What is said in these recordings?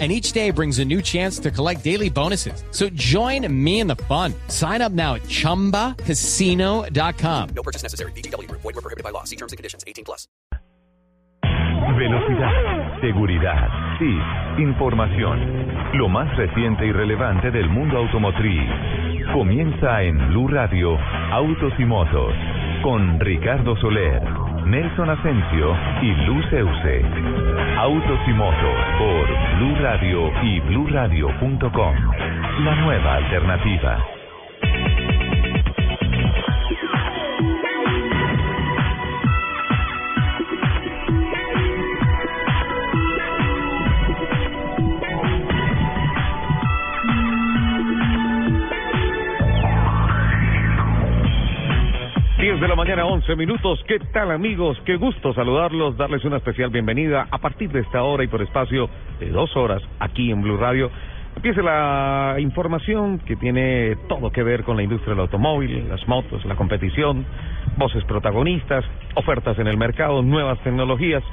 and each day brings a new chance to collect daily bonuses. So join me in the fun. Sign up now at ChumbaCasino.com. No purchase necessary. BGW. Void were prohibited by law. See terms and conditions. 18 plus. Velocidad, seguridad, sí, información. Lo más reciente y relevante del mundo automotriz. Comienza en Blue Radio, Autos y Motos, con Ricardo Soler, Nelson Asensio y Luz Euse. Autos y Motos por Blue Radio y BlueRadio.com. La nueva alternativa. 10 de la mañana, 11 minutos. ¿Qué tal, amigos? Qué gusto saludarlos, darles una especial bienvenida a partir de esta hora y por espacio de dos horas aquí en Blue Radio. Empieza la información que tiene todo que ver con la industria del automóvil, las motos, la competición, voces protagonistas, ofertas en el mercado, nuevas tecnologías.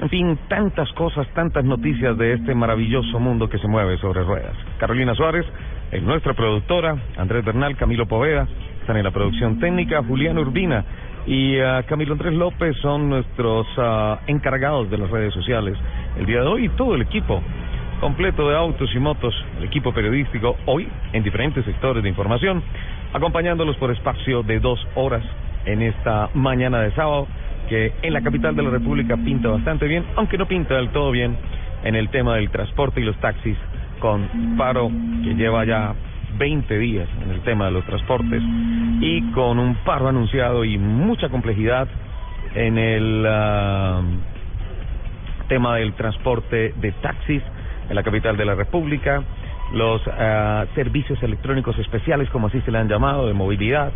En fin, tantas cosas, tantas noticias de este maravilloso mundo que se mueve sobre ruedas. Carolina Suárez, es nuestra productora, Andrés Bernal, Camilo Poveda, están en la producción técnica, Julián Urbina y uh, Camilo Andrés López son nuestros uh, encargados de las redes sociales el día de hoy todo el equipo completo de autos y motos, el equipo periodístico hoy en diferentes sectores de información, acompañándolos por espacio de dos horas en esta mañana de sábado que en la capital de la República pinta bastante bien, aunque no pinta del todo bien en el tema del transporte y los taxis con paro que lleva ya 20 días en el tema de los transportes y con un paro anunciado y mucha complejidad en el uh, tema del transporte de taxis en la capital de la República, los uh, servicios electrónicos especiales, como así se le han llamado, de movilidad,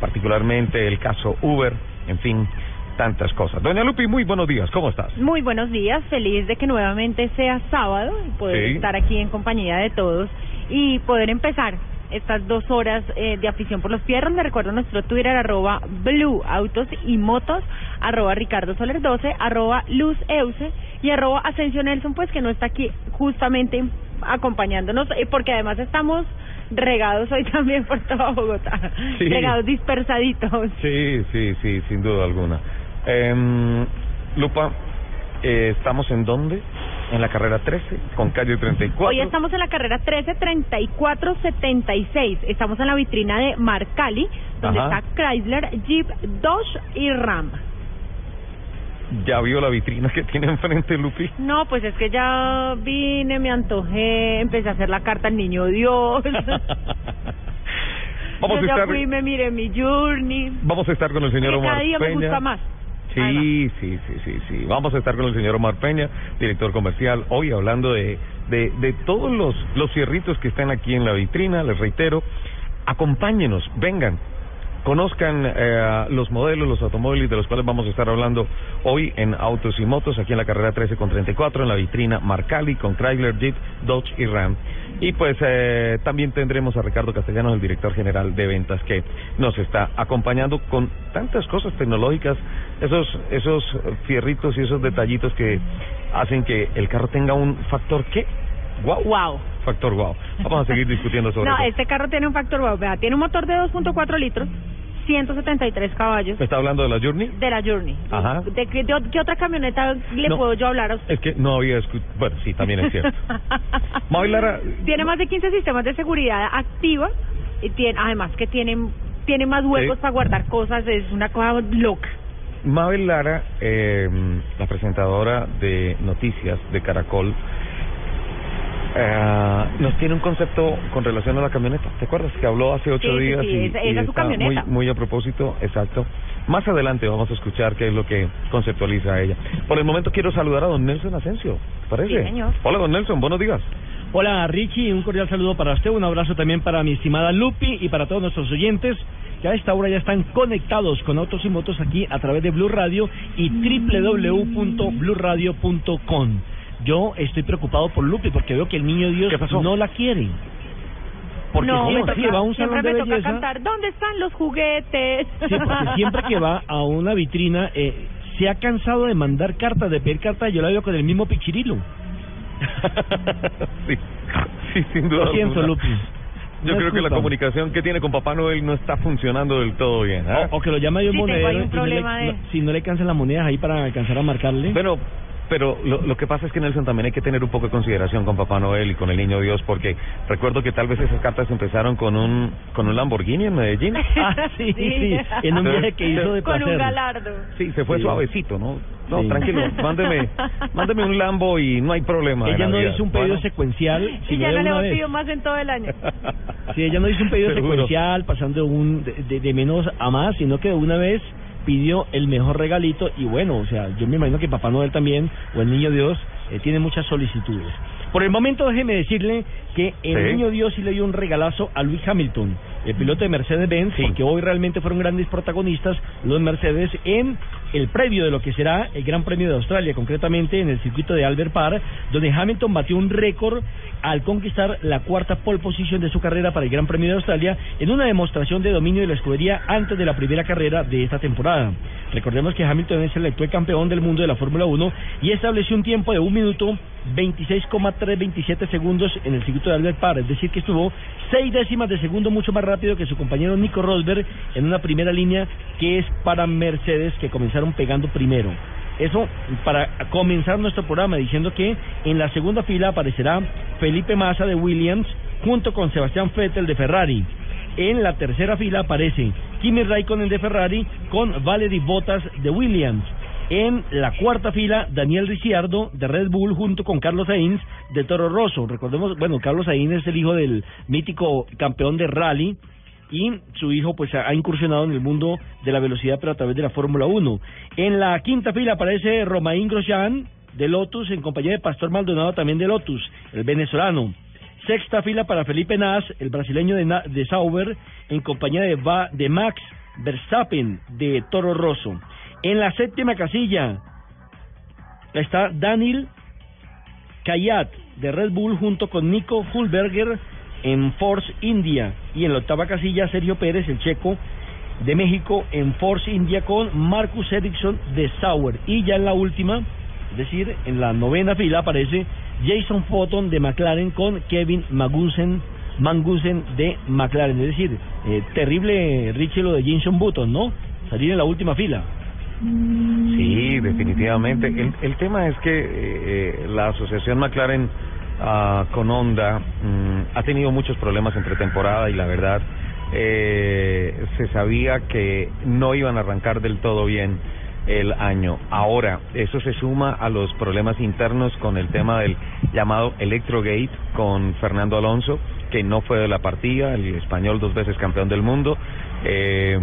particularmente el caso Uber, en fin, tantas cosas. Doña Lupi, muy buenos días, ¿cómo estás? Muy buenos días, feliz de que nuevamente sea sábado y poder Sí. estar aquí en compañía de todos y poder empezar estas dos horas eh, de afición por los fierros. Le recuerdo nuestro Twitter, arroba Blue Autos y Motos, arroba Ricardo Soler 12, arroba Luz Euse y arroba Asensio Nelson, pues que no está aquí justamente acompañándonos, eh, porque además estamos regados hoy también por toda Bogotá, Sí. regados dispersaditos. Sí, sí, sí, sin duda alguna. Em, Lupa, eh, ¿estamos en dónde? En la carrera 13, con calle 34. Hoy estamos en la carrera 133476. Estamos en la vitrina de Marcali, donde Ajá. está Chrysler, Jeep, Dodge y Ram. ¿Ya vio la vitrina que tiene enfrente, Lupi? No, pues es que ya vine, me antojé, empecé a hacer la carta al niño Dios. Vamos a Yo ya estar... fui, me miré mi journey. Vamos a estar con el señor Omar cada día me Peña. gusta más. Sí, sí, sí, sí, sí. Vamos a estar con el señor Omar Peña, director comercial, hoy hablando de, de, de todos los, los cierritos que están aquí en la vitrina, les reitero, acompáñenos, vengan, conozcan eh, los modelos, los automóviles de los cuales vamos a estar hablando hoy en Autos y Motos, aquí en la carrera 13 con 34, en la vitrina Marcali con Chrysler, Jeep, Dodge y Ram. Y pues eh, también tendremos a Ricardo Castellanos, el director general de ventas, que nos está acompañando con tantas cosas tecnológicas, esos, esos fierritos y esos detallitos que hacen que el carro tenga un factor ¿qué? Wow. Wow. Factor wow. Vamos a seguir discutiendo sobre No, eso. este carro tiene un factor wow. Vea, tiene un motor de 2.4 litros, 173 caballos ¿Me está hablando de la Journey? de la Journey. Ajá. ¿De qué, de, qué otra camioneta le No. puedo yo hablar a usted? Es que no había escuchado. Bueno, sí, también es cierto. Lara, tiene más de 15 sistemas de seguridad activa y tiene además que tiene tiene más huecos Sí. para guardar cosas es una cosa loca Mabel Lara, eh, la presentadora de noticias de Caracol, eh, nos tiene un concepto con relación a la camioneta. ¿Te acuerdas que habló hace ocho Sí, días? sí, y, esa- y es su camioneta. Muy, muy a propósito, exacto. Más adelante vamos a escuchar qué es lo que conceptualiza ella. Por el momento quiero saludar a don Nelson Asensio, ¿te parece? Sí, señor. Hola, don Nelson, buenos días. Hola Richie, un cordial saludo para usted, un abrazo también para mi estimada Lupi y para todos nuestros oyentes que a esta hora ya están conectados con autos y motos aquí a través de Blue Radio y www.bluradio.com. Yo estoy preocupado por Lupe porque veo que el niño Dios no la quiere. Porque no, ¿cómo me toca- va a un salón siempre de me toca belleza. cantar, ¿dónde están los juguetes? Sí, porque siempre que va a una vitrina eh, se ha cansado de mandar cartas, de pedir cartas. Yo la veo con el mismo pichirilo. sí, sí, sin duda. Lo siento. Lupi. Yo creo que la comunicación que tiene con Papá Noel no está funcionando del todo bien. ¿ah? O, o que lo llama de un Sí, monedero un y no le, de- no- si no le cansan las monedas ahí para alcanzar a marcarle. Bueno, pero lo, lo que pasa es que Nelson también hay que tener un poco de consideración con Papá Noel y con el Niño Dios, porque recuerdo que tal vez esas cartas empezaron con un con un Lamborghini en Medellín. Ah, sí, sí, en un viaje que hizo de Con un placer. galardo. Sí, se fue Sí. suavecito, ¿no? No, Sí. tranquilo, mándeme, mándeme un Lambo y no hay problema. Ella no hizo un pedido Bueno. secuencial, Y sino ya no le hemos pedido más en todo el año. Sí, ella no hizo un pedido Seguro. secuencial, pasando un, de, de- de menos a más, sino que de una vez pidió el mejor regalito y bueno, o sea, yo me imagino que Papá Noel también, o el Niño Dios, eh, tiene muchas solicitudes. Por el momento déjeme decirle que el Sí. Niño Dios sí le dio un regalazo a Luis Hamilton, el piloto de Mercedes-Benz, Sí. porque hoy realmente fueron grandes protagonistas los Mercedes en el previo de lo que será el Gran Premio de Australia, concretamente en el circuito de Albert Park, donde Hamilton batió un récord al conquistar la cuarta pole position de su carrera para el Gran Premio de Australia en una demostración de dominio de la escudería antes de la primera carrera de esta temporada. Recordemos que Hamilton es el actual campeón del mundo de la Fórmula 1 y estableció un tiempo de un minuto 26,327 segundos en el circuito de Albert Park, es decir, que estuvo seis décimas de segundo mucho más rápido que su compañero Nico Rosberg en una primera línea que es para Mercedes que comenzaron pegando primero. Eso para comenzar nuestro programa diciendo que en la segunda fila aparecerá Felipe Massa de Williams junto con Sebastián Vettel de Ferrari. En la tercera fila aparece Kimi Raikkonen de Ferrari con Valery Bottas de Williams. En la cuarta fila, Daniel Ricciardo de Red Bull junto con Carlos Sainz de Toro Rosso. Recordemos, bueno, Carlos Sainz es el hijo del mítico campeón de rally y su hijo pues ha incursionado en el mundo de la velocidad pero a través de la Fórmula 1. En la quinta fila aparece Romain Grosjean de Lotus en compañía de Pastor Maldonado también de Lotus, el venezolano. Sexta fila para Felipe Nas, el brasileño de, Na- de Sauber, en compañía de, Va- de Max Verstappen de Toro Rosso. En la séptima casilla está Daniel Kayat de Red Bull junto con Nico Hulberger en Force India. Y en la octava casilla Sergio Pérez, el checo de México, en Force India con Marcus Ericsson de Sauer. Y ya en la última, es decir, en la novena fila aparece Jason Photon de McLaren con Kevin Magnussen, Magnussen de McLaren. Es decir, eh, terrible Richie lo de Jason Button, ¿no? Salir en la última fila. Sí, definitivamente. El, el tema es que eh, eh, la asociación McLaren ah, con Honda mm, ha tenido muchos problemas en pretemporada y la verdad eh, se sabía que no iban a arrancar del todo bien el año. Ahora, eso se suma a los problemas internos con el tema del llamado Electrogate con Fernando Alonso, que no fue de la partida, el español dos veces campeón del mundo. Eh,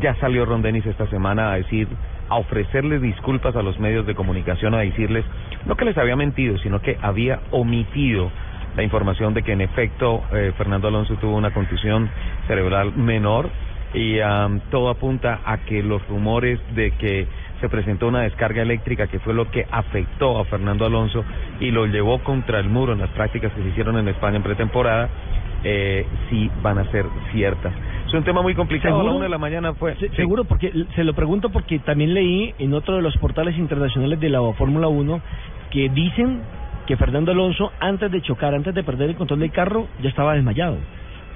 ya salió Ron Dennis esta semana a decir, a ofrecerles disculpas a los medios de comunicación, a decirles, no que les había mentido, sino que había omitido la información de que en efecto eh, Fernando Alonso tuvo una contusión cerebral menor y am, todo apunta a que los rumores de que se presentó una descarga eléctrica que fue lo que afectó a Fernando Alonso y lo llevó contra el muro en las prácticas que se hicieron en España en pretemporada, eh, sí van a ser ciertas. Es un tema muy complicado. A la ¿Seguro? una de la mañana fue. Se- sí. Seguro, porque se lo pregunto porque también leí en otro de los portales internacionales de la Fórmula 1 que dicen que Fernando Alonso, antes de chocar, antes de perder el control del carro, ya estaba desmayado.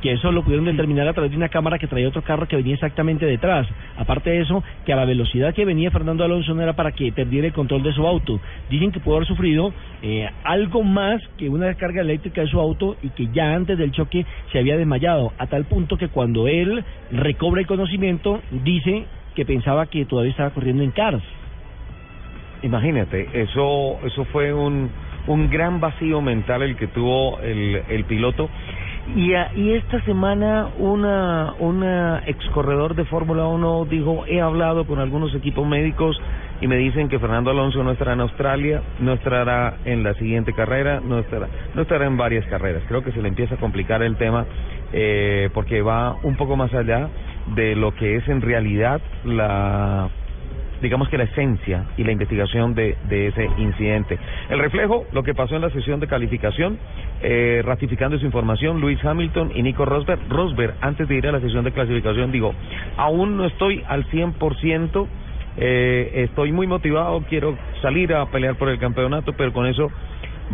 Que eso lo pudieron determinar a través de una cámara que traía otro carro que venía exactamente detrás. Aparte de eso, que a la velocidad que venía Fernando Alonso no era para que perdiera el control de su auto. Dicen que pudo haber sufrido eh, algo más que una descarga eléctrica de su auto y que ya antes del choque se había desmayado, a tal punto que cuando él recobra el conocimiento, dice que pensaba que todavía estaba corriendo en cars. Imagínate, eso, eso fue un, un gran vacío mental el que tuvo el, el piloto. Y, a- y esta semana una, una ex corredor de Fórmula 1 dijo, he hablado con algunos equipos médicos y me dicen que Fernando Alonso no estará en Australia, no estará en la siguiente carrera, no estará, no estará en varias carreras. Creo que se le empieza a complicar el tema eh, porque va un poco más allá de lo que es en realidad la digamos que la esencia y la investigación de, de ese incidente. El reflejo, lo que pasó en la sesión de calificación, eh, ratificando su información, Luis Hamilton y Nico Rosberg. Rosberg, antes de ir a la sesión de clasificación, digo, aún no estoy al 100%, eh, estoy muy motivado, quiero salir a pelear por el campeonato, pero con eso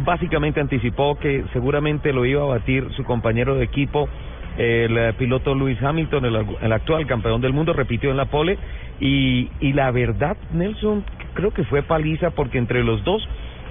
básicamente anticipó que seguramente lo iba a batir su compañero de equipo, el eh, piloto Luis Hamilton, el, el actual campeón del mundo, repitió en la pole y, y la verdad, Nelson, creo que fue paliza porque entre los dos,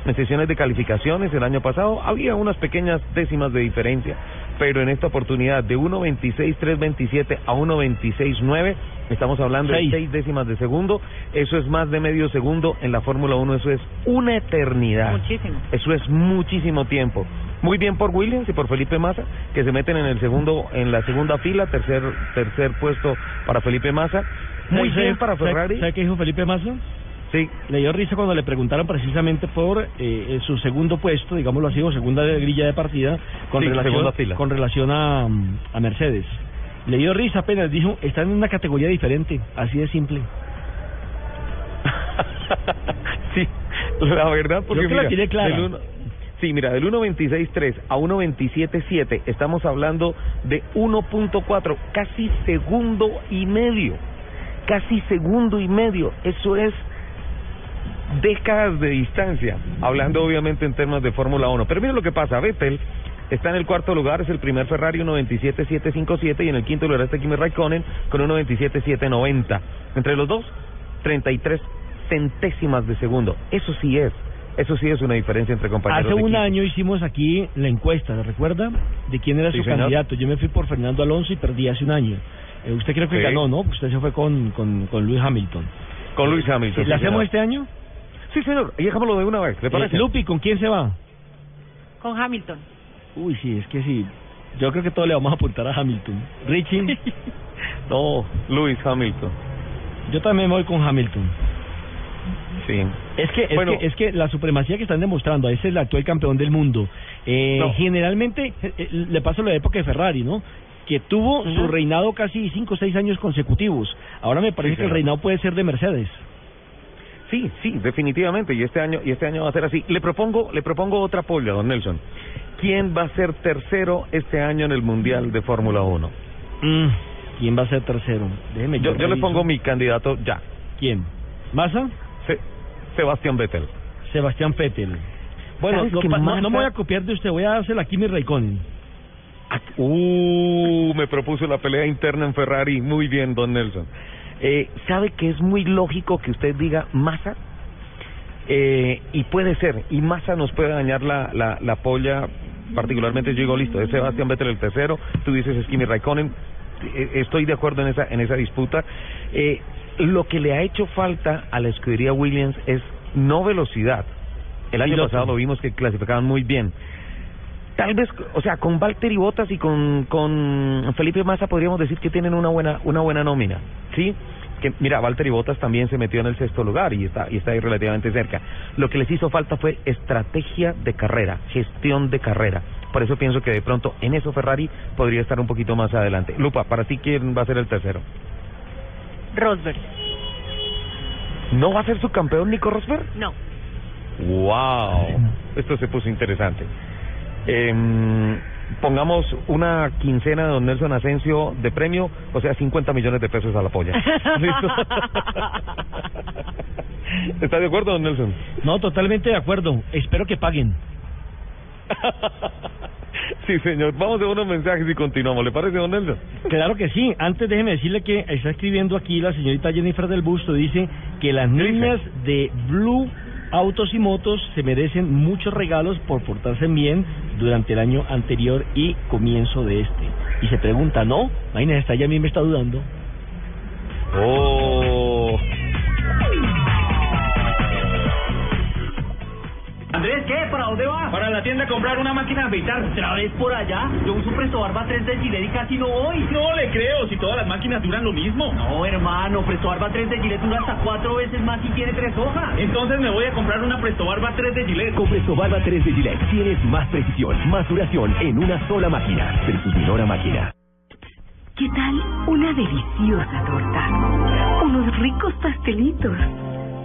en sesiones de calificaciones el año pasado, había unas pequeñas décimas de diferencia, pero en esta oportunidad de 1.26.327 a 1.26.9, estamos hablando Seis. de seis décimas de segundo, eso es más de medio segundo en la Fórmula 1, eso es una eternidad. Muchísimo. Eso es muchísimo tiempo. Muy bien por Williams y por Felipe Massa, que se meten en el segundo, en la segunda fila, tercer, tercer puesto para Felipe Massa. Muy ¿Sabe- bien para Ferrari. ¿Sabe qué dijo Felipe Massa? Sí, Le dio risa cuando le preguntaron precisamente por eh, eh, su segundo puesto, digámoslo así, o segunda grilla de partida, con Sí, relación, con relación a, a Mercedes. Le dio risa apenas, dijo, están en una categoría diferente, así de simple. sí, la verdad, porque Yo que la tiré clara. Sí, mira, del 1.26.3 a 1.27.7 estamos hablando de 1.4, casi segundo y medio, casi segundo y medio, eso es décadas de distancia, hablando obviamente en términos de Fórmula 1. Pero mira lo que pasa, Vettel está en el cuarto lugar, es el primer Ferrari 1.27.757 y en el quinto lugar está Kimi Raikkonen con 1.27.790. Entre los dos, 33 centésimas de segundo. Eso sí es, eso sí es una diferencia entre compañeros. Hace de un equipo. año hicimos aquí la encuesta, ¿le recuerda? De quién era Sí, su señor. candidato. Yo me fui por Fernando Alonso y perdí hace un año. Eh, usted creo que Sí. ganó, ¿no? Usted se fue con, con, con Luis Hamilton. Con Luis Hamilton. ¿Le sí, hacemos señor. este año? Sí, señor, y dejámoslo de una vez, ¿le parece? Eh, Lupi, ¿con quién se va? Con Hamilton. Uy, sí, es que sí. Yo creo que todos le vamos a apuntar a Hamilton. Richie, no, Luis Hamilton. yo también me voy con Hamilton. Sí. Es que, es, Bueno. que, es que la supremacía que están demostrando, ese es el actual campeón del mundo. Eh, No. Generalmente, eh, eh, le pasó la época de Ferrari, ¿no? Que tuvo su reinado casi cinco o seis años consecutivos. Ahora me parece Sí, que el reinado puede ser de Mercedes. Sí, sí, definitivamente, y este año y este año va a ser así. Le propongo, le propongo otra polla, don Nelson. ¿Quién va a ser tercero este año en el Mundial de Fórmula 1? Mm, ¿Quién va a ser tercero? Déjeme Yo, yo le reviso. pongo mi candidato ya, ¿Quién? ¿Massa? Se- Sebastián Vettel. Sebastián Vettel. Bueno, ¿Sabes no, me voy a copiar de usted, voy a hacer la Kimi Raikkonen. Uh, me propuso la pelea interna en Ferrari. Muy bien, don Nelson. Eh, ¿Sabe que es muy lógico que usted diga Massa? Eh, y puede ser, y Massa nos puede dañar la, la, la polla, particularmente yo digo, listo, es Sebastián Vettel el tercero, tú dices es Kimi Raikkonen, eh, estoy de acuerdo en esa, en esa disputa. Eh, lo que le ha hecho falta a la escudería Williams es no velocidad. El año Piloto. pasado lo vimos que clasificaban muy bien. Tal vez, o sea, con Valtteri Bottas y con, con Felipe Massa podríamos decir que tienen una buena, una buena nómina, ¿sí? Que, mira, Valtteri Bottas también se metió en el sexto lugar y está, y está ahí relativamente cerca. Lo que les hizo falta fue estrategia de carrera, gestión de carrera. Por eso pienso que de pronto en eso Ferrari podría estar un poquito más adelante. Lupa, para ti, ¿quién va a ser el tercero? Rosberg. ¿No va a ser su campeón Nico Rosberg? No. ¡Wow! Esto se puso interesante. Em, pongamos una quincena de don Nelson Asensio de premio, o sea, 50 millones de pesos a la polla. ¿Listo? ¿Está de acuerdo, don Nelson? No, totalmente de acuerdo. Espero que paguen. sí, señor. Vamos de unos mensajes y continuamos. ¿Le parece, don Nelson? Claro que sí. Antes déjeme decirle que está escribiendo aquí la señorita Jennifer del Busto. Dice que las niñas de Blue Autos y Motos se merecen muchos regalos por portarse bien durante el año anterior y comienzo de este. Y se pregunta, ¿no? Imagínese, esta ya a mí me está dudando. Oh. Andrés, ¿qué? ¿Para dónde va? Para la tienda a comprar una máquina de afeitar. ¿Otra vez por allá? Yo uso Presto Barba 3 de Gillette y casi no voy. No le creo, si todas las máquinas duran lo mismo. No, hermano, Presto Barba 3 de Gillette dura hasta cuatro veces más y tiene tres hojas. Entonces me voy a comprar una Presto Barba 3 de Gillette. Con Presto Barba 3 de Gillette tienes más precisión, más duración en una sola máquina. Versus Minora Máquina. ¿Qué tal una deliciosa torta? Unos ricos pastelitos,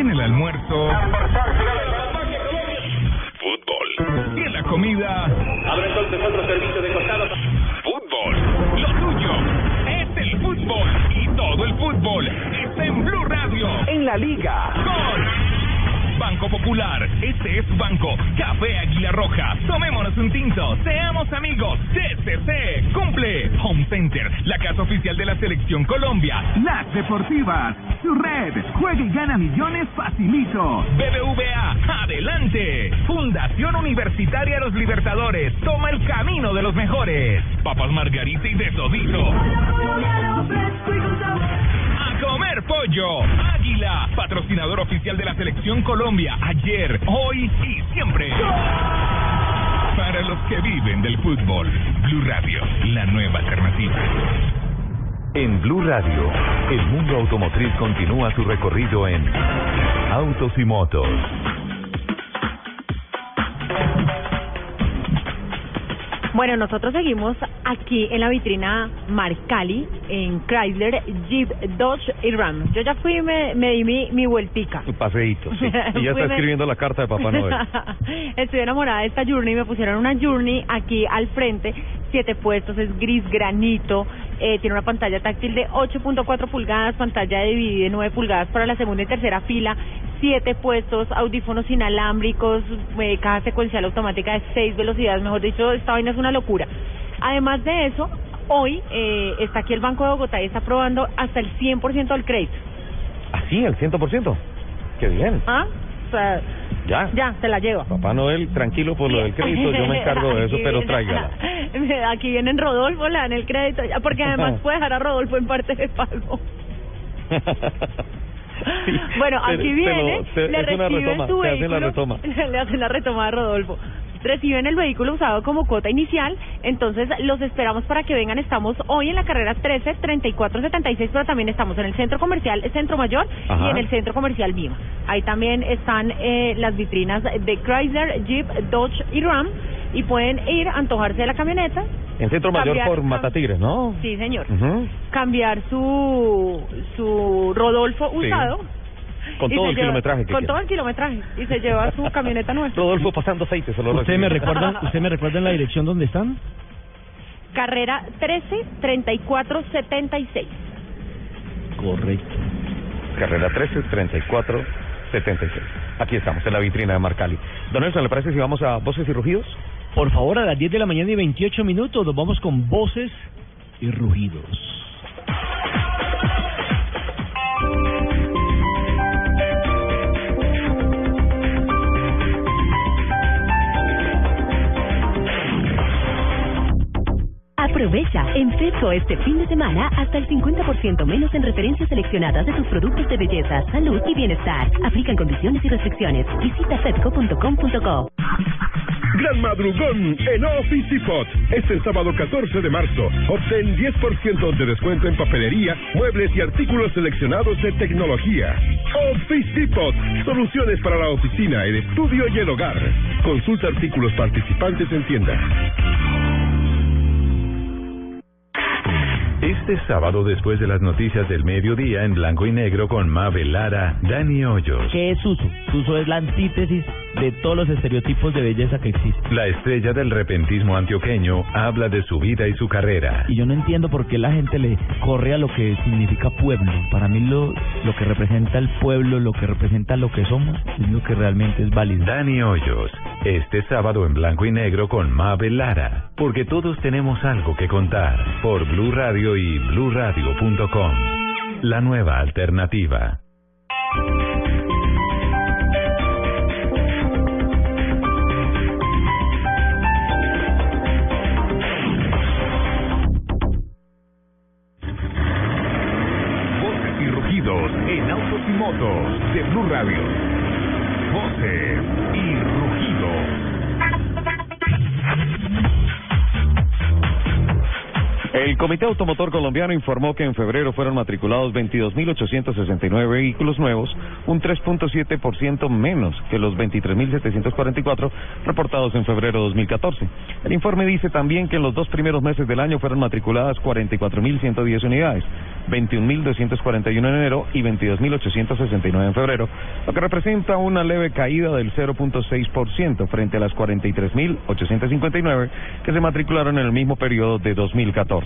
Tiene el almuerzo. Fútbol. Tiene la comida. Abre entonces otro servicio de costado. Fútbol. Lo tuyo es el fútbol. Y todo el fútbol está en Blue Radio. En la liga. Gol. Banco Popular. Este es Banco. Café Águila Roja. Tomémonos un tinto. Seamos amigos. CCC. Cumple. Home Center. La casa oficial de la Selección Colombia. Las Deportivas. Su red. Juega y gana millones facilito. BBVA. Adelante. Fundación Universitaria Los Libertadores. Toma el camino de los mejores. Papas Margarita y de todito. Comer pollo. Águila. Patrocinador oficial de la Selección Colombia. Ayer, hoy y siempre. Para los que viven del fútbol. Blue Radio. La nueva alternativa. En Blue Radio, el mundo automotriz continúa su recorrido en Autos y Motos. Bueno, nosotros seguimos aquí en la vitrina Marcali, en Chrysler, Jeep, Dodge y Ram. Yo ya fui y me, me di mi, mi vueltica. Un paseíto, sí. Y ya está escribiendo la carta de Papá Noel. Estoy enamorada de esta Journey, me pusieron una Journey aquí al frente, siete puestos, es gris granito, eh, tiene una pantalla táctil de 8.4 pulgadas, pantalla dividida de 9 pulgadas para la segunda y tercera fila, siete puestos, audífonos inalámbricos, eh, caja secuencial automática de 6 velocidades, mejor dicho, esta vaina es una locura. Además de eso, hoy eh, está aquí el Banco de Bogotá y está aprobando hasta el 100% del crédito. Así, el 100%. Qué bien. ¿Ah? Sea, Ya. ya, se la lleva. Papá Noel, tranquilo por lo del crédito, yo me encargo de eso, pero tráigala. Aquí vienen Rodolfo, le dan el crédito, ya, porque además puede dejar a Rodolfo en parte de pago. Bueno, Te- aquí te lo- viene, te- le es una reciben retoma, hacen vehículo, la retoma. le hacen la retoma a Rodolfo. Reciben el vehículo usado como cuota inicial, entonces los esperamos para que vengan. Estamos hoy en la carrera 13, 34, 76, pero también estamos en el centro comercial Centro Mayor y en el centro comercial Vima. Ahí también están eh, las vitrinas de Chrysler, Jeep, Dodge y Ram y pueden ir a antojarse de la camioneta. En Centro Mayor cambiar- por Matatigres, ¿no? Sí, señor. Cambiar su su Rodolfo Sí. Con y todo el lleva- kilometraje que Con quiera. todo el kilometraje. Y se lleva su camioneta nueva. Rodolfo pasando aceite, se lo ¿Usted me recibe. recuerdan, usted me recuerdan la dirección donde están? Carrera 13, 34, 76. Correcto. Carrera 13, 34, 76. Aquí estamos, en la vitrina de Marcali. Don Nelson, ¿le parece si vamos a Voces y Rugidos? Por favor, a las 10 de la mañana y 28 minutos nos vamos con voces y rugidos. Aprovecha en Fedco este fin de semana hasta el 50% menos en referencias seleccionadas de tus productos de belleza, salud y bienestar. Aplican condiciones y restricciones. Visita fedco.com.co. Gran madrugón en Office Depot. Este sábado 14 de marzo. Obtén 10% de descuento en papelería, muebles y artículos seleccionados de tecnología. Office Depot. Soluciones para la oficina, el estudio y el hogar. Consulta artículos participantes en tienda. Este sábado, después de las noticias del mediodía en blanco y negro con Mabel Lara, Dani Hoyos. ¿Qué es Suso? Suso es la antítesis de todos los estereotipos de belleza que existen. La estrella del repentismo antioqueño habla de su vida y su carrera. Y yo no entiendo por qué la gente le corre a lo que significa pueblo. Para mí lo, lo que representa el pueblo, lo que representa lo que somos, es lo que realmente es válido. Dani Hoyos, este sábado en blanco y negro con Mabel Lara, porque todos tenemos algo que contar por Blue Radio Radio y bluradio.com. La nueva alternativa. voces y ruidos en autos y motos de Blue Radio. Voces y rugidos. Comité Automotor Colombiano informó que en febrero fueron matriculados 22.869 vehículos nuevos, un 3.7% menos que los 23.744 reportados en febrero de 2014. El informe dice también que en los dos primeros meses del año fueron matriculadas 44.110 unidades, 21.241 en enero y 22.869 en febrero, lo que representa una leve caída del 0.6% frente a las 43.859 que se matricularon en el mismo periodo de 2014.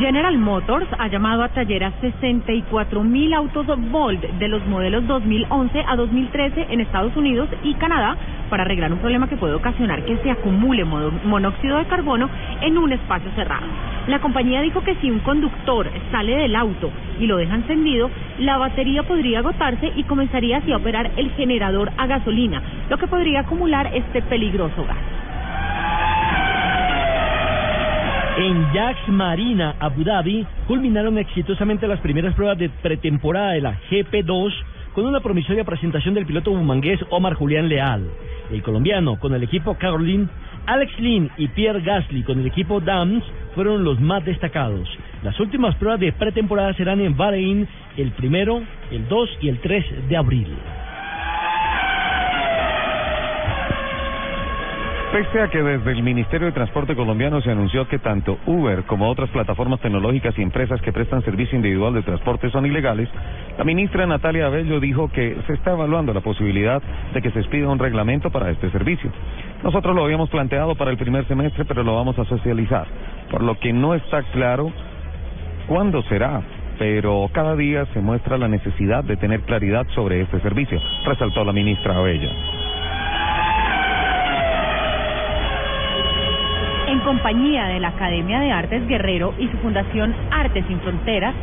General Motors ha llamado a taller a 64 mil autos Volt de los modelos 2011 a 2013 en Estados Unidos y Canadá para arreglar un problema que puede ocasionar que se acumule monóxido de carbono en un espacio cerrado. La compañía dijo que si un conductor sale del auto y lo deja encendido, la batería podría agotarse y comenzaría así a operar el generador a gasolina, lo que podría acumular este peligroso gas. En Jax Marina, Abu Dhabi, culminaron exitosamente las primeras pruebas de pretemporada de la GP2 con una promisoria presentación del piloto bumangués Omar Julián Leal. El colombiano con el equipo Caroline, Alex Lynn y Pierre Gasly con el equipo Dams fueron los más destacados. Las últimas pruebas de pretemporada serán en Bahrein el primero, el 2 y el 3 de abril. Pese a que desde el Ministerio de Transporte colombiano se anunció que tanto Uber como otras plataformas tecnológicas y empresas que prestan servicio individual de transporte son ilegales, la ministra Natalia Abello dijo que se está evaluando la posibilidad de que se expida un reglamento para este servicio. Nosotros lo habíamos planteado para el primer semestre, pero lo vamos a socializar, por lo que no está claro cuándo será, pero cada día se muestra la necesidad de tener claridad sobre este servicio, resaltó la ministra Abello. En compañía de la Academia de Artes Guerrero y su fundación Artes Sin Fronteras,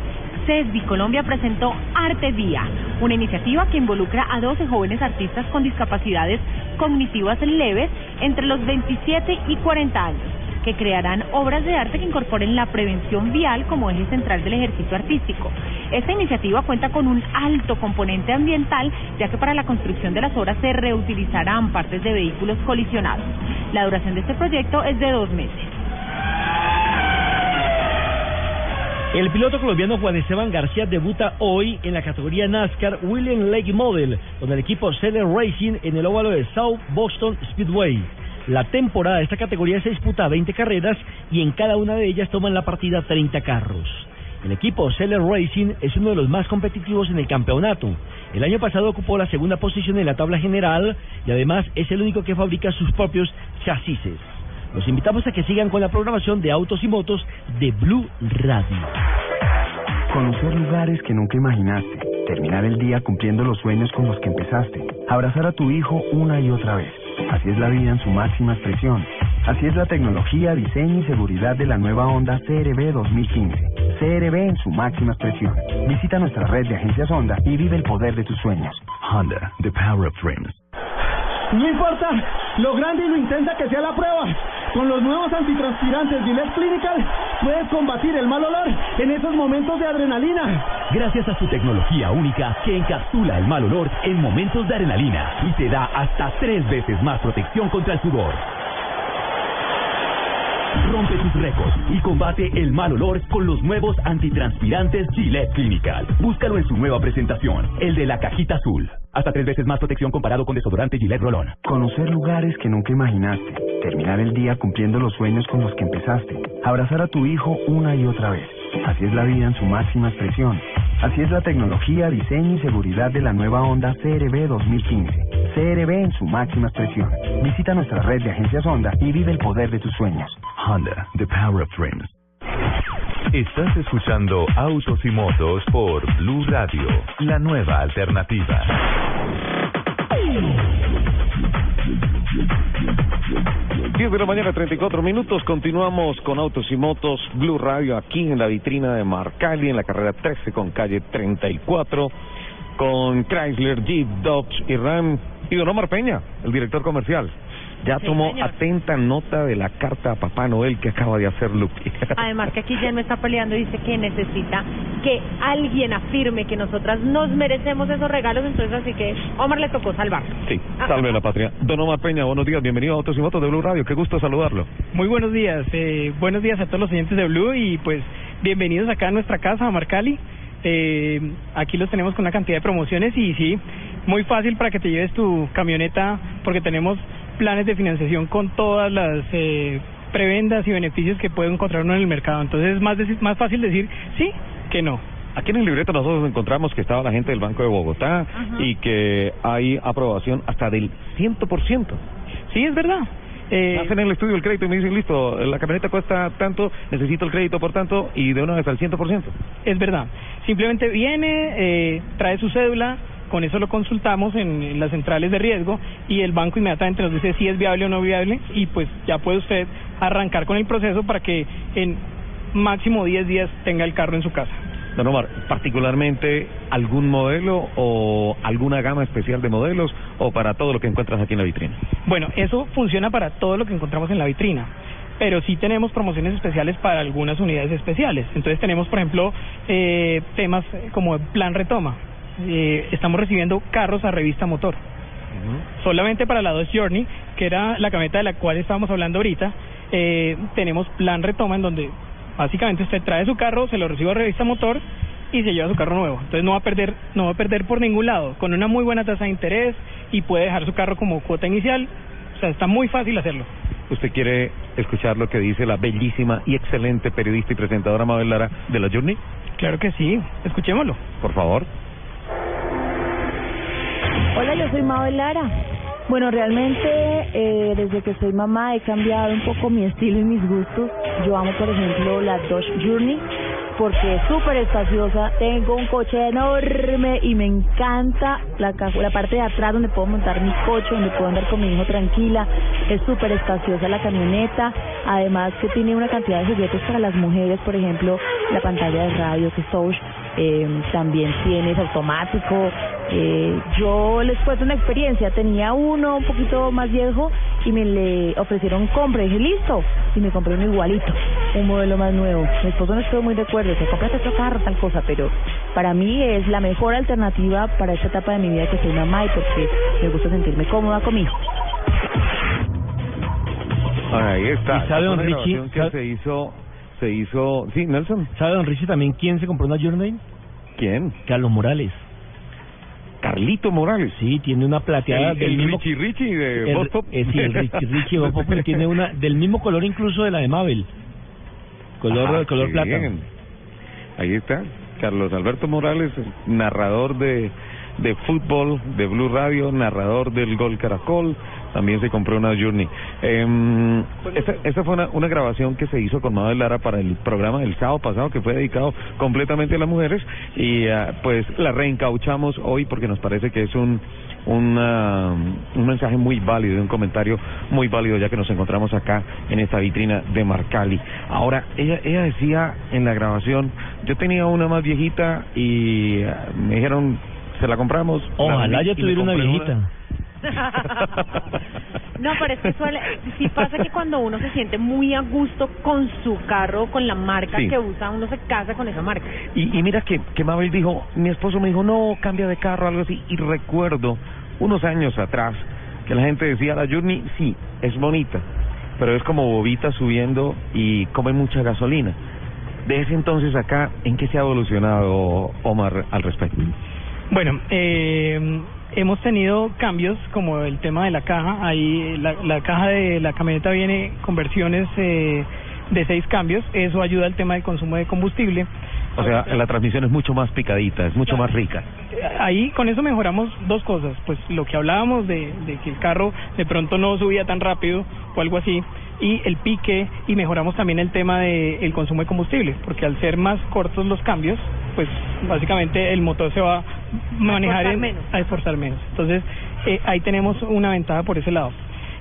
CESBI Colombia presentó Arte Día, una iniciativa que involucra a 12 jóvenes artistas con discapacidades cognitivas leves entre los 27 y 40 años, que crearán obras de arte que incorporen la prevención vial como eje central del ejercicio artístico. Esta iniciativa cuenta con un alto componente ambiental, ya que para la construcción de las obras se reutilizarán partes de vehículos colisionados. La duración de este proyecto es de dos meses. El piloto colombiano Juan Esteban García debuta hoy en la categoría NASCAR William Lake Model con el equipo Seller Racing en el óvalo de South Boston Speedway. La temporada de esta categoría se disputa a 20 carreras y en cada una de ellas toman la partida 30 carros. El equipo Seller Racing es uno de los más competitivos en el campeonato. El año pasado ocupó la segunda posición en la tabla general y además es el único que fabrica sus propios chasis. Los invitamos a que sigan con la programación de autos y motos de Blue Radio. Conocer lugares que nunca imaginaste. Terminar el día cumpliendo los sueños con los que empezaste. Abrazar a tu hijo una y otra vez. Así es la vida en su máxima expresión. Así es la tecnología, diseño y seguridad de la nueva Honda CRB 2015. CRB en su máxima expresión. Visita nuestra red de agencias Honda y vive el poder de tus sueños. Honda, the power of dreams. No importa lo grande y lo intensa que sea la prueba, con los nuevos antitranspirantes Gillette Clinical puedes combatir el mal olor en esos momentos de adrenalina. Gracias a su tecnología única que encapsula el mal olor en momentos de adrenalina y te da hasta tres veces más protección contra el sudor. Rompe tus récords y combate el mal olor con los nuevos antitranspirantes Gillette Clinical. Búscalo en su nueva presentación, el de la cajita azul. Hasta tres veces más protección comparado con desodorante Gillette Rolón. Conocer lugares que nunca imaginaste. Terminar el día cumpliendo los sueños con los que empezaste. Abrazar a tu hijo una y otra vez. Así es la vida en su máxima expresión. Así es la tecnología, diseño y seguridad de la nueva Honda CRB 2015. CRB en su máxima expresión. Visita nuestra red de agencias Honda y vive el poder de tus sueños. Honda, the power of dreams. Estás escuchando Autos y Motos por Blue Radio, la nueva alternativa. 10 de la mañana, 34 minutos. Continuamos con Autos y Motos Blue Radio aquí en la vitrina de Marcali, en la carrera 13 con calle 34, con Chrysler, Jeep, Dodge y Ram. Y Don Omar Peña, el director comercial. Ya Sí, tomó señor. atenta nota de la carta a Papá Noel que acaba de hacer Lupi. Además que aquí Jen me está peleando y dice que necesita que alguien afirme que nosotras nos merecemos esos regalos, entonces así que Omar le tocó salvar. Sí, salve la patria. Don Omar Peña, buenos días, bienvenido a Autos y Motos de Blue Radio, qué gusto saludarlo. Muy buenos días, eh, buenos días a todos los oyentes de Blue y pues bienvenidos acá a nuestra casa, a Marcali. Eh, aquí los tenemos con una cantidad de promociones y sí, muy fácil para que te lleves tu camioneta porque tenemos planes de financiación con todas las eh, prebendas y beneficios que puede encontrar uno en el mercado. Entonces es más, deci- más fácil decir sí que no. Aquí en el libreto nosotros encontramos que estaba la gente del Banco de Bogotá y que hay aprobación hasta del 100%. Sí, es verdad. Eh, Hacen el estudio del crédito y me dicen, listo, la camioneta cuesta tanto, necesito el crédito por tanto, y de una vez al 100%. Es verdad. Simplemente viene, eh, trae su cédula, con eso lo consultamos en, en las centrales de riesgo y el banco inmediatamente nos dice si es viable o no viable y pues ya puede usted arrancar con el proceso para que en máximo 10 días tenga el carro en su casa. Don Omar, particularmente algún modelo o alguna gama especial de modelos o para todo lo que encuentras aquí en la vitrina. Bueno, eso funciona para todo lo que encontramos en la vitrina, pero sí tenemos promociones especiales para algunas unidades especiales. Entonces tenemos, por ejemplo, eh, temas como el plan retoma. Eh, estamos recibiendo carros a revista motor. Solamente para la Dodge Journey, que era la camioneta de la cual estábamos hablando ahorita, eh, tenemos plan retoma en donde básicamente usted trae su carro, se lo recibe a revista motor y se lleva su carro nuevo. Entonces no va a perder, no va a perder por ningún lado, con una muy buena tasa de interés y puede dejar su carro como cuota inicial. O sea, está muy fácil hacerlo. ¿Usted quiere escuchar lo que dice la bellísima y excelente periodista y presentadora Mabel Lara de la Journey? Claro que sí, escuchémoslo. Por favor. Hola, yo soy Mabel Lara. Bueno, realmente eh, desde que soy mamá he cambiado un poco mi estilo y mis gustos. Yo amo, por ejemplo, la Dodge Journey porque es súper espaciosa. Tengo un coche enorme y me encanta la, la parte de atrás donde puedo montar mi coche, donde puedo andar con mi hijo tranquila. Es súper espaciosa la camioneta. Además que tiene una cantidad de juguetes para las mujeres, por ejemplo, la pantalla de radio que es touch. Eh, también tienes automático. Eh, yo les cuento una experiencia. Tenía uno un poquito más viejo y me le ofrecieron compra. Y dije, listo. Y me compré uno igualito, un modelo más nuevo. Mi esposo no estuvo muy de acuerdo. Se compra otro carro, tal cosa. Pero para mí es la mejor alternativa para esta etapa de mi vida que soy mamá y porque me gusta sentirme cómoda con mi hijo. Ahí está. ¿Y sabe, don que sabe- se hizo, se hizo, sí, Nelson. ¿Sabe, don Richie, también quién se compró una Journey? ¿Quién? Carlos Morales. Carlito Morales. Sí, tiene una plateada El- del el mismo... Richie Richie de el- eh, sí, el Richie, Richie de Pop, tiene una del mismo color incluso de la de Mabel. Color, Ah, color plata. bien. Ahí está, Carlos Alberto Morales, narrador de, de fútbol de Blue Radio, narrador del Gol Caracol, también se compró una Journey. Eh, esta, esta fue una, una grabación que se hizo con Mabel Lara para el programa del sábado pasado que fue dedicado completamente a las mujeres y ah, pues la reencauchamos hoy porque nos parece que es un una- un mensaje muy válido, un comentario muy válido ya que nos encontramos acá en esta vitrina de Marcali. Ahora, ella, ella decía en la grabación, yo tenía una más viejita y ah, me dijeron, se la compramos. la Ojalá vendí yo tuviera una viejita. No, pero es que suele, sí pasa que cuando uno se siente muy a gusto con su carro, con la marca Sí. que usa, uno se casa con esa marca. Y, y mira que, que Mabel dijo, mi esposo me dijo, no, cambia de carro, algo así. Y recuerdo unos años atrás que la gente decía, la Journey, sí, es bonita, pero es como bobita subiendo y come mucha gasolina. De ese entonces acá, ¿en qué se ha evolucionado Omar al respecto? Bueno, eh, hemos tenido cambios como el tema de la caja. Ahí la, la caja de la camioneta viene con versiones eh, de seis cambios. Eso ayuda al tema del consumo de combustible. O sea, la transmisión es mucho más picadita, es mucho más rica. Ahí con eso mejoramos dos cosas, pues lo que hablábamos de, de que el carro de pronto no subía tan rápido o algo así, y el pique, y mejoramos también el tema del el consumo de combustible, porque al ser más cortos los cambios, pues básicamente el motor se va a manejar esforzar en- menos. a esforzar menos. Entonces eh, ahí tenemos una ventaja por ese lado.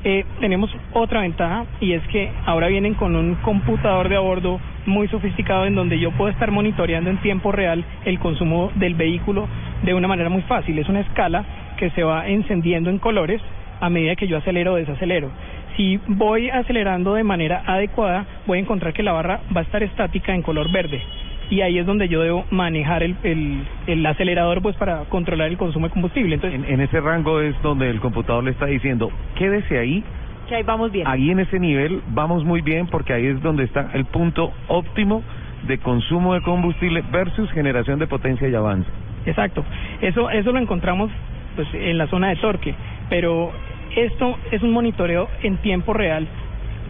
Eh, tenemos otra ventaja y es que ahora vienen con un computador de a bordo muy sofisticado en donde yo puedo estar monitoreando en tiempo real el consumo del vehículo de una manera muy fácil. Es una escala que se va encendiendo en colores a medida que yo acelero o desacelero. Si voy acelerando de manera adecuada, voy a encontrar que la barra va a estar estática en color verde. Y ahí es donde yo debo manejar el, el, el acelerador pues para controlar el consumo de combustible. Entonces, En, en ese rango es donde el computador le está diciendo, quédese ahí, Que ahí vamos bien. ahí en ese nivel vamos muy bien porque ahí es donde está el punto óptimo de consumo de combustible versus generación de potencia y avance. Exacto. Eso eso lo encontramos pues en la zona de torque, pero esto es un monitoreo en tiempo real,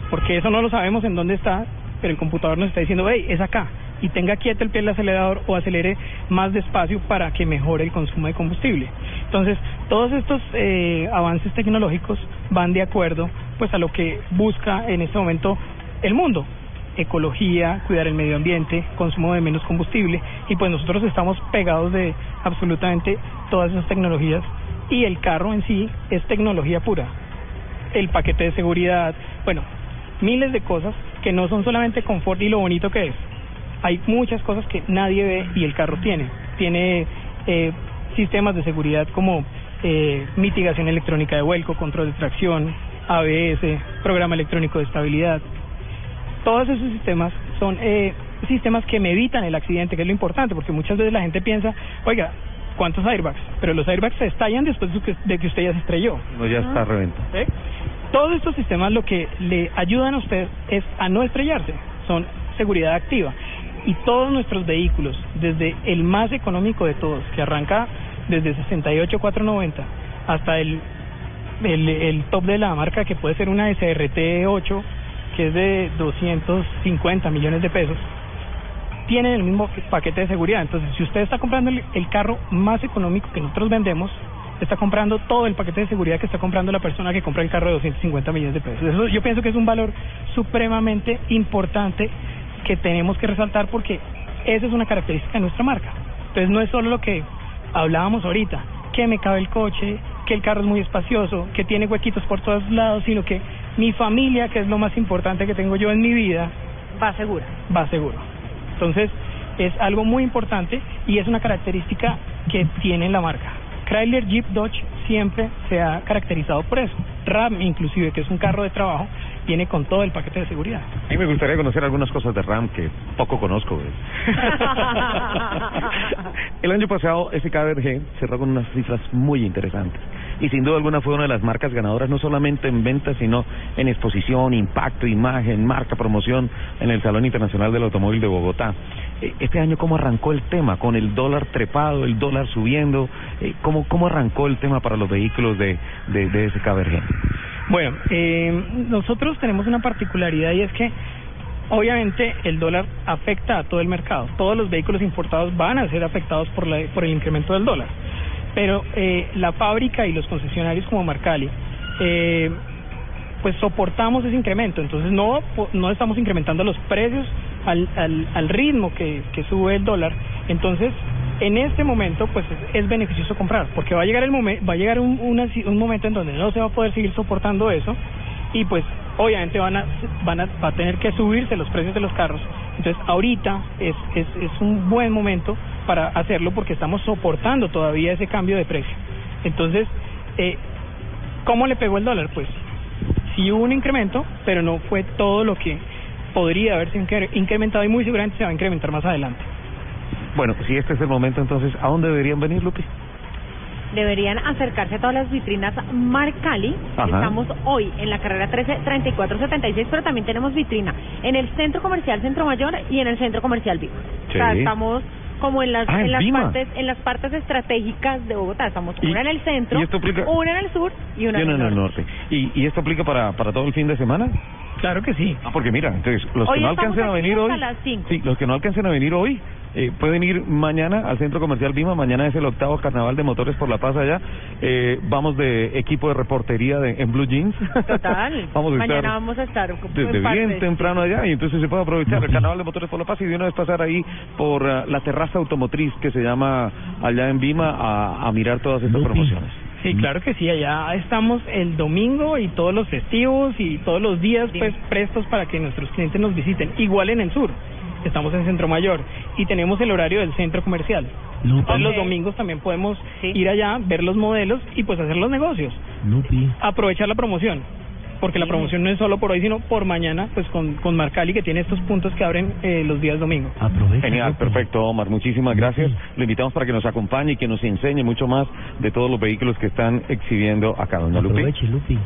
porque eso no lo sabemos en dónde está, pero el computador nos está diciendo, hey, es acá, y tenga quieto el pie del acelerador o acelere más despacio para que mejore el consumo de combustible. Entonces, todos estos eh, avances tecnológicos van de acuerdo pues a lo que busca en este momento el mundo, ecología, cuidar el medio ambiente, consumo de menos combustible y pues nosotros estamos pegados de absolutamente todas esas tecnologías y el carro en sí es tecnología pura. El paquete de seguridad, bueno, miles de cosas que no son solamente confort y lo bonito que es. Hay muchas cosas que nadie ve y el carro tiene. Tiene eh, sistemas de seguridad como eh, mitigación electrónica de vuelco, control de tracción, ABS, programa electrónico de estabilidad, todos esos sistemas son eh, sistemas que me evitan el accidente, que es lo importante, porque muchas veces la gente piensa, oiga, ¿cuántos airbags? Pero los airbags se estallan después de que, de que usted ya se estrelló. No, ya está reventado. ¿sí? Todos estos sistemas lo que le ayudan a usted es a no estrellarse, son seguridad activa. Y todos nuestros vehículos, desde el más económico de todos, que arranca desde 68,490 hasta el, el, el top de la marca, que puede ser una SRT 8, que es de 250 millones de pesos, tienen el mismo paquete de seguridad. Entonces, si usted está comprando el, el carro más económico que nosotros vendemos, está comprando todo el paquete de seguridad que está comprando la persona que compra el carro de 250 millones de pesos. Eso yo pienso que es un valor supremamente importante que tenemos que resaltar porque esa es una característica de nuestra marca. Entonces no es solo lo que hablábamos ahorita, que me cabe el coche, que el carro es muy espacioso, que tiene huequitos por todos lados, sino que mi familia, que es lo más importante que tengo yo en mi vida, va segura. Va seguro. Entonces, es algo muy importante y es una característica que tiene la marca. Chrysler Jeep Dodge siempre se ha caracterizado por eso. Ram, inclusive, que es un carro de trabajo, viene con todo el paquete de seguridad. A mí me gustaría conocer algunas cosas de RAM que poco conozco. El año pasado ese KBRG cerró con unas cifras muy interesantes y sin duda alguna fue una de las marcas ganadoras no solamente en ventas sino en exposición, impacto, imagen, marca, promoción en el Salón Internacional del Automóvil de Bogotá. Eh, Este año cómo arrancó el tema con el dólar trepado, el dólar subiendo, Eh, cómo cómo arrancó el tema para los vehículos de de, ese KBRG. Bueno, eh, nosotros tenemos una particularidad y es que obviamente el dólar afecta a todo el mercado. Todos los vehículos importados van a ser afectados por, la, por el incremento del dólar. Pero eh, la fábrica y los concesionarios como Marcali, eh, pues soportamos ese incremento. Entonces no, no estamos incrementando los precios al, al, al ritmo que, que sube el dólar. Entonces, en este momento, pues es, beneficioso comprar, porque va a llegar el momen- va a llegar un, un momento en donde no se va a poder seguir soportando eso y pues obviamente van a van a va a tener que subirse los precios de los carros. Entonces, ahorita es es es un buen momento para hacerlo porque estamos soportando todavía ese cambio de precio. Entonces, eh, ¿cómo le pegó el dólar? Pues sí hubo un incremento, pero no fue todo lo que podría haberse incre- incrementado y muy seguramente se va a incrementar más adelante. Bueno, si este es el momento, entonces, ¿a dónde deberían venir, Lupi? Deberían acercarse a todas las vitrinas Marcali. Ajá. Estamos hoy en la carrera 13 3476, pero también tenemos vitrina en el Centro Comercial Centro Mayor y en el Centro Comercial Vivo. O sea, Sí. estamos como en las Ah, en las Vima. partes en las partes estratégicas de Bogotá. Estamos una en el centro, y esto aplica- una en el sur y una Y en el norte. norte. ¿Y, ¿Y esto aplica para, para todo el fin de semana? Claro que sí. Ah, porque mira, entonces, los Hoy que no alcancen a venir hoy, las cinco. sí, los que no alcancen a venir hoy, eh, pueden ir mañana al Centro Comercial Vima, mañana es el octavo Carnaval de Motores por la Paz allá, eh, vamos de equipo de reportería de, en Blue Jeans. Total. vamos a Mañana estar vamos a estar desde bien temprano allá y entonces se puede aprovechar el Carnaval de Motores por la Paz y de una vez pasar ahí por ah, la terraza automotriz que se llama allá en Vima a, a mirar todas estas promociones. Sí, claro que sí, allá estamos el domingo y todos los festivos y todos los días pues prestos para que nuestros clientes nos visiten. Igual en el sur, estamos en Centro Mayor y tenemos el horario del centro comercial. Entonces, los domingos también podemos ir allá, ver los modelos y pues hacer los negocios. aprovechar la promoción. Porque la promoción no es solo por hoy, sino por mañana, pues con, con Marcali, que tiene estos puntos que abren eh, los días domingos. Genial, perfecto, Omar. Muchísimas gracias. Lo invitamos para que nos acompañe y que nos enseñe mucho más de todos los vehículos que están exhibiendo acá, doña Lupi. Aproveche, Lupi.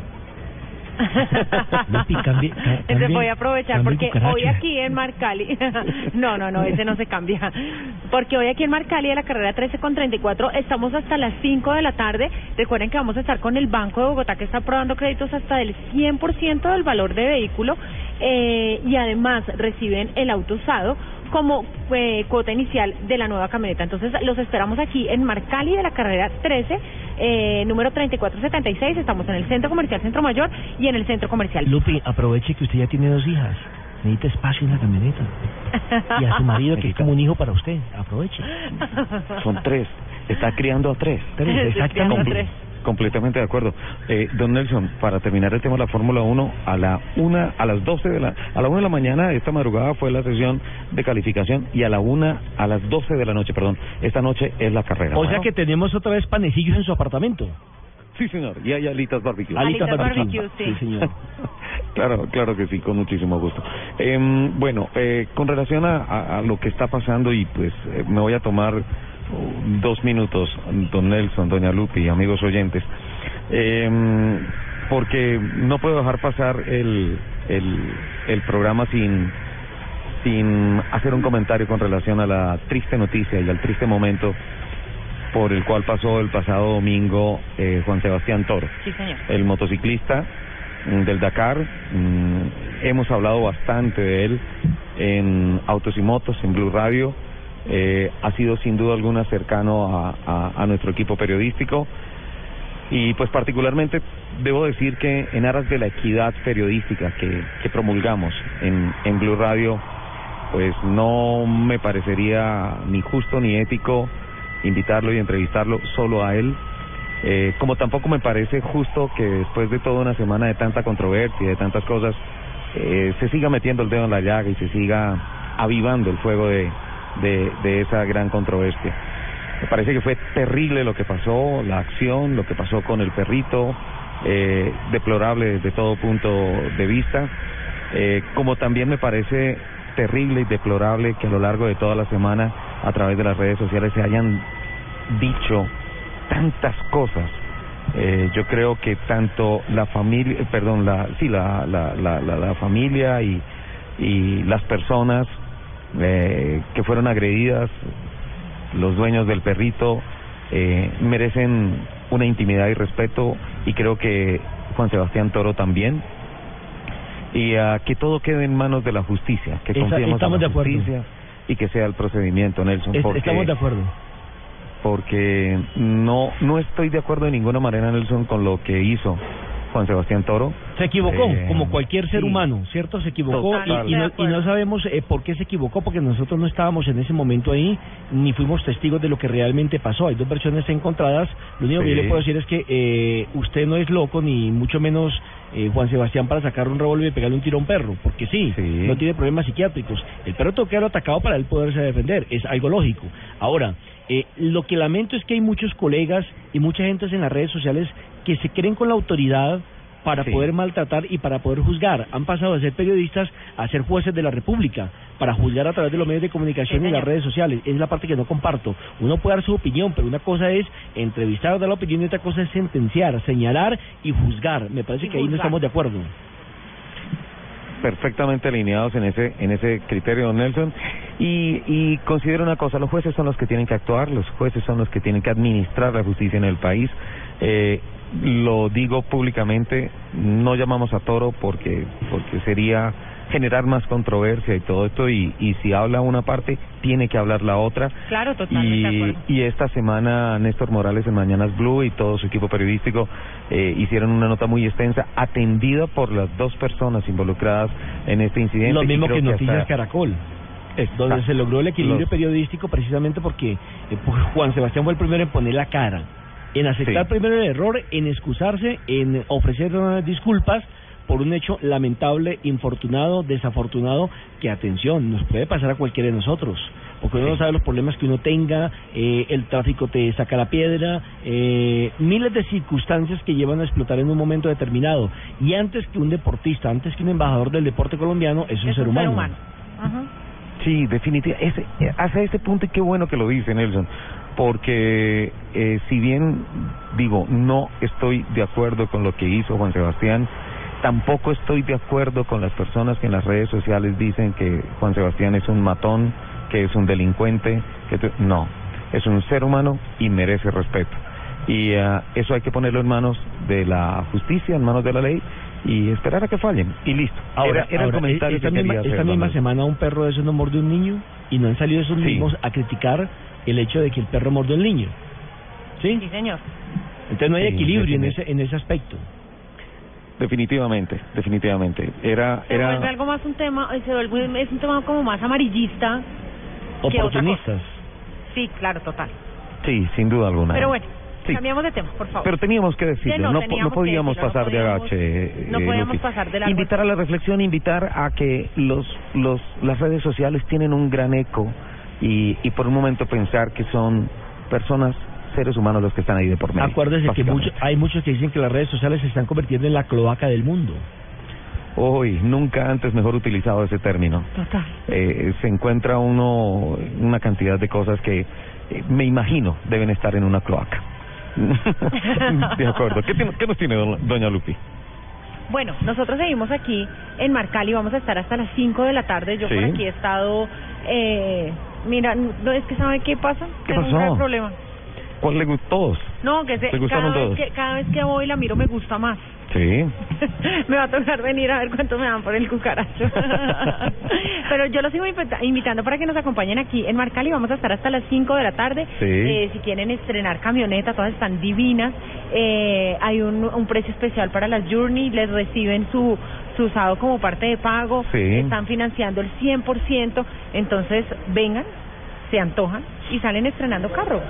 Lupi, cambie, ca- Ese cambie- voy a aprovechar porque cucaracha. hoy aquí en Marcali, no, no, no, ese no se cambia, porque hoy aquí en Marcali de la carrera 13 con 34 estamos hasta las 5 de la tarde, recuerden que vamos a estar con el Banco de Bogotá que está aprobando créditos hasta del 100% del valor de vehículo eh, y además reciben el auto usado como eh, cuota inicial de la nueva camioneta. Entonces los esperamos aquí en Marcali de la carrera 13, eh, número 3476. Estamos en el Centro Comercial Centro Mayor y en el Centro Comercial Lupi, aproveche que usted ya tiene dos hijas. Necesita espacio en la camioneta. Y a su marido, que es como un hijo para usted. Aproveche. Son tres. Está criando a tres. Tres, exactamente. Comple- Completamente de acuerdo. Eh, don Nelson, para terminar el tema de la Fórmula 1, a la una, a las 12 de la, a la una de la mañana, esta madrugada fue la sesión de calificación y a la una, a las 12 de la noche, perdón, esta noche es la carrera. O sea que tenemos otra vez panecillos en su apartamento. Sí, señor, y hay alitas barbecue. Alitas Alitas barbecue. barbecue, sí. Sí, señor. claro, claro que sí, con muchísimo gusto. Em, bueno, eh, con relación a, a- a lo que está pasando y pues eh, me voy a tomar dos minutos, don Nelson, doña Lupi, amigos oyentes, Em, porque no puedo dejar pasar el, el, el programa sin sin hacer un comentario con relación a la triste noticia y al triste momento por el cual pasó el pasado domingo eh, Juan Sebastián Toro Sí, señor. el motociclista mm, del Dakar. mm, hemos hablado bastante de él en Autos y Motos, en Blue Radio. Eh, ha sido sin duda alguna cercano a, nuestro equipo periodístico. Y pues particularmente debo decir que en aras de la equidad periodística que, que promulgamos en, en Blue Radio, pues no me parecería ni justo ni ético invitarlo y entrevistarlo solo a él. Eh, como tampoco me parece justo que después de toda una semana de tanta controversia de tantas cosas, eh, se siga metiendo el dedo en la llaga y se siga avivando el fuego de, de, de esa gran controversia. Me parece que fue terrible lo que pasó, la acción, lo que pasó con el perrito, eh, deplorable desde todo punto de vista, eh, como también me parece terrible y deplorable que a lo largo de toda la semana a través de las redes sociales se hayan dicho tantas cosas. Eh, yo creo que tanto la familia, perdón, la, sí, la, la, la, la familia y, y las personas eh, que fueron agredidas, los dueños del perrito, eh, merecen una intimidad y respeto y creo que Juan Sebastián Toro también. Y ah, que todo quede en manos de la justicia, que confiemos estamos en la de acuerdo. justicia y que sea el procedimiento, Nelson. Es- porque Estamos de acuerdo. porque no no estoy de acuerdo de ninguna manera Nelson con lo que hizo Juan Sebastián Toro. Se equivocó, Eh, como cualquier ser sí. humano, ¿cierto? Se equivocó Total. y, y no, y no sabemos eh, por qué se equivocó, porque nosotros no estábamos en ese momento ahí, ni fuimos testigos de lo que realmente pasó. Hay dos versiones encontradas. Lo único que yo le puedo decir es que eh, usted no es loco, ni mucho menos eh, Juan Sebastián para sacar un revólver y pegarle un tiro a un perro, porque sí, no tiene problemas psiquiátricos. El perro tuvo que haberlo atacado para él poderse defender, es algo lógico. Ahora, eh, lo que lamento es que hay muchos colegas y mucha gente en las redes sociales que se creen con la autoridad para Sí. poder maltratar y para poder juzgar. Han pasado de ser periodistas a ser jueces de la República, para juzgar a través de los medios de comunicación Sí, y las redes sociales. Es la parte que no comparto. Uno puede dar su opinión, pero una cosa es entrevistar, dar la opinión y otra cosa es sentenciar, señalar y juzgar. Me parece Y que ahí no estamos de acuerdo. perfectamente alineados en ese en ese criterio, don Nelson. Y, y considero una cosa, los jueces son los que tienen que actuar, los jueces son los que tienen que administrar la justicia en el país. Eh, lo digo públicamente, no llamamos a Toro porque porque sería generar más controversia y todo esto y, y si habla una parte tiene que hablar la otra Claro, totalmente y, y esta semana Néstor Morales en Mañanas Blue y todo su equipo periodístico eh, hicieron una nota muy extensa, atendida por las dos personas involucradas en este incidente. Lo mismo que Noticias hasta- Caracol. donde se logró el equilibrio Los- periodístico precisamente porque eh, pues, Juan Sebastián fue el primero en poner la cara, en aceptar Sí. primero el error, en excusarse, en ofrecer eh, disculpas, por un hecho lamentable, infortunado, desafortunado, que atención, nos puede pasar a cualquiera de nosotros. Porque uno no sabe los problemas que uno tenga, eh, el tráfico te saca la piedra, eh, miles de circunstancias que llevan a explotar en un momento determinado. Y antes que un deportista, antes que un embajador del deporte colombiano, es un ser humano. Sí, definitivamente. Ese, hacia ese punto, y qué bueno que lo dice Nelson, porque eh, si bien digo, no estoy de acuerdo con lo que hizo Juan Sebastián, tampoco estoy de acuerdo con las personas que en las redes sociales dicen que Juan Sebastián es un matón, que es un delincuente, que no, es un ser humano y merece respeto. Y ah, eso hay que ponerlo en manos de la justicia, en manos de la ley y esperar a que fallen. Y listo. Ahora, era, era el comentario esta que misma, quería hacer. esta misma semana un perro de esos no mordió un niño y no han salido esos Sí. mismos a criticar el hecho de que el perro mordió al niño. ¿Sí? Sí, señor. Entonces no hay Sí, equilibrio en ese, en ese aspecto. Definitivamente, definitivamente. Era, Se vuelve era, algo más un tema, eh, se vuelve, es un tema como más amarillista. Oportunistas. Sí, claro, total. sí, sin duda alguna. Pero bueno, Sí. cambiamos de tema, por favor. Pero teníamos que Sí, decirlo, no, no, que podíamos decirlo, no pasar de agache. no eh, podíamos pasar de largo. Invitar a la reflexión, invitar a que los, los, las redes sociales tienen un gran eco y, y por un momento pensar que son personas, seres humanos los que están ahí de por medio. Acuérdese que mucho- hay muchos que dicen que las redes sociales se están convirtiendo en la cloaca del mundo. Hoy, nunca antes mejor utilizado ese término. Total. Eh, se encuentra uno una cantidad de cosas que eh, me imagino deben estar en una cloaca. de acuerdo. ¿Qué, tiene- qué nos tiene do- doña Lupi? Bueno, nosotros seguimos aquí en Marcali, vamos a estar hasta las 5 de la tarde. Yo Sí. por aquí he estado, eh, mira, no es que sabe qué pasa, ¿Qué tengo un pasó? gran problema. ¿Cuál le gustó? Todos. No, que se- ¿Te gustaron cada vez todos? que cada vez que voy la miro me gusta más. Sí. me va a tocar venir a ver cuánto me dan por el cucaracho. Pero yo los sigo invita- invitando para que nos acompañen aquí en Marcali. Vamos a estar hasta las 5 de la tarde. Sí. Eh, si quieren estrenar camioneta, todas están divinas. Eh, hay un, un precio especial para las Journey. Les reciben su usado como parte de pago. Sí. Están financiando el 100%. Entonces, vengan, se antojan y salen estrenando carro.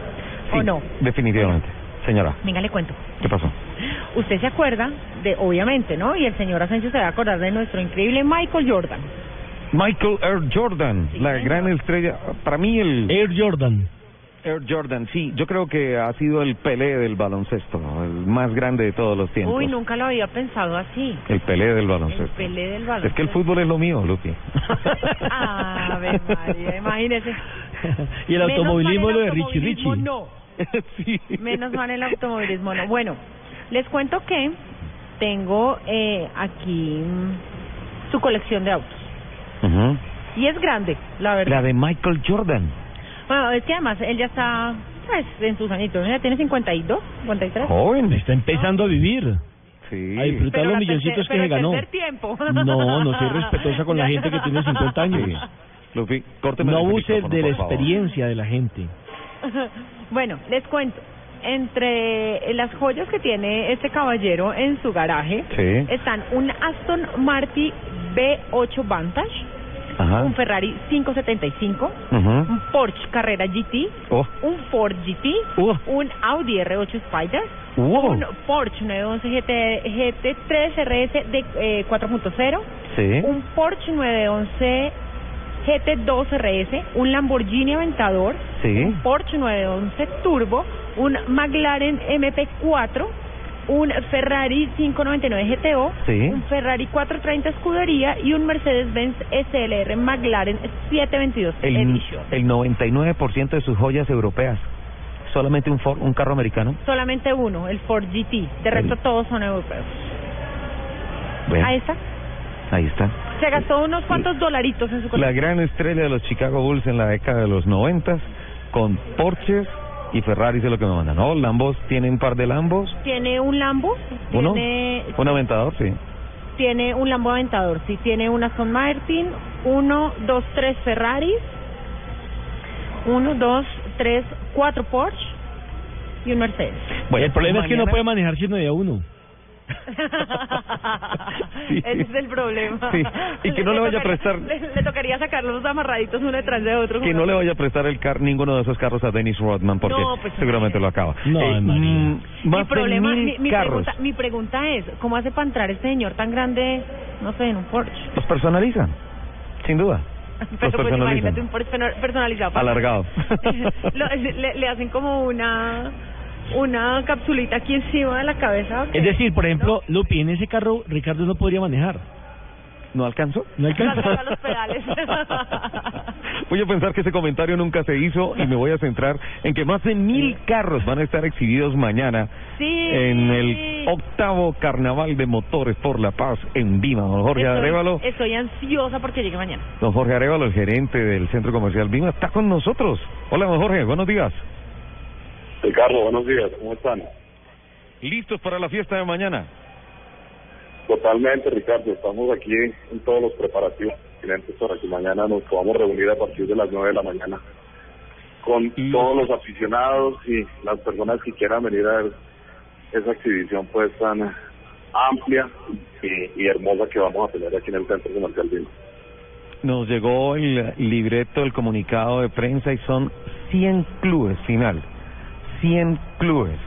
¿O no? Definitivamente. Señora, Venga, le cuento. ¿qué pasó? Usted se acuerda de, obviamente, ¿no? Y el señor Asensio se va a acordar de nuestro increíble Michael Jordan. Michael Air Jordan, la gran estrella. Para mí el... Air Jordan. Air Jordan, sí. Yo creo que ha sido el Pelé del baloncesto, ¿no? el más grande de todos los tiempos. Uy, nunca lo había pensado así. El Pelé del El baloncesto. Pelé del balón. Es que el fútbol es lo mío, Lupi. Ave María, imagínese. y el Menos automovilismo lo el de Richie Richie. No. Menos mal el automovilismo no. Bueno, les cuento que tengo eh, aquí mm, su colección de autos. Ujú. Y es grande, la verdad. La de Michael Jordan. Bueno, es que además él ya está pues, en sus añitos. Ya tiene 52, 53. Joven. Está empezando a vivir. Sí. A disfrutar Pero los milloncitos tercer- que pero se ganó. tiempo. No, no soy respetuosa con la gente que tiene 50 años. Sí. Lupi, córteme No ese abuse micrófono, de la experiencia de la gente. bueno, les cuento. Entre las joyas que tiene este caballero en su garaje Sí. están un Aston Martin B8 Vantage, Ajá. un Ferrari 575, Ujú. un Porsche Carrera GT, Oh. un Ford GT, Uh. un Audi R8 Spider, Wow. un Porsche 911 GT, GT3 RS de eh, 4.0, Sí. un Porsche 911 GT2 RS, un Lamborghini Aventador, Sí. un Porsche 911 Turbo, un McLaren MP4, un Ferrari 599 GTO, Sí. un Ferrari 430 Escudería y un Mercedes-Benz SLR McLaren 722 El, Edition. el 99% de sus joyas europeas. Solamente un, Ford- un carro americano. Solamente uno, el Ford GT. De resto todos son europeos. Bueno, Ahí está. ahí está. Se gastó unos cuantos dolaritos en su La colección. gran estrella de los Chicago Bulls en la década de los 90 con Porsches y Ferraris es lo que me mandan. ¿No? Lambos tiene un par de Lambos. Tiene un Lambo, Uno. tiene, Un aventador, sí. tiene un Lambo Aventador, sí, tiene un Aston Martin, uno, dos, tres Ferraris, uno, dos, tres, cuatro Porsche y un Mercedes. Bueno, el problema es que no puede manejar sino de a Ese es el problema. Sí, y que no le vaya a prestar- Le, le tocaría sacarlos amarraditos uno detrás de otro. Que no le vaya a prestar el car ninguno de esos carros a Dennis Rodman porque No, pues, seguramente lo acaba. No, Eh, mm, Mi problema, mil mi, mi carros. pregunta, mi pregunta es, ¿cómo hace para entrar este señor tan grande, no sé, en un Porsche? Los personalizan, sin duda. Los Pero pues personalizan. imagínate un personalizado. Alargado. Lo- le, le hacen como una una capsulita aquí encima de la cabeza. Es decir, por ejemplo, Lupi, en ese carro Ricardo no podría manejar. ¿No alcanzó? No agarra los pedales. Voy a pensar que ese comentario nunca se hizo y me voy a centrar en que más de mil carros van a estar exhibidos mañana Sí. en el octavo Carnaval de Motores por la Paz en Vima. Don Jorge Arevalo, estoy, estoy ansiosa porque llegue mañana. don Jorge Arevalo, el gerente del Centro Comercial Vima, está con nosotros. Hola, don Jorge, buenos días. Ricardo, buenos días, ¿cómo están? ¿Listos para la fiesta de mañana? Totalmente, Ricardo, estamos aquí en todos los preparativos pertinentes para que mañana nos podamos reunir a partir de las 9 de la mañana con todos los aficionados y las personas que quieran venir a ver esa exhibición pues tan amplia y, y hermosa que vamos a tener aquí en el Centro Comercial Vino. Nos llegó el libreto, el comunicado de prensa y son 100 clubes final. 100 clubes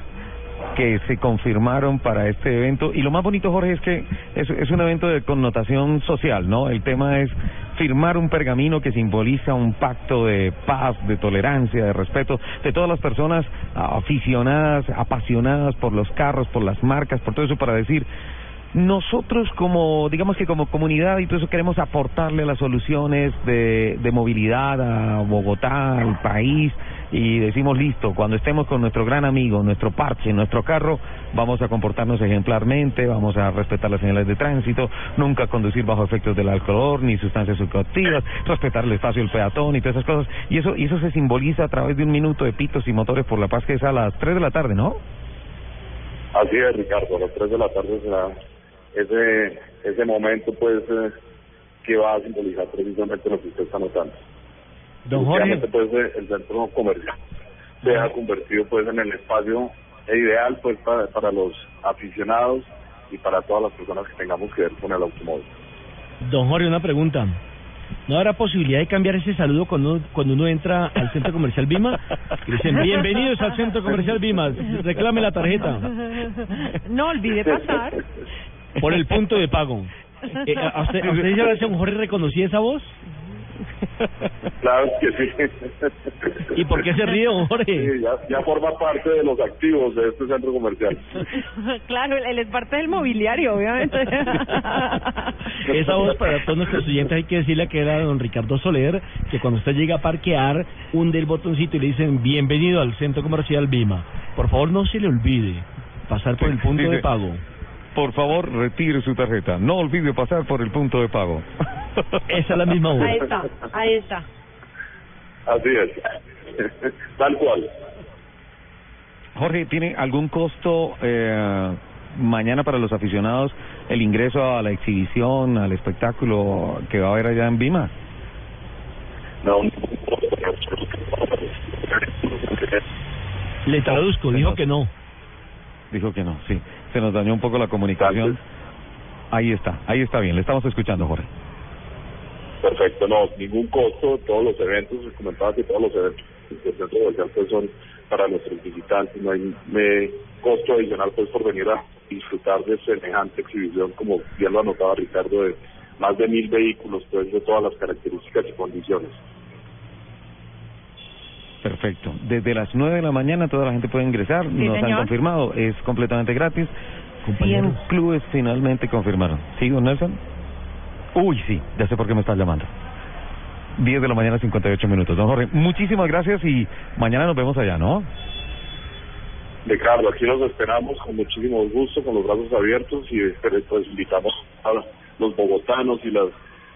que se confirmaron para este evento. Y lo más bonito, Jorge, es que es, es un evento de connotación social, ¿no? El tema es firmar un pergamino que simboliza un pacto de paz, de tolerancia, de respeto de todas las personas aficionadas, apasionadas por los carros, por las marcas, por todo eso, para decir, nosotros como, digamos que como comunidad y todo eso queremos aportarle las soluciones de, de movilidad a Bogotá, al país, y decimos listo, cuando estemos con nuestro gran amigo, nuestro parche, nuestro carro, vamos a comportarnos ejemplarmente, vamos a respetar las señales de tránsito, nunca conducir bajo efectos del alcohol ni sustancias psicoactivas, respetar el espacio del peatón y todas esas cosas, y eso, y eso se simboliza a través de un minuto de pitos y motores por la paz que es a las 3 de la tarde, ¿no? Así es, Ricardo, a las 3 de la tarde será ese, ese momento pues eh, que va a simbolizar precisamente lo que usted está notando. Don Jorge. Pues eh, el centro comercial se ha convertido pues en el espacio ideal pues para, para los aficionados y para todas las personas que tengamos que ver con el automóvil. Don Jorge, una pregunta. ¿No habrá posibilidad de cambiar ese saludo cuando uno, cuando uno entra al centro comercial Vima? Dicen, bienvenidos al centro comercial Vima, reclame la tarjeta No olvide pasar. por el punto de pago. Eh, ¿A usted, a usted ya don Jorge reconocía esa voz? Claro que sí. ¿Y por qué se ríe, Jorge? Sí, ya, ya forma parte de los activos de este centro comercial. claro, él es parte del mobiliario, obviamente. Esa voz para todos nuestros oyentes hay que decirle que era don Ricardo Soler, que cuando usted llega a parquear, hunde el botoncito y le dicen bienvenido al centro comercial Vima. Por favor, no se le olvide pasar por el punto de pago. Por favor, retire su tarjeta. No olvide pasar por el punto de pago. Esa es la misma voz. Ahí está, ahí está. Así es. Tal cual. Jorge, ¿tiene algún costo eh, mañana para los aficionados el ingreso a la exhibición, al espectáculo que va a haber allá en Vima? No. Le traduzco, dijo que no. Dijo que no, sí. Se nos dañó un poco la comunicación. Ahí está, ahí está bien. Le estamos escuchando, Jorge. Perfecto, no, ningún costo, todos los eventos, comentaba que todos los eventos del centro pues son para nuestros visitantes, no hay costo adicional pues por venir a disfrutar de semejante exhibición, como bien lo anotaba Ricardo, de más de mil vehículos, pues de todas las características y condiciones. Perfecto. Desde las 9 de la mañana toda la gente puede ingresar. Nos han confirmado. Es completamente gratis. 100 Compañeros. clubes finalmente confirmaron. ¿Sí, don Nelson? Uy, sí. Ya sé por qué me estás llamando. 10 de la mañana, 58 minutos. Don Jorge, muchísimas gracias y mañana nos vemos allá, ¿no? Ricardo, aquí los esperamos con muchísimo gusto, con los brazos abiertos y pues invitamos a los bogotanos y la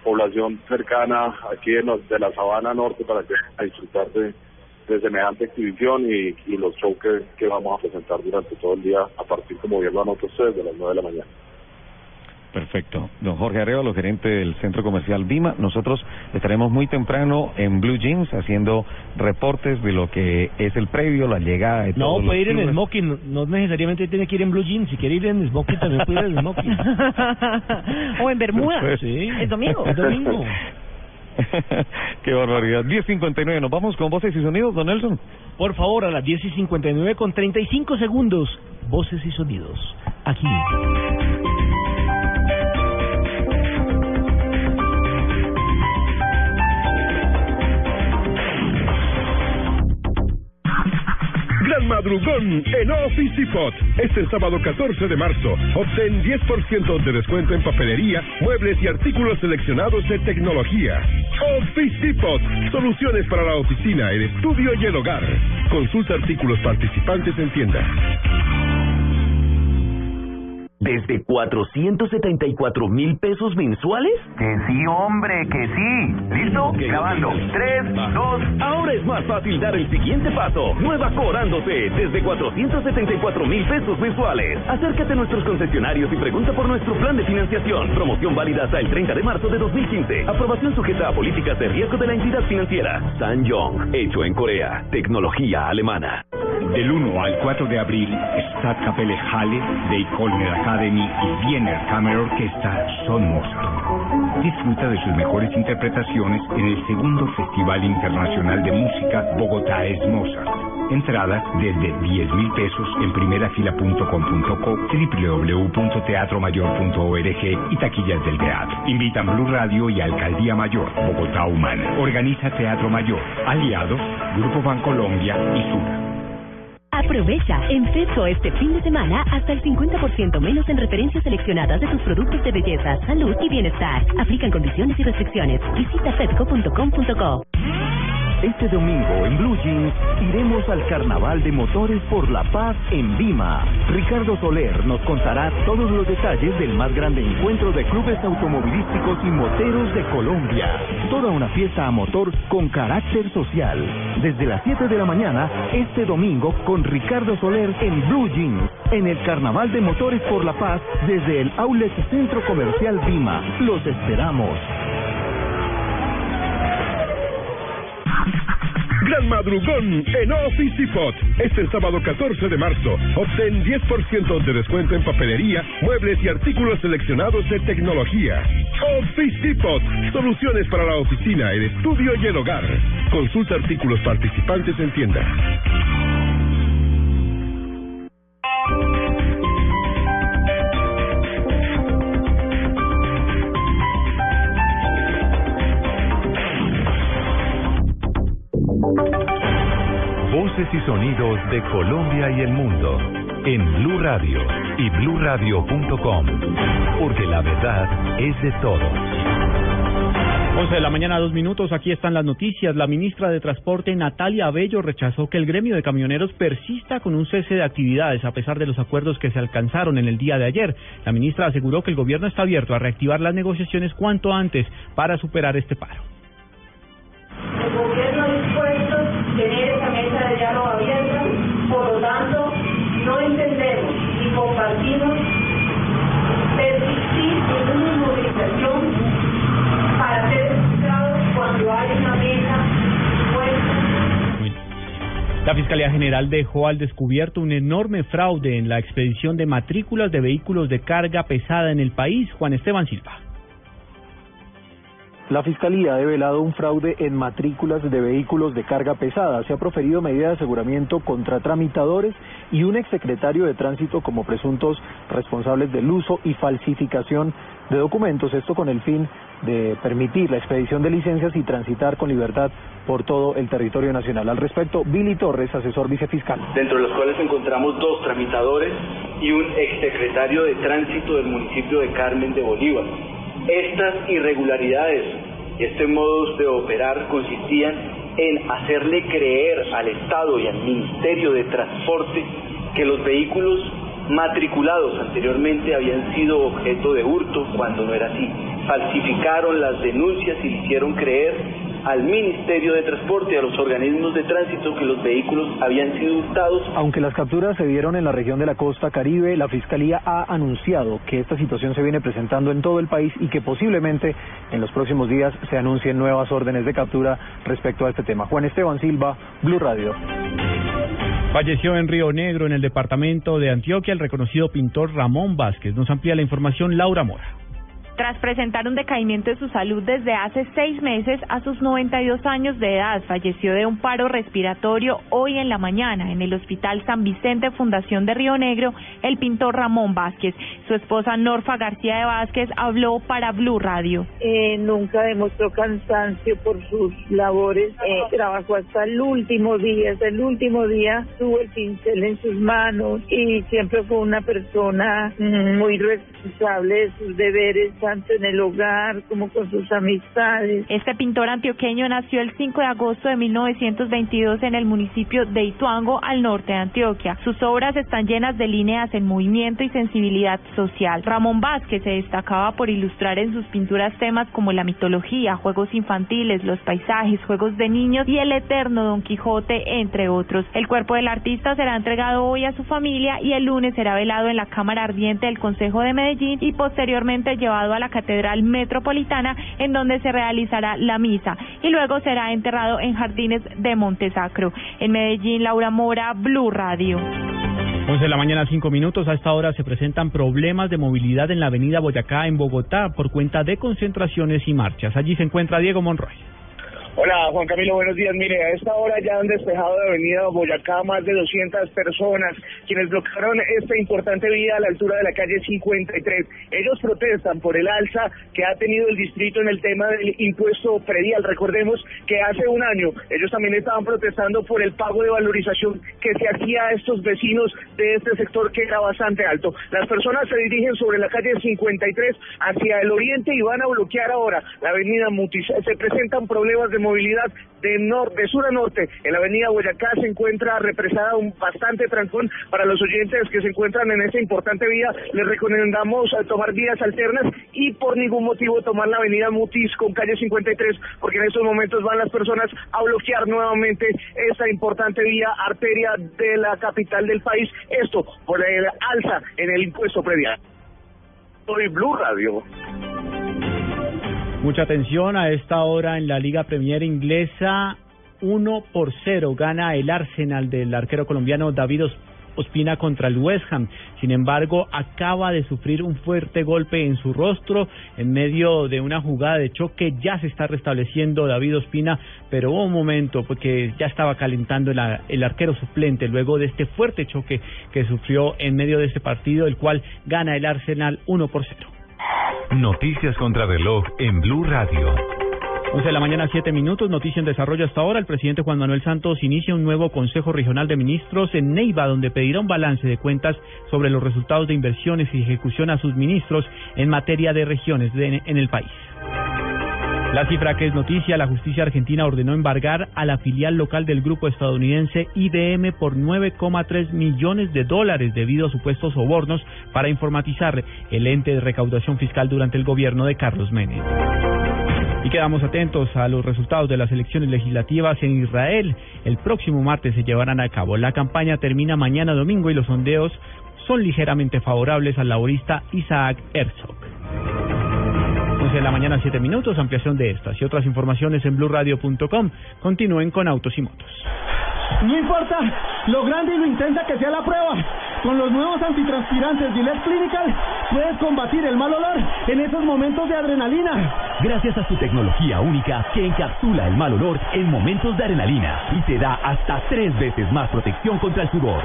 población cercana aquí de, la- de la Sabana Norte para que a disfrutar de, de semejante exhibición y, y los shows que, que vamos a presentar durante todo el día a partir, como bien lo anotó usted, de las 9 de la mañana. Perfecto. Don Jorge Arevalo, gerente del Centro Comercial Vima. Nosotros estaremos muy temprano en Blue Jeans haciendo reportes de lo que es el previo, la llegada de No, todos puede los ir en smoking, no necesariamente tiene que ir en blue jeans, si quiere ir en smoking también puede ir en smoking. o en Bermuda. Sí. Es domingo. Es domingo. Qué barbaridad. 10.59. Nos vamos con voces y sonidos, don Nelson. Por favor, a las 10 y 59 con 35 segundos, voces y sonidos. Aquí. Gran madrugón en Office Depot. Este sábado 14 de marzo. Obtén 10% de descuento en papelería, muebles y artículos seleccionados de tecnología. Office Depot. Soluciones para la oficina, el estudio y el hogar. Consulta artículos participantes en tienda. ¿Desde 474 mil pesos mensuales? Que sí, hombre, que sí. ¿Listo? Grabando. Tres, dos. Ahora es más fácil dar el siguiente paso. Nueva Corándose, desde 474 mil pesos mensuales. Acércate a nuestros concesionarios y pregunta por nuestro plan de financiación. Promoción válida hasta el 30 de marzo de 2015. Aprobación sujeta a políticas de riesgo de la entidad financiera. Sanyong, hecho en Corea. Tecnología alemana. Del 1 al 4 de abril, Stadtkapelle Halle, Deikolner Academy y Wiener Kammerorchester son Mozart. Disfruta de sus mejores interpretaciones en el segundo Festival Internacional de Música Bogotá es Mozart. Entradas desde 10 mil pesos en primerafila.com.co, www.teatromayor.org y taquillas del teatro. Invitan Blue Radio y Alcaldía Mayor, Bogotá Humana. Organiza Teatro Mayor, aliados, Grupo Bancolombia y Sura. Aprovecha en Fedco este fin de semana hasta el 50% menos en referencias seleccionadas de tus productos de belleza, salud y bienestar. Aplican condiciones y restricciones. Visita fedco.com.co. Este domingo en Blue Jeans iremos al Carnaval de Motores por la Paz en Lima. Ricardo Soler nos contará todos los detalles del más grande encuentro de clubes automovilísticos y moteros de Colombia. Toda una fiesta a motor con carácter social. Desde las 7 de la mañana, este domingo con Ricardo Soler en Blue Jeans, en el Carnaval de Motores por la Paz desde el Outlet Centro Comercial Lima. Los esperamos. Gran madrugón en Office Depot. Este sábado 14 de marzo. Obtén 10% de descuento en papelería, muebles y artículos seleccionados de tecnología. Office Depot. Soluciones para la oficina, el estudio y el hogar. Consulta artículos participantes en tienda. Voces y sonidos de Colombia y el mundo en Blue Radio y bluradio.com, porque la verdad es de todos. 11 de la mañana, dos minutos. Aquí están las noticias. La ministra de Transporte, Natalia Abello, rechazó que el gremio de camioneros persista con un cese de actividades a pesar de los acuerdos que se alcanzaron en el día de ayer. La ministra aseguró que el gobierno está abierto a reactivar las negociaciones cuanto antes para superar este paro. La Fiscalía General dejó al descubierto un enorme fraude en la expedición de matrículas de vehículos de carga pesada en el país. Juan Esteban Silva. La Fiscalía ha develado un fraude en matrículas de vehículos de carga pesada. Se ha proferido medida de aseguramiento contra tramitadores y un exsecretario de tránsito como presuntos responsables del uso y falsificación de documentos. Esto con el fin de permitir la expedición de licencias y transitar con libertad por todo el territorio nacional. Al respecto, Billy Torres, asesor vicefiscal. dentro de los cuales encontramos dos tramitadores y un exsecretario de tránsito del municipio de Carmen de Bolívar. Estas irregularidades este modo de operar consistían en hacerle creer al Estado y al Ministerio de Transporte que los vehículos matriculados anteriormente habían sido objeto de hurto cuando no era así. Falsificaron las denuncias y hicieron creer al Ministerio de Transporte a los organismos de tránsito que los vehículos habían sido hurtados. Aunque las capturas se dieron en la región de la costa caribe, la Fiscalía ha anunciado que esta situación se viene presentando en todo el país y que posiblemente en los próximos días se anuncien nuevas órdenes de captura respecto a este tema. Juan Esteban Silva, Blue Radio. Falleció en Río Negro, en el departamento de Antioquia, el reconocido pintor Ramón Vázquez. Nos amplía la información Laura Mora. Tras presentar un decaimiento de su salud desde hace seis meses, a sus 92 años de edad, falleció de un paro respiratorio hoy en la mañana en el Hospital San Vicente Fundación de Río Negro, el pintor Ramón Vázquez. Su esposa Norfa García de Vázquez habló para Blue Radio. Eh, nunca demostró cansancio por sus labores, eh, trabajó hasta el último día, hasta el último día tuvo el pincel en sus manos y siempre fue una persona mm, muy responsable de sus deberes tanto en el hogar como con sus amistades. Este pintor antioqueño nació el 5 de agosto de 1922 en el municipio de Ituango, al norte de Antioquia. Sus obras están llenas de líneas en movimiento y sensibilidad social. Ramón Vázquez se destacaba por ilustrar en sus pinturas temas como la mitología, juegos infantiles, los paisajes, juegos de niños y el eterno Don Quijote, entre otros. El cuerpo del artista será entregado hoy a su familia y el lunes será velado en la Cámara Ardiente del Consejo de Medellín y posteriormente llevado a la Catedral Metropolitana, en donde se realizará la misa, y luego será enterrado en Jardines de Montesacro. En Medellín, Laura Mora, Blue Radio. 11 de la mañana, 5 minutos. A esta hora se presentan problemas de movilidad en la avenida Boyacá, en Bogotá, por cuenta de concentraciones y marchas. Allí se encuentra Diego Monroy. Hola Juan Camilo, buenos días. Mire, a esta hora ya han despejado de Avenida Boyacá más de 200 personas, quienes bloquearon esta importante vía a la altura de la calle 53. Ellos protestan por el alza que ha tenido el distrito en el tema del impuesto predial. Recordemos que hace un año ellos también estaban protestando por el pago de valorización que se hacía a estos vecinos de este sector que era bastante alto. Las personas se dirigen sobre la calle 53 hacia el oriente y van a bloquear ahora la avenida Mutis. Se presentan problemas de movilidad de, norte, sur a norte. En la avenida Boyacá se encuentra represada un bastante trancón para los oyentes que se encuentran en esa importante vía. Les recomendamos tomar vías alternas y por ningún motivo tomar la avenida Mutis con calle 53 porque en estos momentos van las personas a bloquear nuevamente esta importante vía arteria de la capital del país. Esto por el alza en el impuesto predial. Soy Blue Radio. Mucha atención a esta hora en la Liga Premier inglesa. 1 por 0 gana el Arsenal del arquero colombiano David Ospina contra el West Ham. Sin embargo, acaba de sufrir un fuerte golpe en su rostro en medio de una jugada de choque. Ya se está restableciendo David Ospina, pero hubo un momento porque ya estaba calentando el, el arquero suplente luego de este fuerte choque que sufrió en medio de este partido, el cual gana el Arsenal 1 por 0. Noticias contra reloj en Blue Radio. 11 de la mañana, 7 minutos. Noticia en desarrollo hasta ahora. El presidente Juan Manuel Santos inicia un nuevo Consejo Regional de Ministros en Neiva, donde pedirá un balance de cuentas sobre los resultados de inversiones y ejecución a sus ministros en materia de regiones en el país. La cifra que es noticia, la justicia argentina ordenó embargar a la filial local del grupo estadounidense IBM por 9,3 millones de dólares debido a supuestos sobornos para informatizar el ente de recaudación fiscal durante el gobierno de Carlos Menem. Y quedamos atentos a los resultados de las elecciones legislativas en Israel. El próximo martes se llevarán a cabo. La campaña termina mañana domingo y los sondeos son ligeramente favorables al laborista Isaac Herzog. 11 de la mañana, 7 minutos. Ampliación de estas y otras informaciones en blurradio.com. Continúen con Autos y Motos. No importa lo grande y lo intensa que sea la prueba, con los nuevos antitranspirantes Gillette Clinical puedes combatir el mal olor en esos momentos de adrenalina. Gracias a su tecnología única que encapsula el mal olor en momentos de adrenalina y te da hasta tres veces más protección contra el sudor.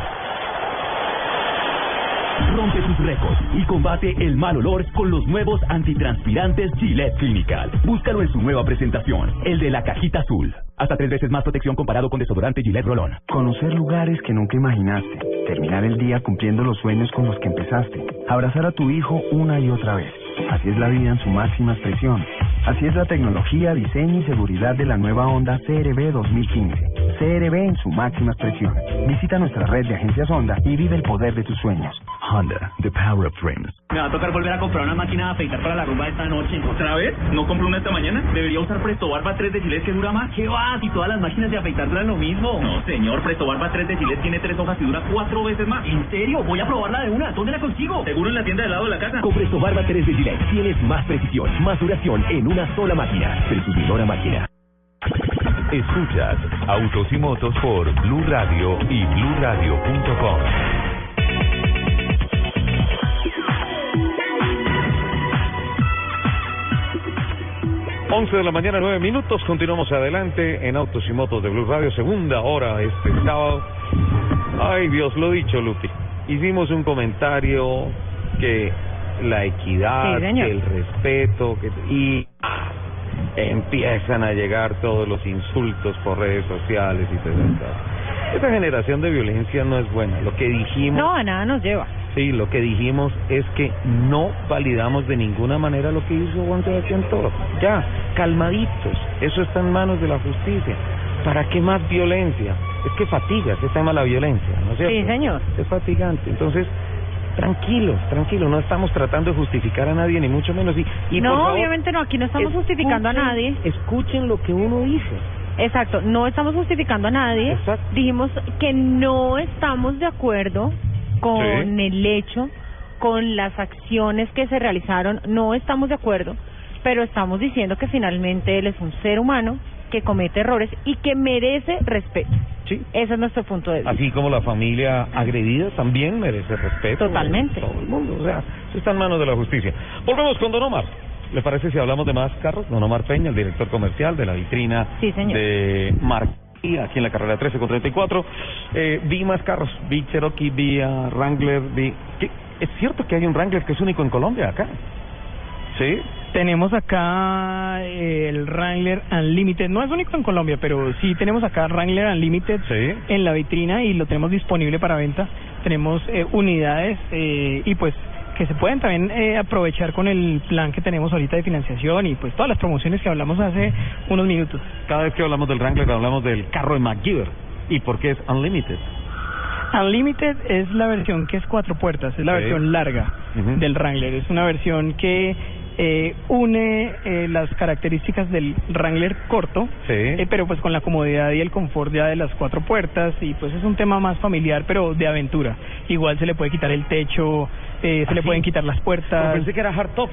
Rompe tus récords y combate el mal olor con los nuevos antitranspirantes Gillette Clinical. Búscalo en su nueva presentación, el de la cajita azul. Hasta tres veces más protección comparado con desodorante Gillette Rolón. Conocer lugares que nunca imaginaste. Terminar el día cumpliendo los sueños con los que empezaste. Abrazar a tu hijo una y otra vez. Así es la vida en su máxima expresión. Así es la tecnología, diseño y seguridad de la nueva Honda CRB 2015. CRB en su máxima expresión. Visita nuestra red de agencias Honda y vive el poder de tus sueños. Honda, the power of dreams. Me va a tocar volver a comprar una máquina de afeitar para la rumba esta noche. ¿Otra vez? ¿No compró una esta mañana? ¿Debería usar Presto Barba 3 de Gillette que dura más? ¿Qué va? Si todas las máquinas de afeitar duran lo mismo. No, señor. Presto Barba 3 de Gillette tiene tres hojas y dura cuatro veces más. ¿En serio? Voy a probarla de una. ¿Dónde la consigo? Seguro en la tienda del lado de la casa. Con Presto Barba 3 de Gillette tienes más precisión, más duración en una sola máquina. Presumidora máquina. Escuchas Autos y Motos por Blue Radio y BlueRadio.com. 11 de la mañana, 9 minutos. Continuamos adelante en Autos y Motos de Blue Radio, segunda hora este sábado. Ay, Dios, lo dicho, Luqui. Hicimos un comentario que la equidad, Sí, señor. que el respeto, que y ah, empiezan a llegar todos los insultos por redes sociales y todo eso. Esta generación de violencia no es buena. Lo que dijimos. No, a nada nos lleva. Sí, lo que dijimos es que no validamos de ninguna manera lo que hizo Juan Sebastián Toro. Ya, calmaditos, eso está en manos de la justicia. ¿Para qué más violencia? Es que fatiga ese tema de la violencia, ¿no es cierto? Sí, señor. Es fatigante. Entonces, tranquilos, tranquilos, no estamos tratando de justificar a nadie, ni mucho menos. Y, y no, favor, obviamente no, aquí no estamos justificando a nadie. Escuchen lo que uno dice. Exacto, no estamos justificando a nadie. Dijimos que no estamos de acuerdo con Sí. el hecho, con las acciones que se realizaron, no estamos de acuerdo, pero estamos diciendo que finalmente él es un ser humano que comete errores y que merece respeto. Sí. Ese es nuestro punto de vista. Así como la familia agredida también merece respeto. Totalmente. Todo el mundo, o sea, eso está en manos de la justicia. Volvemos con Don Omar. ¿Le parece si hablamos de más carros? Don Omar Peña, el director comercial de la vitrina Sí, señor. de Marquía, aquí en la carrera 13 con 34. Eh, vi más carros, vi Cherokee, vi a Wrangler, vi... ¿Qué? ¿Es cierto que hay un Wrangler que es único en Colombia acá? ¿Sí? Tenemos acá eh, el Wrangler Unlimited, no es único en Colombia, pero sí tenemos acá Wrangler Unlimited en la vitrina y lo tenemos disponible para venta. Tenemos eh, unidades eh, y pues que se pueden también eh, aprovechar con el plan que tenemos ahorita de financiación y pues todas las promociones que hablamos hace unos minutos. Cada vez que hablamos del Wrangler hablamos del carro de MacGyver. ¿Y por qué es Unlimited? Unlimited es la versión que es cuatro puertas, es la versión larga del Wrangler. Es una versión que eh, une eh, las características del Wrangler corto, eh, pero pues con la comodidad y el confort ya de las cuatro puertas y pues es un tema más familiar, pero de aventura. Igual se le puede quitar el techo, eh, se le pueden quitar las Pero puertas. pensé que era hardtop.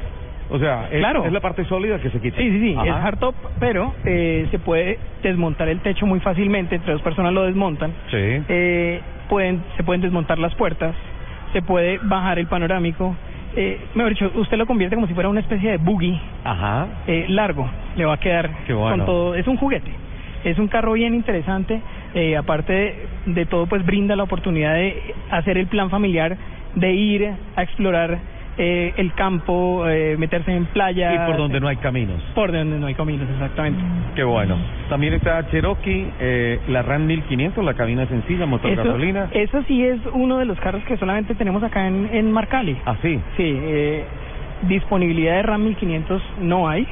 O sea, es, Claro. es la parte sólida que se quita. Sí, sí, sí, Ajá. es hardtop, pero eh, se puede desmontar el techo muy fácilmente, entre dos personas lo desmontan. Sí. Eh, pueden, se pueden desmontar las puertas, se puede bajar el panorámico. Eh, mejor dicho, usted lo convierte como si fuera una especie de buggy Ajá. eh, largo, le va a quedar bueno. con todo. Es un juguete, es un carro bien interesante. eh, aparte de, de todo, pues brinda la oportunidad de hacer el plan familiar, de ir a explorar eh, el campo, eh, meterse en playa. Y por donde no hay caminos. Por donde no hay caminos, exactamente. Qué bueno. También está Cherokee, eh, la RAM 1500, la cabina sencilla, motor Eso, gasolina. eso sí es uno de los carros que solamente tenemos acá en, en Marcali. Ah, sí. Sí, eh, disponibilidad de RAM 1500 no hay.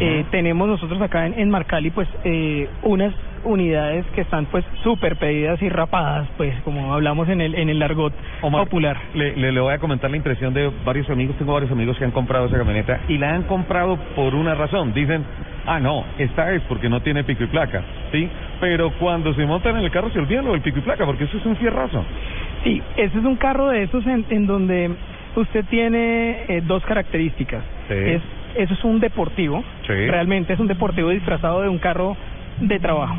Eh, tenemos nosotros acá en, en Marcali pues eh, unas unidades que están pues súper pedidas y rapadas pues como hablamos en el en el argot Omar, popular. Le, le, le voy a comentar la impresión de varios amigos. Tengo varios amigos que han comprado esa camioneta y la han comprado por una razón. Dicen, ah, no, esta es porque no tiene pico y placa, ¿sí? Pero cuando se montan en el carro se olvidan lo del pico y placa porque eso es un fierrazo. Sí, ese es un carro de esos en, en donde usted tiene eh, dos características. Sí. Es, eso es un deportivo, Sí. realmente es un deportivo disfrazado de un carro de trabajo,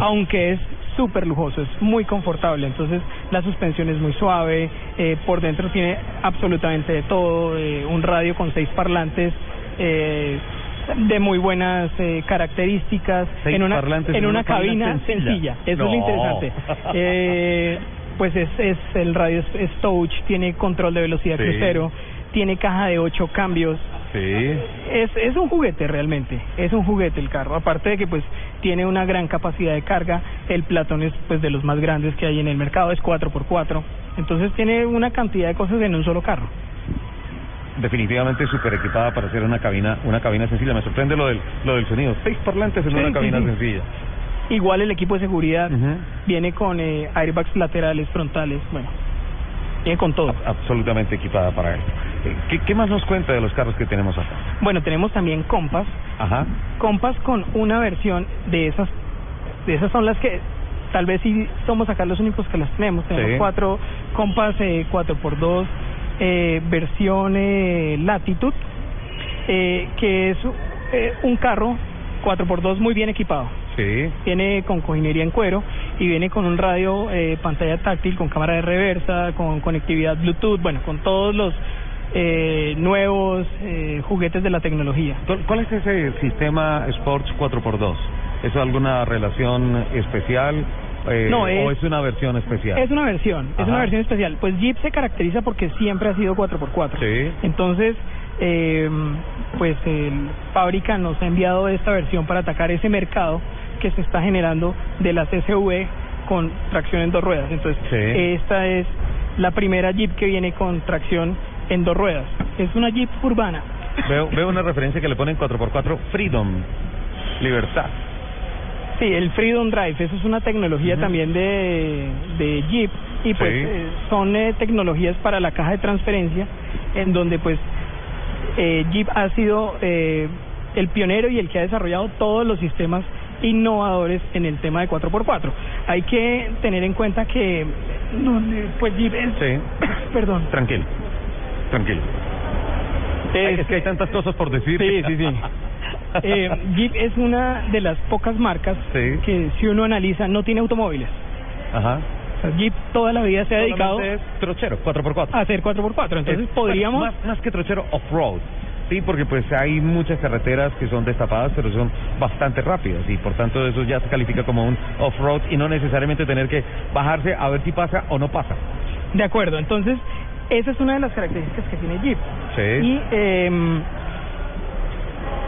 aunque es súper lujoso, es muy confortable, entonces la suspensión es muy suave, eh, por dentro tiene absolutamente de todo, eh, un radio con seis parlantes. Eh, de muy buenas eh, características Seis en una parlantes en en una cabina sencilla. sencilla, eso es lo interesante eh, pues es, es el radio es, es touch, tiene control de velocidad Sí. crucero, tiene caja de ocho cambios. Sí. Es, es un juguete realmente, es un juguete el carro. Aparte de que pues tiene una gran capacidad de carga, el Platón es pues de los más grandes que hay en el mercado, es 4x4. Entonces tiene una cantidad de cosas en un solo carro. Definitivamente súper equipada para hacer una cabina una cabina sencilla. Me sorprende lo del, lo del sonido. Seis parlantes en Sí, una cabina sí. sencilla. Igual el equipo de seguridad viene con eh, airbags laterales, frontales, bueno, viene con todo. Absolutamente equipada para él. ¿Qué, ¿Qué más nos cuenta de los carros que tenemos acá? Bueno, tenemos también Compass. Ajá. Compass con una versión de esas, de esas son las que tal vez sí somos acá los únicos que las tenemos. Tenemos Sí. cuatro Compass eh, 4x2, eh, versión eh, Latitude, eh, que es eh, un carro 4x2 muy bien equipado. Sí. Viene con cojinería en cuero y viene con un radio, eh, pantalla táctil, con cámara de reversa, con conectividad Bluetooth, bueno, con todos los eh, nuevos eh, juguetes de la tecnología. ¿Cuál- ¿Cuál es ese sistema Sports 4x2? ¿Es alguna relación especial eh, No, o es- una versión especial? Es una versión, es una versión especial. Pues Jeep se caracteriza porque siempre ha sido 4x4. Sí. Entonces, eh, pues el fábrica nos ha enviado esta versión para atacar ese mercado que se está generando de las SUV con tracción en dos ruedas. Entonces, Sí. esta es la primera Jeep que viene con tracción en dos ruedas. Es una Jeep urbana. Veo, veo una referencia que le ponen 4x4 Freedom, libertad. Sí, el Freedom Drive, eso es una tecnología también de, de Jeep y pues Sí. eh, son eh, tecnologías para la caja de transferencia en donde pues eh, Jeep ha sido eh, el pionero y el que ha desarrollado todos los sistemas innovadores en el tema de 4x4. Hay que tener en cuenta que pues Jeep es, Sí. perdón, Tranquilo, tranquilo. Es, es que hay tantas cosas por decir. Sí, sí, sí. Eh, Jeep es una de las pocas marcas Sí. que si uno analiza no tiene automóviles. Ajá. O sea, Jeep toda la vida se ha dedicado es trochero, 4x4. a hacer 4x4. Entonces Es- podríamos... Más, más que trochero, off-road. Sí, porque pues hay muchas carreteras que son destapadas, pero son bastante rápidas y por tanto eso ya se califica como un off-road y no necesariamente tener que bajarse a ver si pasa o no pasa. De acuerdo, entonces esa es una de las características que tiene Jeep. Sí. Y em,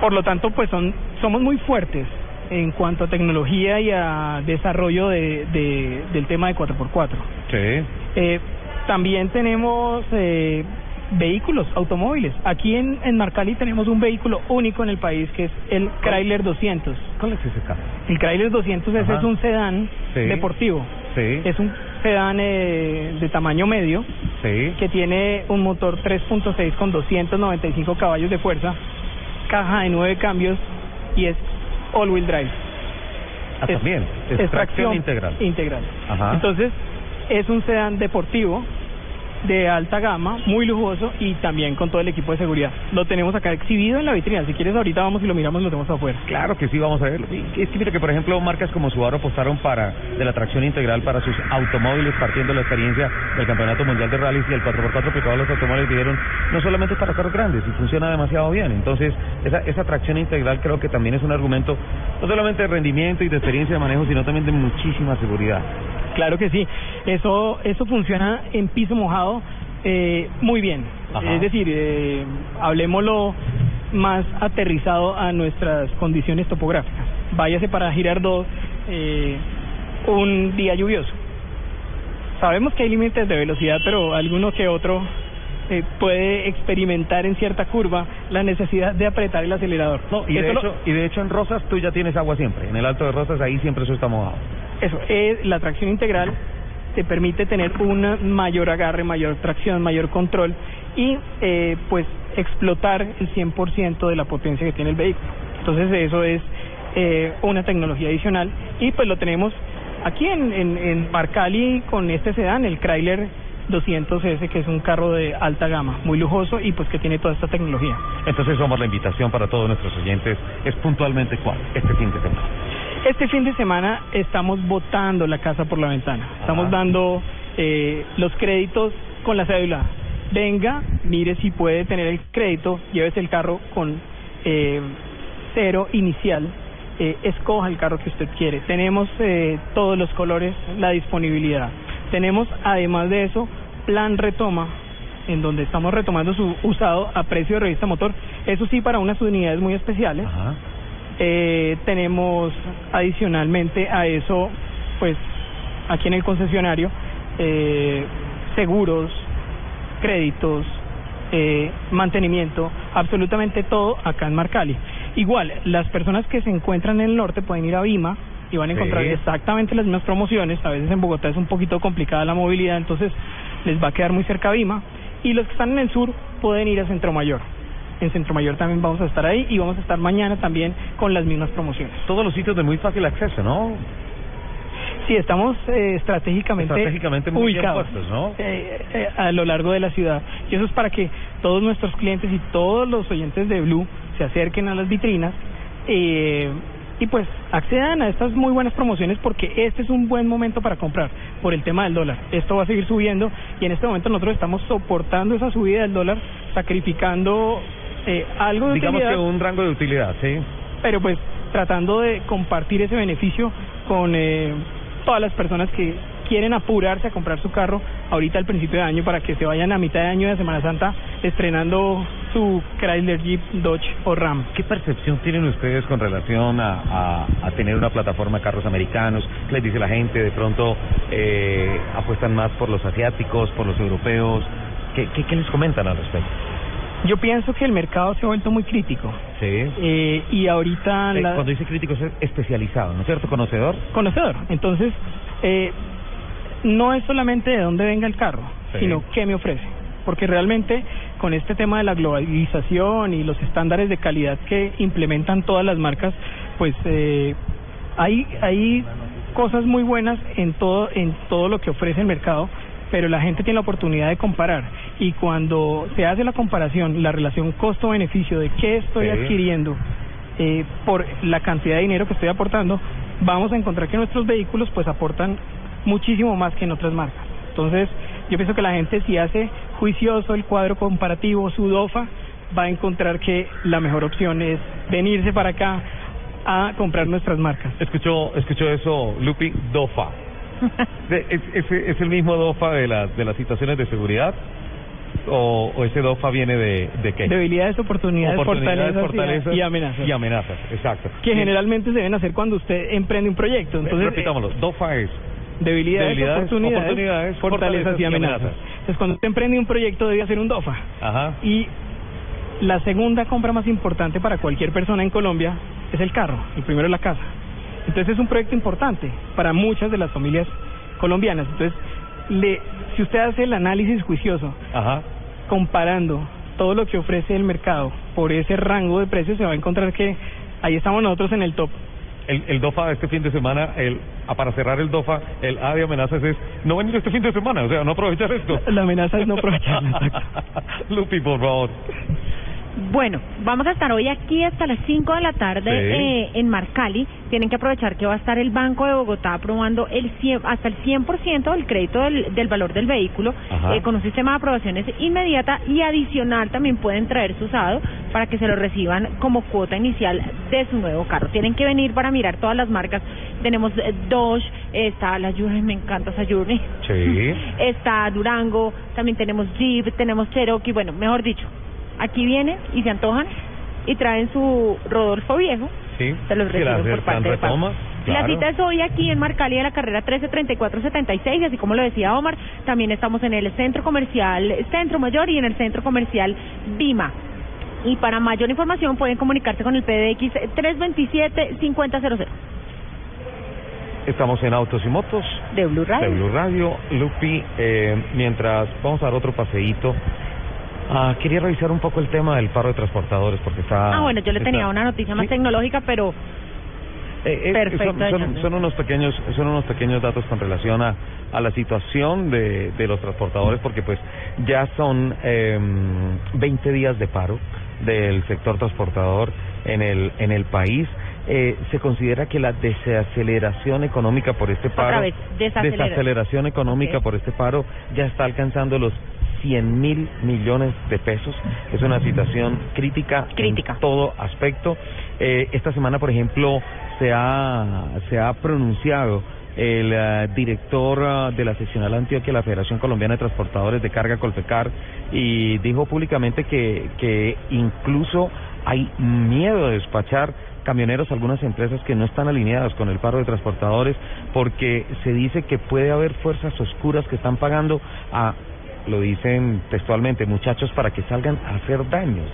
por lo tanto, pues son somos muy fuertes en cuanto a tecnología y a desarrollo de, de- del tema de 4x4. Sí. Eh, también tenemos eh, vehículos, automóviles. Aquí en, en Marcali tenemos un vehículo único en el país que es el Chrysler 200. ¿Cuál es ese carro? El Chrysler 200 ese es un sedán Sí. deportivo. Sí. Es un sedán eh, de tamaño medio Sí. que tiene un motor 3.6 con 295 caballos de fuerza, caja de nueve cambios y es all-wheel drive. Ah, Es- también. Es, tracción integral. Integral. Ajá. Entonces, es un sedán deportivo de alta gama, muy lujoso y también con todo el equipo de seguridad. Lo tenemos acá exhibido en la vitrina. Si quieres, ahorita vamos y lo miramos, lo tenemos afuera. Claro que sí, vamos a verlo. Es que que, por ejemplo, marcas como Subaru apostaron para de la tracción integral para sus automóviles, partiendo de la experiencia del Campeonato Mundial de Rallys y el 4x4 aplicado a los automóviles, dijeron, no solamente para carros grandes, y funciona demasiado bien. Entonces, esa, esa tracción integral creo que también es un argumento, no solamente de rendimiento y de experiencia de manejo, sino también de muchísima seguridad. Claro que sí. Eso, eso funciona en piso mojado eh, muy bien. Ajá. Es decir, eh, hablemoslo más aterrizado a nuestras condiciones topográficas. Váyase para Girardot eh, un día lluvioso. Sabemos que hay límites de velocidad, pero alguno que otro eh, puede experimentar en cierta curva la necesidad de apretar el acelerador. No, y, de lo- hecho, y de hecho en Rosas tú ya tienes agua siempre. En el Alto de Rosas ahí siempre eso está mojado. Eso, es la tracción integral te permite tener un mayor agarre, mayor tracción, mayor control y eh, pues explotar el 100% de la potencia que tiene el vehículo. Entonces eso es eh, una tecnología adicional y pues lo tenemos aquí en, en, en Marcali con este sedán, el Chrysler 200S, que es un carro de alta gama, muy lujoso y pues que tiene toda esta tecnología. Entonces somos la invitación para todos nuestros oyentes. Es puntualmente cuál, este fin de semana. Este fin de semana estamos botando la casa por la ventana. Estamos Ajá. dando eh, los créditos con la cédula. Venga, mire si puede tener el crédito, llévese el carro con eh, cero inicial. eh, escoja el carro que usted quiere. Tenemos eh, todos los colores, la disponibilidad. Tenemos, además de eso, plan retoma, en donde estamos retomando su usado a precio de revista motor. Eso sí, para unas unidades muy especiales. Eh, tenemos adicionalmente a eso, pues aquí en el concesionario, eh, seguros, créditos, eh, mantenimiento, absolutamente todo acá en Marcali. Igual, las personas que se encuentran en el norte pueden ir a Vima y van a encontrar Sí. exactamente las mismas promociones. A veces en Bogotá es un poquito complicada la movilidad, entonces les va a quedar muy cerca Vima. Y los que están en el sur pueden ir a Centro Mayor. En Centro Mayor también vamos a estar ahí y vamos a estar mañana también con las mismas promociones. Todos los sitios de muy fácil acceso, ¿no? Sí, estamos eh, estratégicamente, Estratégicamente muy bien ubicados puestos, ¿no? eh, eh, a lo largo de la ciudad. Y eso es para que todos nuestros clientes y todos los oyentes de Blue se acerquen a las vitrinas eh, y pues accedan a estas muy buenas promociones porque este es un buen momento para comprar por el tema del dólar. Esto va a seguir subiendo y en este momento nosotros estamos soportando esa subida del dólar, sacrificando eh, algo de Digamos utilidad que un rango de utilidad, ¿sí? pero pues tratando de compartir ese beneficio con eh, todas las personas que quieren apurarse a comprar su carro ahorita al principio de año para que se vayan a mitad de año de Semana Santa estrenando su Chrysler Jeep, Dodge o Ram. ¿Qué percepción tienen ustedes con relación a, a, a tener una plataforma de carros americanos? ¿Qué les dice la gente? ¿De pronto eh, apuestan más por los asiáticos, por los europeos? ¿Qué, qué, qué les comentan al respecto? Yo pienso que el mercado se ha vuelto muy crítico Sí. eh, y ahorita Eh, la- Cuando dice crítico es especializado, ¿no es cierto? ¿Conocedor? conocedor. Entonces, eh, no es solamente de dónde venga el carro, Sí. sino qué me ofrece. Porque realmente con este tema de la globalización y los estándares de calidad que implementan todas las marcas, pues eh, hay, hay cosas muy buenas en todo, en todo lo que ofrece el mercado, pero la gente tiene la oportunidad de comparar. Y cuando se hace la comparación, la relación costo-beneficio de qué estoy Sí. adquiriendo, eh, por la cantidad de dinero que estoy aportando, vamos a encontrar que nuestros vehículos pues aportan muchísimo más que en otras marcas. Entonces, yo pienso que la gente si hace juicioso el cuadro comparativo, su DOFA, va a encontrar que la mejor opción es venirse para acá a comprar nuestras marcas. ¿Escuchó, escuchó eso, Lupi? DOFA. ¿Es, es, es el mismo DOFA de, las de las situaciones de seguridad? ¿O, o ese DOFA viene de, de qué? Debilidades, oportunidades, Oportunidades, fortalezas, y- fortalezas y, amenazas. Y amenazas, exacto. que generalmente se deben hacer cuando usted emprende un proyecto. Entonces, Repitámoslo, DOFA es debilidades, debilidades, oportunidades, oportunidades, fortalezas, fortalezas y y amenazas. amenazas. Entonces, cuando usted emprende un proyecto debe hacer un DOFA. Ajá. Y la segunda compra más importante para cualquier persona en Colombia es el carro, el primero es la casa. Entonces es un proyecto importante para muchas de las familias colombianas. Entonces, le, si usted hace el análisis juicioso, Ajá. comparando todo lo que ofrece el mercado por ese rango de precios, se va a encontrar que ahí estamos nosotros en el top. El, el DOFA este fin de semana, el, ah, para cerrar el DOFA, el A de amenazas es no venir este fin de semana, o sea, no aprovechar esto. La amenaza es no aprovecharla, Lupi, por favor. Bueno, vamos a estar hoy aquí hasta las 5 de la tarde Sí. eh, en Marcali. Tienen que aprovechar que va a estar el Banco de Bogotá aprobando el 100, hasta el 100% del crédito del, del valor del vehículo eh, con un sistema de aprobaciones inmediata y adicional también pueden traer su usado para que se lo reciban como cuota inicial de su nuevo carro. Tienen que venir para mirar todas las marcas. Tenemos eh, Dodge, eh, está la Journey, me encanta esa Journey. Sí. Está Durango, también tenemos Jeep, tenemos Cherokee, bueno, mejor dicho, aquí vienen y se antojan y traen su Rodolfo viejo, Sí. se los reciben por parte de retoma, claro. La cita es hoy aquí en Marcali de la carrera 133476 y así como lo decía Omar, también estamos en el centro comercial Centro Mayor y en el centro comercial Bima. Y para mayor información pueden comunicarse con el PDX 327-5000. Estamos en Autos y Motos. De Blue Radio. De Blue Radio. Lupi, eh, mientras vamos a dar otro paseíto, ah, quería revisar un poco el tema del paro de transportadores porque está... Ah, bueno, yo le está- tenía una noticia más tecnológica, pero Eh, eh, Perfecto, son, son, unos pequeños son unos pequeños datos con relación a, a la situación de, de los transportadores porque pues ya son eh, 20 días de paro del sector transportador en el en el país. Eh, se considera que la desaceleración económica por este paro Otra vez, desacelera- desaceleración económica por este paro ya está alcanzando los 100 mil millones de pesos. Es una situación crítica, Crítica. en todo aspecto. Eh, esta semana, por ejemplo, se ha, se ha pronunciado el eh, director ah, de la seccional Antioquia la Federación Colombiana de Transportadores de Carga Colpecar y dijo públicamente que, que incluso hay miedo de despachar camioneros a algunas empresas que no están alineadas con el paro de transportadores porque se dice que puede haber fuerzas oscuras que están pagando a, lo dicen textualmente, muchachos para que salgan a hacer daños.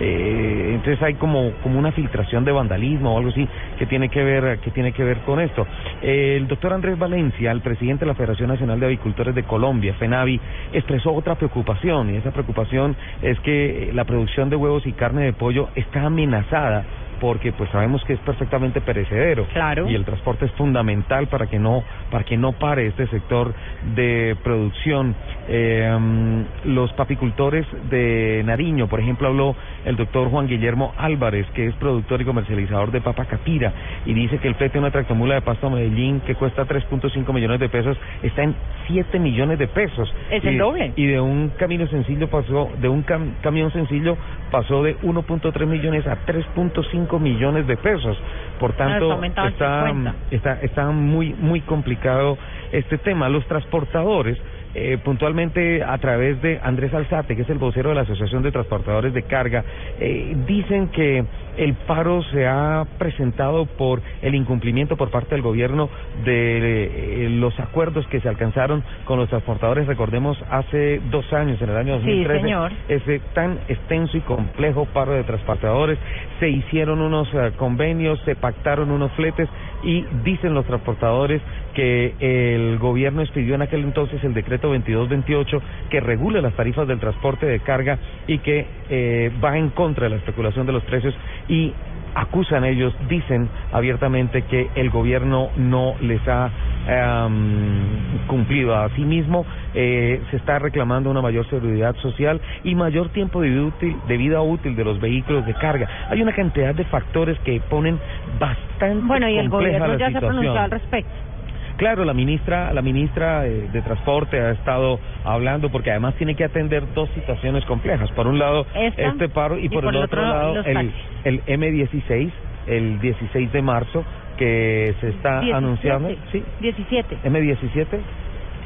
Eh, entonces hay como, como una filtración de vandalismo o algo así que tiene que ver, que tiene que ver con esto. Eh, el doctor Andrés Valencia, el presidente de la Federación Nacional de Avicultores de Colombia, FENAVI, expresó otra preocupación y esa preocupación es que la producción de huevos y carne de pollo está amenazada porque pues sabemos que es perfectamente perecedero Claro. y el transporte es fundamental para que no para que no pare este sector de producción Eh, los papicultores de Nariño por ejemplo habló el doctor Juan Guillermo Álvarez que es productor y comercializador de papa capira y dice que el flete de una tractomula de pasto a Medellín que cuesta 3.5 millones de pesos está en 7 millones de pesos Es el Y- doble. y de un camino sencillo pasó de un cam- camión sencillo pasó de 1.3 millones a 3.5 millones de pesos por Ah, está tanto está 50. está está muy muy complicado este tema los transportadores eh, puntualmente a través de Andrés Alzate, que es el vocero de la Asociación de Transportadores de Carga, eh, dicen que el paro se ha presentado por el incumplimiento por parte del gobierno de eh, los acuerdos que se alcanzaron con los transportadores. Recordemos, hace dos años, en el año Sí, 2013, señor. ese tan extenso y complejo paro de transportadores, se hicieron unos eh, convenios, se pactaron unos fletes y dicen los transportadores que el gobierno expidió en aquel entonces el decreto 2228 que regula las tarifas del transporte de carga y que eh, va en contra de la especulación de los precios y acusan ellos, dicen abiertamente que el gobierno no les ha em, cumplido. Asimismo, eh, se está reclamando una mayor seguridad social y mayor tiempo de vida, útil, de vida útil de los vehículos de carga. Hay una cantidad de factores que ponen bastante Bueno, y el gobierno ya se ha pronunciado al respecto. Claro, la ministra, la ministra eh, de Transporte ha estado hablando porque además tiene que atender dos situaciones complejas. Por un lado, Esta, este paro y, y por, por el otro otro, lado el, el M16, el 16 de marzo que se está 17. anunciando, sí, 17. M17,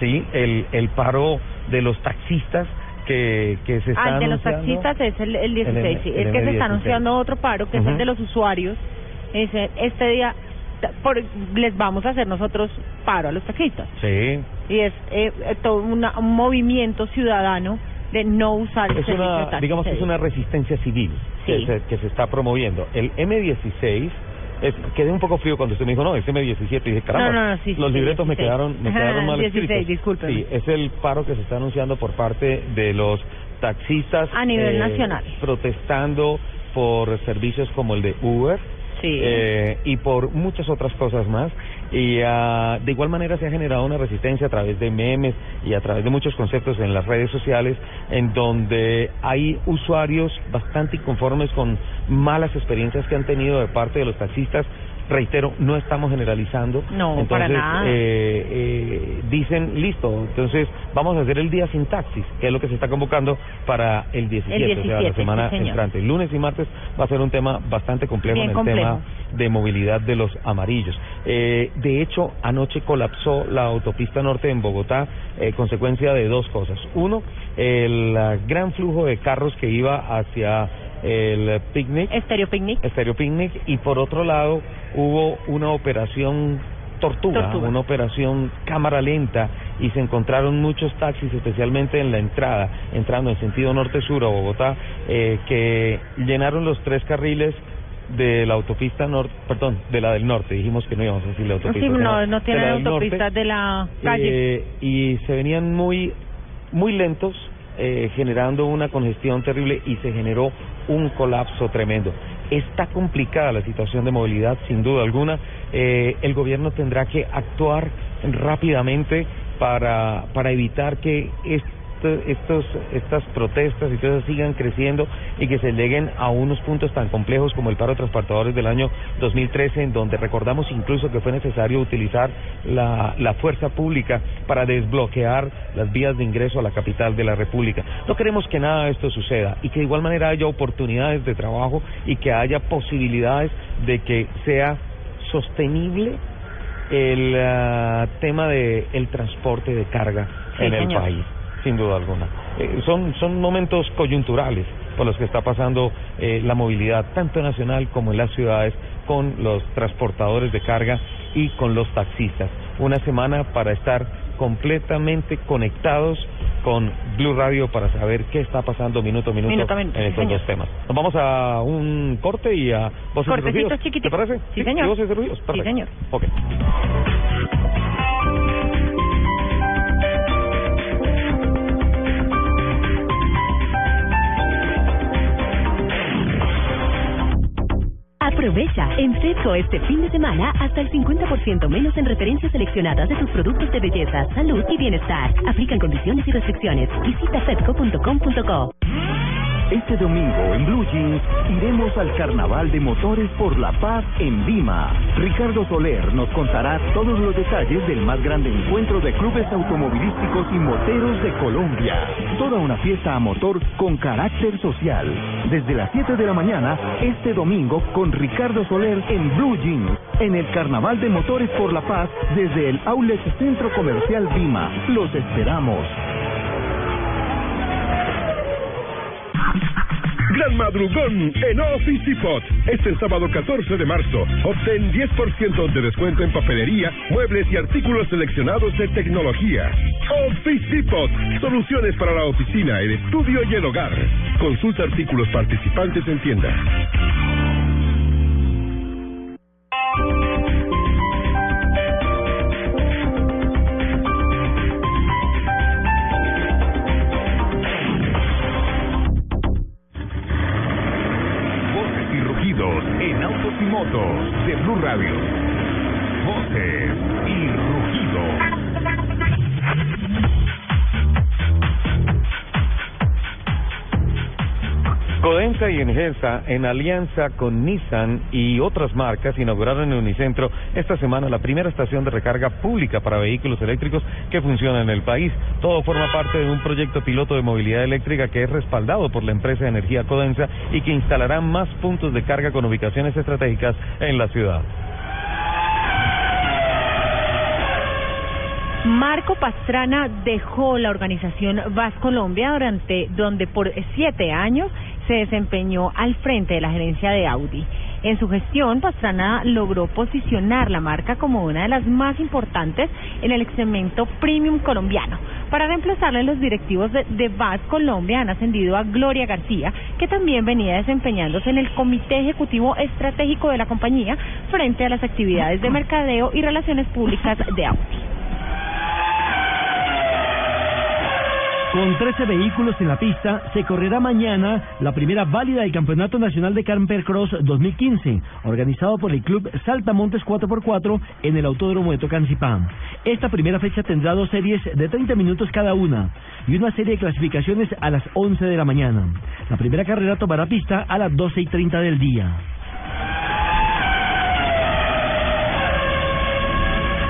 sí, el el paro de los taxistas que que se está Ah, el de los taxistas es el, el 16. El es el que se M16. está anunciando otro paro, que es Ujú. el de los usuarios. Dice, este día por, les vamos a hacer nosotros paro a los taxistas. Sí. Y es eh, eh, todo una- un movimiento ciudadano de no usar el es de una, digamos que es una resistencia civil que, se, que se está promoviendo. El M16, es, quedé un poco frío cuando usted me dijo, no, es M17, y dije, caramba, No, no, no, sí, los sí, libretos me 16. quedaron, me quedaron mal 16, escritos. Sí, es el paro que se está anunciando por parte de los taxistas. A nivel eh, nacional. Protestando por servicios como el de Uber. Sí. eh, y por muchas otras cosas más. Y ah, de igual manera se ha generado una resistencia a través de memes y a través de muchos conceptos en las redes sociales, en donde hay usuarios bastante inconformes con malas experiencias que han tenido de parte de los taxistas. Reitero, no estamos generalizando. No, entonces, para nada. eh, eh, dicen, listo, entonces vamos a hacer el día sin taxis, que es lo que se está convocando para el 17, o sea, la 17, semana sí, entrante. Lunes y martes va a ser un tema bastante complejo Bien en el complejo. tema de movilidad de los amarillos. Eh, de hecho, anoche colapsó la autopista norte en Bogotá, eh, consecuencia de dos cosas. Uno, el gran flujo de carros que iba hacia el picnic, Estéreo Picnic. Estéreo Picnic, y por otro lado hubo una operación tortuga, Tortuga. una operación cámara lenta y se encontraron muchos taxis, especialmente en la entrada, entrando en sentido norte-sur a Bogotá, eh, que llenaron los tres carriles de la autopista norte, perdón, de la del norte, dijimos que no íbamos a decir la autopista. Sí, no, de la norte. autopistas de la calle. Eh, y se venían muy muy lentos eh, generando una congestión terrible y se generó un colapso tremendo. Está complicada la situación de movilidad sin duda alguna. Eh, el gobierno tendrá que actuar rápidamente para para evitar que estos estas protestas y eso sigan creciendo y que se lleguen a unos puntos tan complejos como el paro de transportadores del año 2013 en donde recordamos incluso que fue necesario utilizar la, la fuerza pública para desbloquear las vías de ingreso a la capital de la República. No queremos que nada de esto suceda y que de igual manera haya oportunidades de trabajo y que haya posibilidades de que sea sostenible el ah, tema de el transporte de carga Sí, en el señor. país, sin duda alguna. Eh, son son momentos coyunturales por los que está pasando eh, la movilidad tanto nacional como en las ciudades con los transportadores de carga y con los taxistas. Una semana para estar completamente conectados con Blue Radio para saber qué está pasando minuto a minuto, Minuto a minuto, en estos señor. dos temas. Nos vamos a un corte y a voces y Cortecitos rugidos. ¿Te parece? Sí, señor. ¿Y voces y rugidos? Sí, señor. Ok. Aprovecha en Fedco este fin de semana hasta el 50% menos en referencias seleccionadas de tus productos de belleza, salud y bienestar. Aplican condiciones y restricciones. Visita fedco.com.co. Este domingo en Blue Jeans iremos al Carnaval de Motores por la Paz en Lima. Ricardo Soler nos contará todos los detalles del más grande encuentro de clubes automovilísticos y moteros de Colombia. Toda una fiesta a motor con carácter social. Desde las 7 de la mañana, este domingo con Ricardo Soler en Blue Jeans, en el Carnaval de Motores por la Paz desde el Outlet Centro Comercial Lima. Los esperamos. Gran madrugón en Office Depot. Este sábado 14 de marzo. Obtén 10% de descuento en papelería, muebles y artículos seleccionados de tecnología. Office Depot. Soluciones para la oficina, el estudio y el hogar. Consulta artículos participantes en tienda. De Blue Radio. En alianza con Nissan y otras marcas, inauguraron en Unicentro esta semana la primera estación de recarga pública para vehículos eléctricos que funciona en el país. Todo forma parte de un proyecto piloto de movilidad eléctrica que es respaldado por la empresa de energía Codensa y que instalará más puntos de carga con ubicaciones estratégicas en la ciudad. Marco Pastrana dejó la organización VAS Colombia durante donde por siete años se desempeñó al frente de la gerencia de Audi. En su gestión, Pastrana logró posicionar la marca como una de las más importantes en el segmento premium colombiano. Para reemplazarle, los directivos de, de Colombia han ascendido a Gloria García, que también venía desempeñándose en el Comité Ejecutivo Estratégico de la compañía frente a las actividades de mercadeo y relaciones públicas de Audi. Con 13 vehículos en la pista, se correrá mañana la primera válida del Campeonato Nacional de Camper Cross 2015, organizado por el Club Saltamontes 4x4 en el Autódromo de Tocancipán. Esta primera fecha tendrá dos series de 30 minutos cada una y una serie de clasificaciones a las 11 de la mañana. La primera carrera tomará pista a las 12 y 30 del día.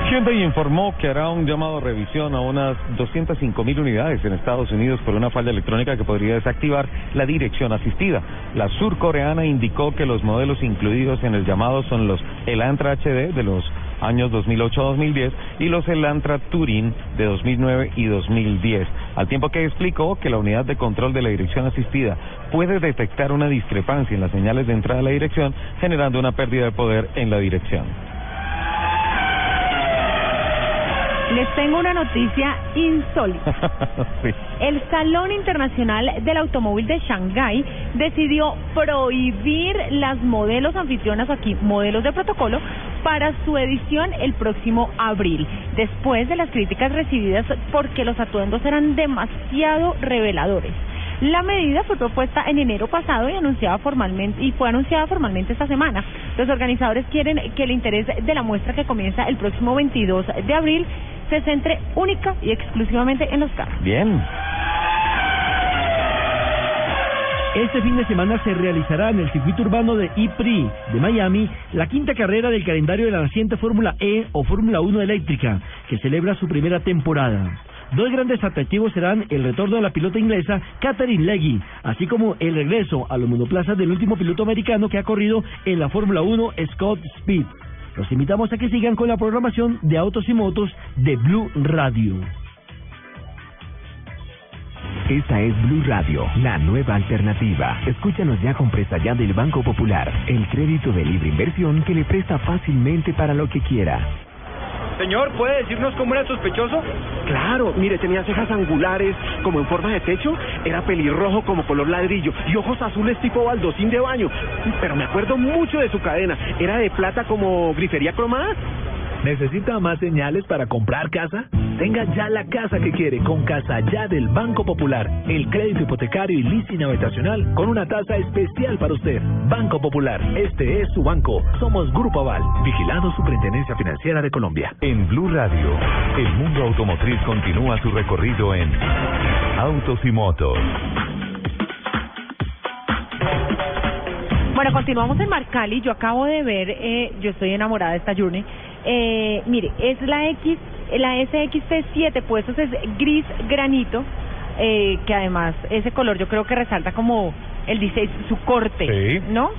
Hyundai informó que hará un llamado a revisión a unas 205 mil unidades en Estados Unidos por una falla electrónica que podría desactivar la dirección asistida. La surcoreana indicó que los modelos incluidos en el llamado son los Elantra HD de los años 2008-2010 y los Elantra Touring de 2009 y 2010, al tiempo que explicó que la unidad de control de la dirección asistida puede detectar una discrepancia en las señales de entrada a la dirección, generando una pérdida de poder en la dirección. Les tengo una noticia insólita. Sí. El Salón Internacional del Automóvil de Shanghái decidió prohibir las modelos anfitrionas aquí, modelos de protocolo, para su edición el próximo abril, después de las críticas recibidas porque los atuendos eran demasiado reveladores. La medida fue propuesta en enero pasado y anunciada formalmente y fue anunciada formalmente esta semana. Los organizadores quieren que el interés de la muestra que comienza el próximo 22 de abril se centre única y exclusivamente en los carros. Bien. Este fin de semana se realizará en el circuito urbano de IPRI de Miami la quinta carrera del calendario de la naciente Fórmula E o Fórmula 1 eléctrica, que celebra su primera temporada. Dos grandes atractivos serán el retorno de la pilota inglesa Catherine Leggy, así como el regreso a los monoplazas del último piloto americano que ha corrido en la Fórmula 1, Scott Speed. Los invitamos a que sigan con la programación de Autos y Motos de Blue Radio. Esta es Blue Radio, la nueva alternativa. Escúchanos ya con presta ya del Banco Popular, el crédito de libre inversión que le presta fácilmente para lo que quiera. Señor, ¿puede decirnos cómo era sospechoso? Claro, mire, tenía cejas angulares como en forma de techo, era pelirrojo como color ladrillo y ojos azules tipo baldocín de baño. Pero me acuerdo mucho de su cadena, era de plata como grifería cromada. ¿Necesita más señales para comprar casa? Tenga ya la casa que quiere con Casa Ya del Banco Popular. El crédito hipotecario y leasing habitacional con una tasa especial para usted. Banco Popular, este es su banco. Somos Grupo Aval, vigilado Superintendencia Financiera de Colombia. En Blue Radio, el mundo automotriz continúa su recorrido en Autos y Motos. Bueno, continuamos en Marcali. Yo acabo de ver, eh, yo estoy enamorada de esta Journey. Eh, mire, es la X, la SXT7, pues eso es gris granito, eh, que además ese color yo creo que resalta como el diseño, su corte, ¿no?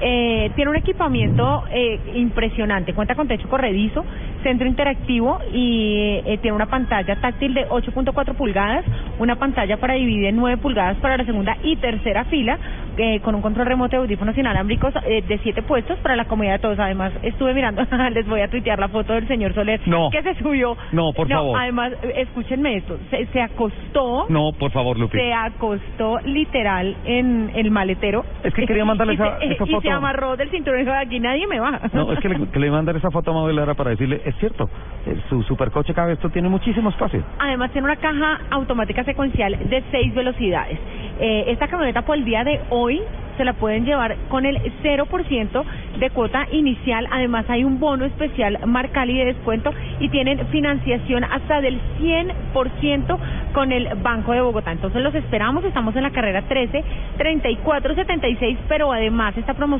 Eh, tiene un equipamiento eh, impresionante, cuenta con techo corredizo, centro interactivo y eh, tiene una pantalla táctil de 8.4 pulgadas, una pantalla para dividir en 9 pulgadas para la segunda y tercera fila, eh, con un control remoto de audífonos inalámbricos eh, de 7 puestos para la comodidad de todos. Además, estuve mirando, les voy a tuitear la foto del señor Soler No. que se subió. No, por favor. Además, escúchenme esto, se, se acostó. No, por favor, Lupi. Se acostó literal en el maletero. Es que quería mandarle esa- foto. Se amarró del cinturón y dijo, aquí nadie me baja. No, es que le, que le iba a mandar esa foto a Mabel era para decirle, es cierto, eh, su supercoche cabe esto tiene muchísimo espacio. Además tiene una caja automática secuencial de seis velocidades. Eh, esta camioneta por el día de hoy se la pueden llevar con el 0% de cuota inicial. Además hay un bono especial Marcali de descuento y tienen financiación hasta del 100% con el Banco de Bogotá. Entonces los esperamos, estamos en la carrera 13 3476, pero además esta promoción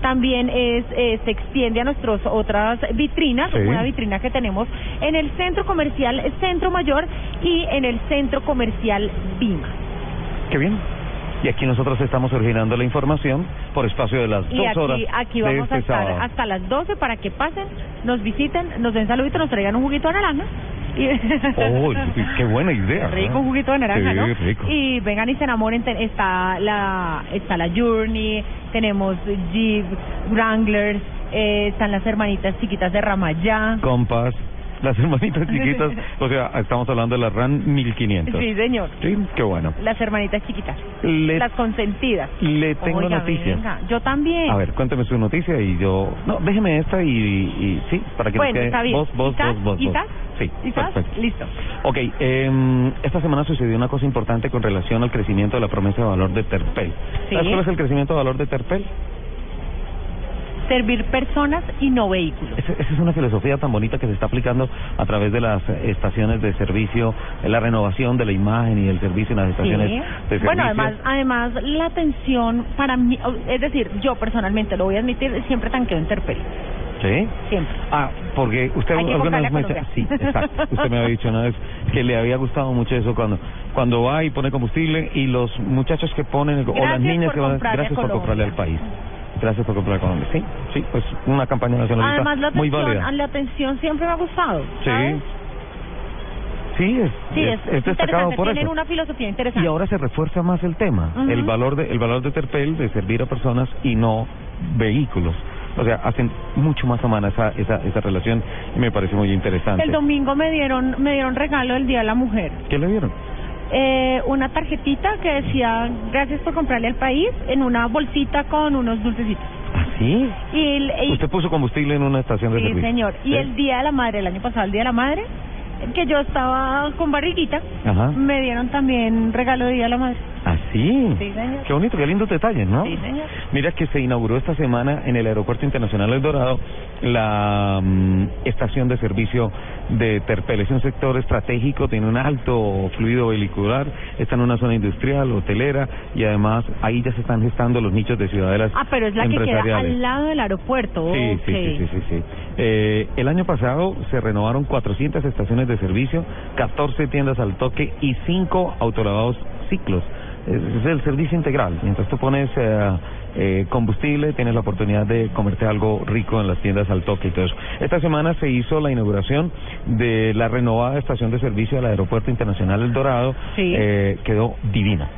también es eh, se extiende a nuestras otras vitrinas, Sí. una vitrina que tenemos en el Centro Comercial Centro Mayor y en el Centro Comercial Bima. Qué bien. Y aquí nosotros estamos originando la información por espacio de las Y dos aquí, horas aquí de vamos este a estar sábado. hasta las 12 para que pasen, nos visiten, nos den saludito, nos traigan un juguito de naranja. Y... Oh, qué buena idea. Rico, un juguito de naranja, Sí, ¿no? rico. Y vengan y se enamoren. Está la, está la Journey, tenemos Jeep, Wranglers, eh, están las hermanitas chiquitas de Ramayá. Compas, las hermanitas chiquitas, o sea, estamos hablando de la RAN 1500. Sí, señor. Sí, qué bueno. Las hermanitas chiquitas. Le- Las consentidas. Le tengo Oiga, noticias. venga, Yo también. A ver, cuénteme su noticia y yo... No, déjeme esta y, y sí, para que bueno, quede... está bien. Vos, vos, ¿Isaac? vos, vos, vos. ¿Isaac? Sí, ¿Isaac? perfecto. Listo. Ok, eh, esta semana sucedió una cosa importante con relación al crecimiento de la promesa de valor de Terpel. Sí. ¿Sabes cuál es el crecimiento de valor de Terpel? Servir personas y no vehículos. Esa, esa es una filosofía tan bonita que se está aplicando a través de las estaciones de servicio, la renovación de la imagen y el servicio en las estaciones Sí. de servicio. Bueno, además, además la atención para mí, es decir, yo personalmente lo voy a admitir, siempre tanqueo en Terpel. ¿Sí? Siempre. Ah, porque usted alguna vez me dice, sí, exacto. Usted me había dicho una vez que le había gustado mucho eso cuando cuando va y pone combustible y los muchachos que ponen o las niñas que van, gracias por comprarle al país. Gracias por comprarle a Colombia. Sí, sí, pues una campaña nacionalista Además, la muy atención, válida. la atención siempre me ha gustado. Sí. ¿sabes? Sí, es, Sí, es, es, es destacado por tienen eso. una filosofía interesante. Y ahora se refuerza más el tema, el valor de el valor de Terpel de servir a personas y no vehículos. O sea, hacen mucho más humana esa, esa, esa relación y me parece muy interesante. El domingo me dieron me dieron regalo del Día de la Mujer. ¿Qué le dieron? Eh, una tarjetita que decía gracias por comprarle al país en una bolsita con unos dulcecitos. ¿Sí? Y, el- y- Usted puso combustible en una estación de sí, servicio. señor. Y el Día de la Madre, el año pasado, el Día de la Madre, que yo estaba con barriguita, Ajá. me dieron también regalo de Día de la Madre. ¿Ah, sí? Señor. Qué bonito, qué lindos detalles, ¿no? Sí, señor. Mira que se inauguró esta semana en el Aeropuerto Internacional El Dorado la mm, estación de servicio de Terpel. Es un sector estratégico, tiene un alto fluido vehicular, está en una zona industrial, hotelera y además ahí ya se están gestando los nichos de ciudadelas Ah, pero es la que queda al lado del aeropuerto. Sí, sí, sí, sí, sí, sí. Eh, el año pasado se renovaron 400 estaciones de servicio, 14 tiendas al toque y 5 autolavados ciclos. Es, el servicio integral. Mientras tú pones eh, eh, combustible, tienes la oportunidad de comerte algo rico en las tiendas al toque y todo eso. Esta semana se hizo la inauguración de la renovada estación de servicio del Aeropuerto Internacional El Dorado. Sí. Eh, quedó divina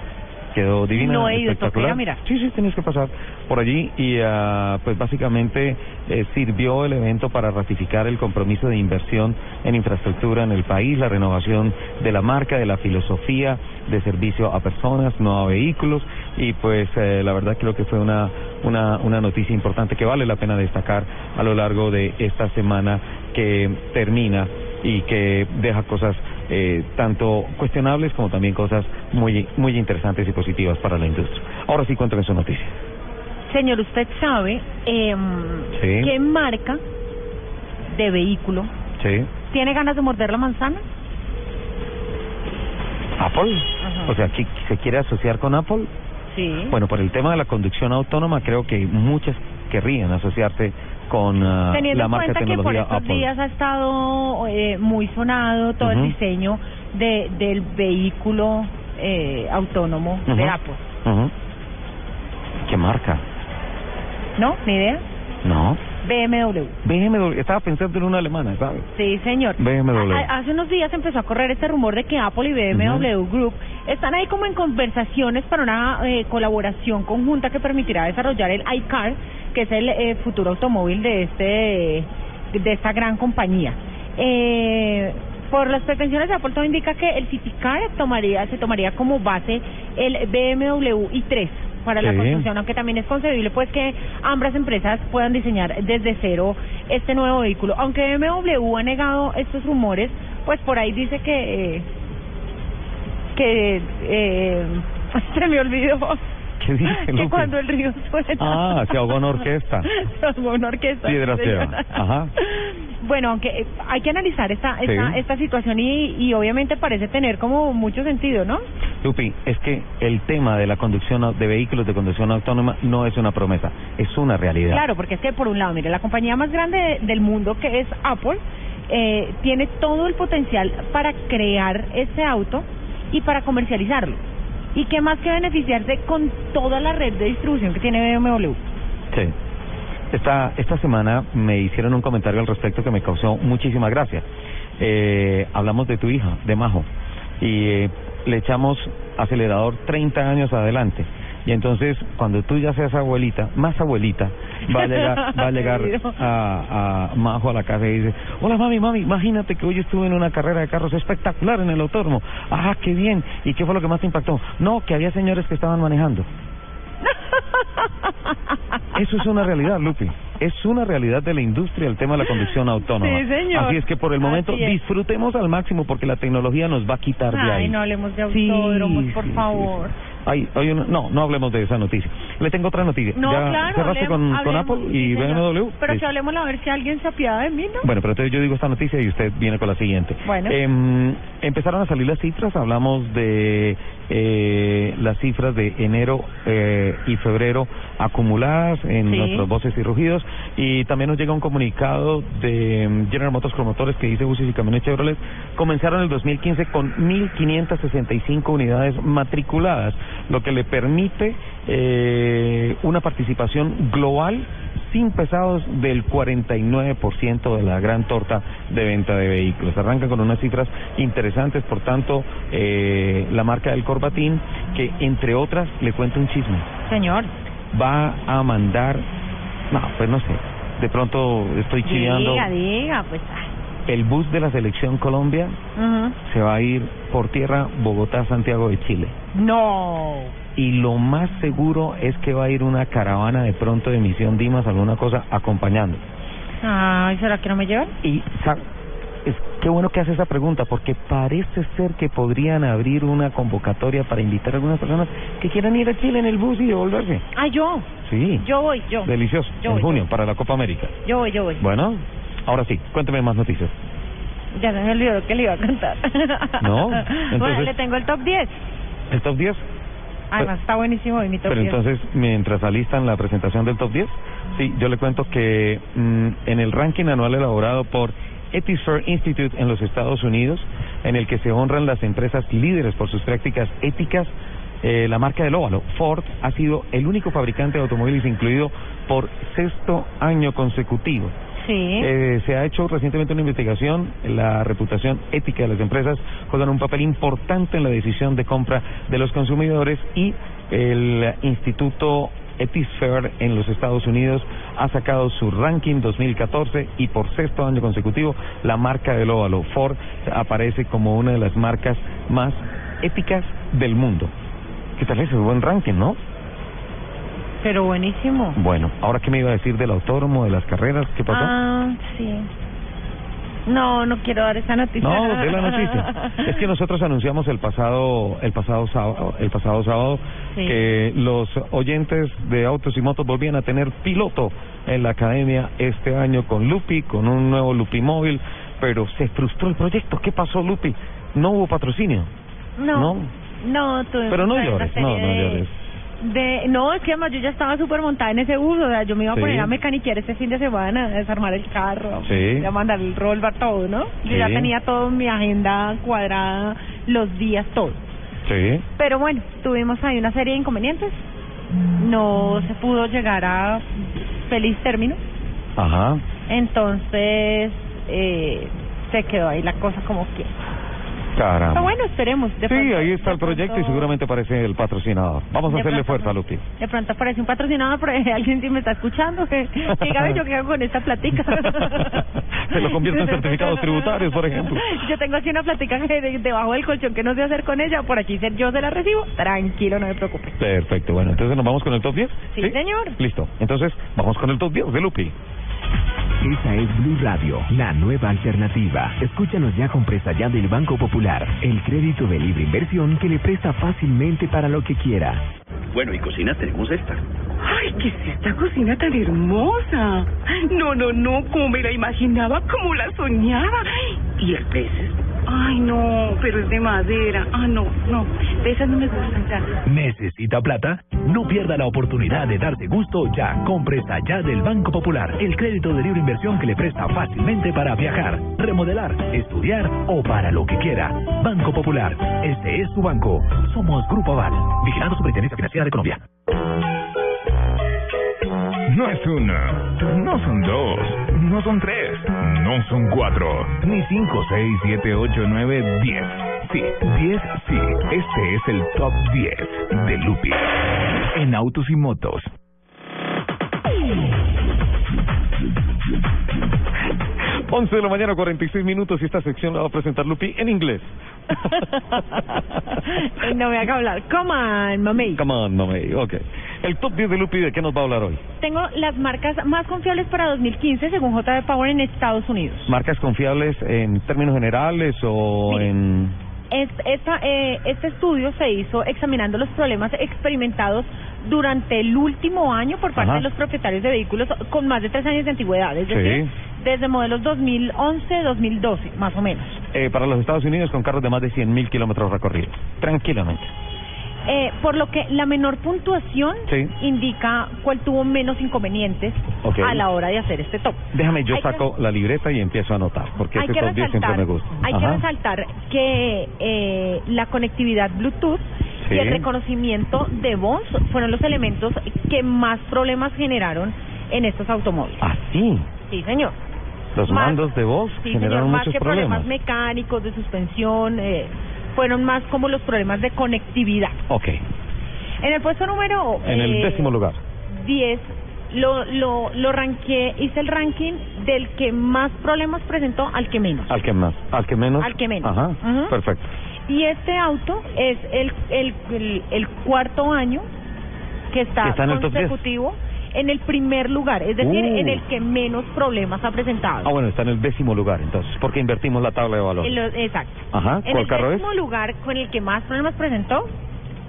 quedó divina, No he ido, espectacular. toca ir a mirar. Sí, sí, tienes que pasar por allí y ah, pues básicamente eh, sirvió el evento para ratificar el compromiso de inversión en infraestructura en el país, la renovación de la marca, de la filosofía de servicio a personas, no a vehículos y pues eh, la verdad creo que fue una, una, una noticia importante que vale la pena destacar a lo largo de esta semana que termina y que deja cosas eh, tanto cuestionables como también cosas muy muy interesantes y positivas para la industria. Ahora sí, cuéntame su noticia. Señor, usted sabe Sí. qué marca de vehículo Sí. tiene ganas de morder la manzana. Apple. O sea, ¿qui- ¿se quiere asociar con Apple? Sí. Bueno, por el tema de la conducción autónoma, creo que muchas querrían asociarse con ah, Teniendo la en marca de cuenta que por estos Apple. días ha estado eh, muy sonado todo el Ujú. diseño de del vehículo eh, autónomo de Ujú. Apple. Ujú. ¿Qué marca? ¿No? ¿Ni idea? No. BMW. BMW, estaba pensando en una alemana, ¿sabes? Sí, señor. BMW. A- hace unos días empezó a correr este rumor de que Apple y BMW Group están ahí como en conversaciones para una eh, colaboración conjunta que permitirá desarrollar el iCar, que es el eh, futuro automóvil de este de esta gran compañía. Eh, por las pretensiones de Apple todo indica que el City Car tomaría se tomaría como base el BMW i3 para la construcción, aunque también es concebible pues que ambas empresas puedan diseñar desde cero este nuevo vehículo. Aunque BMW ha negado estos rumores, pues por ahí dice que eh, que eh, se me olvidó ¿Qué dice, que Lupe? cuando el río suena Ah, se ahogó una orquesta. se ahogó una orquesta. Sí. Ajá. Bueno, aunque eh, hay que analizar esta esta, Sí. esta situación y, y obviamente parece tener como mucho sentido, ¿no? Lupi, es que el tema de la conducción de vehículos de conducción autónoma no es una promesa, es una realidad. Claro, porque es que por un lado, mire, la compañía más grande de- del mundo que es Apple eh, tiene todo el potencial para crear ese auto y para comercializarlo. ¿Y qué más que beneficiarse con toda la red de distribución que tiene BMW? Sí. Esta, esta semana me hicieron un comentario al respecto que me causó muchísima gracia. Eh, hablamos de tu hija, de Majo, y eh, le echamos acelerador 30 años adelante. Y entonces, cuando tú ya seas abuelita, más abuelita, va a llegar, va a llegar a, a Majo a la casa y dice, hola mami, mami, imagínate que hoy estuve en una carrera de carros espectacular en el autódromo. Ah, qué bien. ¿Y qué fue lo que más te impactó? No, que había señores que estaban manejando. Eso es una realidad, Lupi. Es una realidad de la industria el tema de la conducción autónoma. Sí, señor. Así es que por el momento disfrutemos al máximo porque la tecnología nos va a quitar de ahí. Ay, no hablemos de Sí, autódromos, por sí, favor. Ay, hay una- no, no hablemos de esa noticia. Le tengo otra noticia. No, ¿Ya claro. cerraste hablemos- con, con hablemos, Apple sí, y señor. BMW? Pero Sí. que hablemos a ver si alguien se apiada de mí, ¿no? Bueno, pero entonces yo digo esta noticia y usted viene con la siguiente. Bueno. Em, empezaron a salir las cifras, hablamos de eh, las cifras de enero eh, y febrero acumuladas en Sí. nuestras voces y rugidos y también nos llega un comunicado de em, General Motors Promotores que dice buses y camiones Chevrolet comenzaron el 2015 con 1.565 unidades matriculadas, lo que le permite eh, una participación global sin pesados del 49% de la gran torta de venta de vehículos. Arrancan con unas cifras interesantes, por tanto, eh, la marca del Corbatín, que entre otras, le cuento un chisme, Señor. va a mandar, no, pues no sé, de pronto estoy chileando, Diga, diga, pues. el bus de la selección Colombia se va a ir por tierra Bogotá-Santiago de Chile. No. Y lo más seguro es que va a ir una caravana de pronto de Misión Dimas, alguna cosa, acompañando. Ay, ¿será que no me llevan? Y es qué bueno que hace esa pregunta, porque parece ser que podrían abrir una convocatoria para invitar a algunas personas que quieran ir a Chile en el bus y devolverse. Ah, yo. Sí, Yo voy, yo. delicioso, Yo en voy, junio, para la Copa América. Yo voy, yo voy. Bueno, ahora sí, cuénteme más noticias. Ya se me olvidó que le iba a cantar. No, Bueno, entonces- le tengo el top 10. ¿El top 10? Además, está buenísimo hoy mi top Pero 10. entonces, mientras alistan la presentación del top 10, sí, yo le cuento que mm, en el ranking anual elaborado por Ethisphere Institute en los Estados Unidos, en el que se honran las empresas líderes por sus prácticas éticas, eh, la marca del óvalo, Ford, ha sido el único fabricante de automóviles incluido por sexto año consecutivo. Sí. Eh, se ha hecho recientemente una investigación. La reputación ética de las empresas juegan un papel importante en la decisión de compra de los consumidores y el Instituto Ethisphere en los Estados Unidos ha sacado su ranking 2014 y por sexto año consecutivo la marca del óvalo Ford aparece como una de las marcas más éticas del mundo. ¿Qué tal ese buen ranking, no? Pero buenísimo. Bueno, ahora qué me iba a decir del autódromo, de las carreras, ¿qué pasó? Ah, sí. No, no quiero dar esa noticia. No, de la noticia. Es que nosotros anunciamos el pasado el pasado sábado, el pasado sábado Sí. que los oyentes de autos y motos volvían a tener piloto en la academia este año con Lupi, con un nuevo Lupi móvil, pero se frustró el proyecto. ¿Qué pasó, Lupi? No hubo patrocinio. No. ¿No? No, tuvimos Pero no llores, no, no llores. De, no, es que además yo ya estaba súper montada en ese bus, o sea, yo me iba a Sí. poner a mecaniquear este fin de semana, a desarmar el carro, Sí. a mandar el rollbar, todo, ¿no? Yo Sí. ya tenía todo mi agenda cuadrada, los días, todo. Sí. Pero bueno, tuvimos ahí una serie de inconvenientes, no se pudo llegar a feliz término, Ajá. entonces eh, se quedó ahí la cosa como que... Caramba. Pero bueno, esperemos. De Sí, pronto- ahí está el proyecto y seguramente aparece el patrocinador. Vamos a De hacerle pronto- fuerza, Lupi. De pronto aparece un patrocinador, pero alguien sí me está escuchando. Que, que diga, "Ve, yo hago con esta platica. Se lo convierte en certificados tributarios, por ejemplo. Yo tengo así una platica que de- debajo del colchón que no sé hacer con ella. Por aquí yo se la recibo. Tranquilo, no me preocupe. Perfecto, bueno, entonces nos vamos con el top 10. Sí, señor. Listo, entonces vamos con el top 10 de Lupi. Esa es Blue Radio, la nueva alternativa. Escúchanos ya con presta ya del Banco Popular, el crédito de libre inversión que le presta fácilmente para lo que quiera. Bueno, y cocina tenemos esta. Ay, ¿qué es esta cocina tan hermosa? No, no, no, como me la imaginaba, como la soñaba. ¿Y el pez? Ay, no, pero es de madera. Ah, no, no, de esas no me gustan ya. ¿Necesita plata? No pierda la oportunidad de darse gusto ya. Compre allá del Banco Popular, el crédito de libre inversión que le presta fácilmente para viajar, remodelar, estudiar o para lo que quiera. Banco Popular, este es su banco. Somos Grupo Aval, vigilando Superintendencia Financiera de Colombia. No es una, no son dos, no son tres, no son cuatro, ni cinco, seis, siete, ocho, nueve, diez. Sí, diez, sí. Este es el top 10 de Lupi en autos y motos. Once de la mañana, 46 minutos y esta sección la va a presentar Lupi en inglés. No me haga hablar. Come on, mami. Come on, mami. Ok. El top 10 de Lupi, ¿de qué nos va a hablar hoy? Tengo las marcas más confiables para 2015 según JB Power en Estados Unidos. ¿Marcas confiables en términos generales o Mire. en...? Es- esta, eh, este estudio se hizo examinando los problemas experimentados durante el último año por parte Ajá. de los propietarios de vehículos con más de tres años de antigüedad, es Sí. decir, desde modelos 2011-2012, más o menos. Eh, para los Estados Unidos con carros de más de 100.000 kilómetros recorridos. Tranquilamente. Eh, por lo que la menor puntuación Sí. indica cuál tuvo menos inconvenientes Ok. a la hora de hacer este top. Déjame, yo Hay que- saco la libreta y empiezo a anotar, porque hay este que top 10 siempre me gusta. hay que Ajá. resaltar que eh, la conectividad Bluetooth Sí. y el reconocimiento de voz fueron los elementos que más problemas generaron en estos automóviles. Ah, sí. Sí, señor. Los Más- mandos de voz Sí, señor, generaron más muchos que problemas. problemas mecánicos de suspensión, eh, fueron más como los problemas de conectividad. Ok. En el puesto número En el eh, décimo lugar. 10 lo, lo, lo ranqué, hice el ranking del que más problemas presentó al que menos. Al que más. Al que menos. Al que menos. Ajá. Perfecto. Y este auto es el, el, el, el cuarto año que está, Que está en el top 10. consecutivo en el primer lugar, es decir, Uh. en el que menos problemas ha presentado. Ah, bueno, está en el décimo lugar, entonces, porque invertimos la tabla de valor. En lo- exacto. Ajá. En ¿Cuál el carro es? décimo lugar con el que más problemas presentó,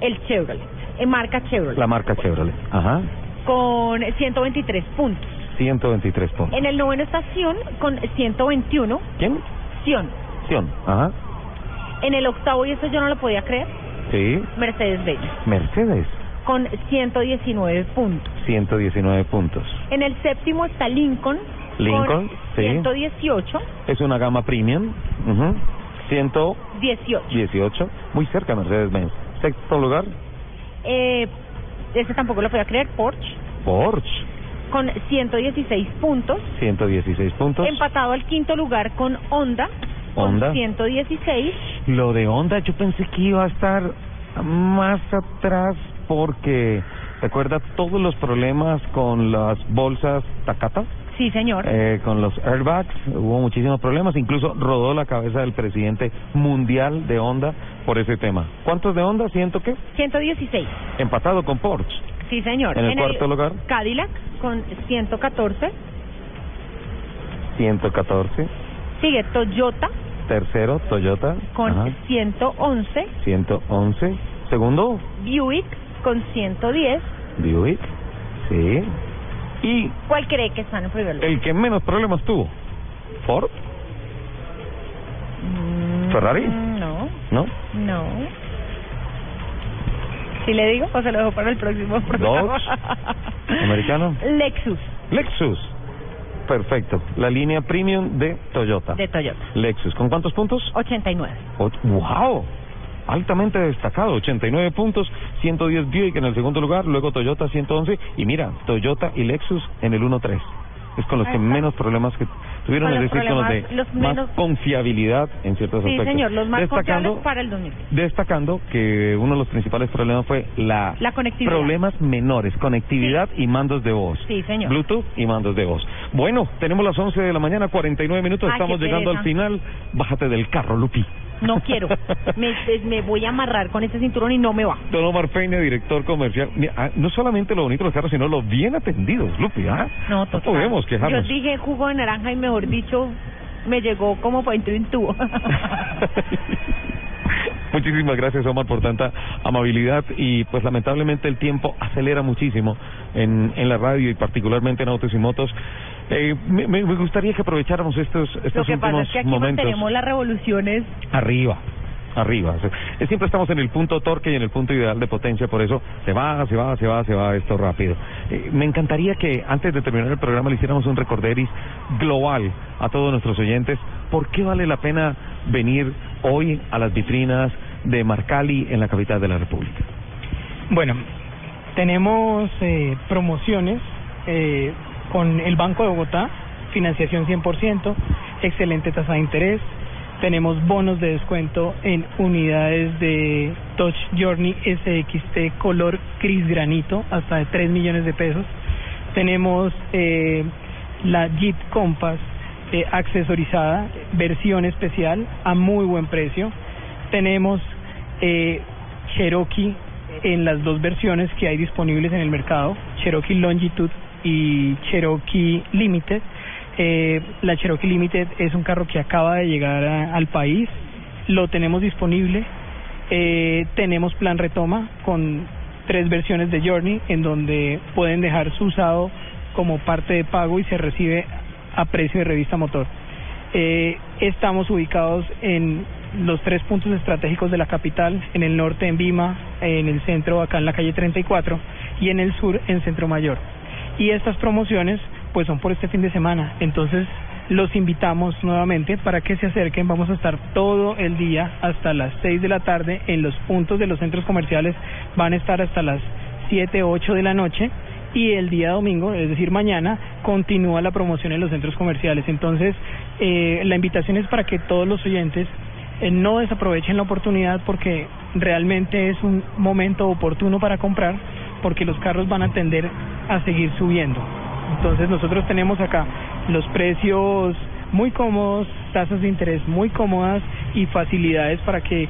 el Chevrolet, en marca Chevrolet, La marca Chevrolet. Ajá. con 123 puntos. 123 puntos. En el noveno está Sion con 121. ¿Quién? Sion. Sion. Ajá. En el octavo, y esto yo no lo podía creer, Sí. Mercedes-Benz Mercedes. con 119 puntos. 119 puntos. En el séptimo está Lincoln, Lincoln, con sí. 118. Es una gama premium. Ujú. 18. 118. Muy cerca Mercedes-Benz. Sexto lugar, Eh, ese tampoco lo podía creer, Porsche, Porsche. con 116 puntos. 116 puntos. Empatado al quinto lugar con Honda, Honda. 116. Lo de Honda yo pensé que iba a estar más atrás porque, ¿recuerda todos los problemas con las bolsas Takata? Sí, señor. Eh, con los airbags hubo muchísimos problemas, incluso rodó la cabeza del presidente mundial de Honda por ese tema. ¿Cuántos de Honda? ¿Ciento qué? 116. Empatado con Porsche. Sí, señor. En el cuarto lugar. Cadillac con 114. 114. Sigue Toyota Tercero, Toyota. con Ajá. 111. 111. Segundo, Buick con 110. Buick. Sí. Y ¿Cuál cree que está en primer lugar? el que menos problemas tuvo, Ford. Ferrari. Mm, No, ¿No? no. ¿Sí le digo o se lo dejo para el próximo programa? Americano. Lexus Lexus. Perfecto. La línea premium de Toyota. de Toyota. Lexus. ¿Con cuántos puntos? 89. Och- ¡Wow! Altamente destacado, 89 puntos, 110 Buick en el segundo lugar, luego Toyota 111 y mira, Toyota y Lexus en el 1-3. Es con los que menos problemas que tuvieron, es decir, con los de los más menos- confiabilidad en ciertos Sí, aspectos. señor, los más Destacando, para el 2000. destacando que uno de los principales problemas fue la, La conectividad. problemas menores, conectividad y mandos de voz. Sí, señor. Bluetooth y mandos de voz. Bueno, tenemos las 11 de la mañana, 49 minutos, Ay, estamos llegando al final. Bájate del carro, Lupi. No quiero. me, me voy a amarrar con este cinturón y no me va. Don Omar Peña, director comercial. Mira, ah, no solamente lo bonito de los carros, sino los bien atendidos, Lupi. ¿ah? No, no total. podemos Yo quejarnos. dije jugo de naranja y mejor dicho, me llegó como de un tubo. Muchísimas gracias, Omar, por tanta amabilidad y pues lamentablemente el tiempo acelera muchísimo en, en la radio y particularmente en Autos y Motos. Eh, me, me me gustaría que aprovecháramos estos, Lo estos que pasa es que aquí momentos mantenemos las revoluciones. arriba. Arriba. Siempre estamos en el punto torque y en el punto ideal de potencia, por eso se va, se va, se va, se va esto rápido. Eh, me encantaría que antes de terminar el programa le hiciéramos un recorderis global a todos nuestros oyentes. ¿Por qué vale la pena venir hoy a las vitrinas de Marcali en la capital de la República? Bueno, tenemos eh, promociones eh, con el Banco de Bogotá, financiación 100%, excelente tasa de interés. Tenemos bonos de descuento en unidades de Touch Journey SXT color gris granito, hasta de 3 millones de pesos. Tenemos eh, la Jeep Compass eh, accesorizada, versión especial, a muy buen precio. Tenemos eh, Cherokee en las dos versiones que hay disponibles en el mercado, Cherokee Longitude y Cherokee Limited. Eh, la Cherokee Limited es un carro que acaba de llegar al país, lo tenemos disponible. Eh, tenemos plan retoma con tres versiones de Journey en donde pueden dejar su usado como parte de pago y se recibe a precio de revista motor. Eh, estamos ubicados en los tres puntos estratégicos de la capital, en el norte en Vima, en el centro acá en la calle 34 y en el sur en Centro Mayor. Y estas promociones pues son por este fin de semana, entonces los invitamos nuevamente para que se acerquen, vamos a estar todo el día hasta las 6 de la tarde en los puntos de los centros comerciales, van a estar hasta las 7, 8 de la noche. Y el día domingo, es decir, mañana, continúa la promoción en los centros comerciales. Entonces, eh, la invitación es para que todos los oyentes eh, no desaprovechen la oportunidad porque realmente es un momento oportuno para comprar porque los carros van a tender a seguir subiendo. Entonces nosotros tenemos acá los precios muy cómodos, tasas de interés muy cómodas y facilidades para que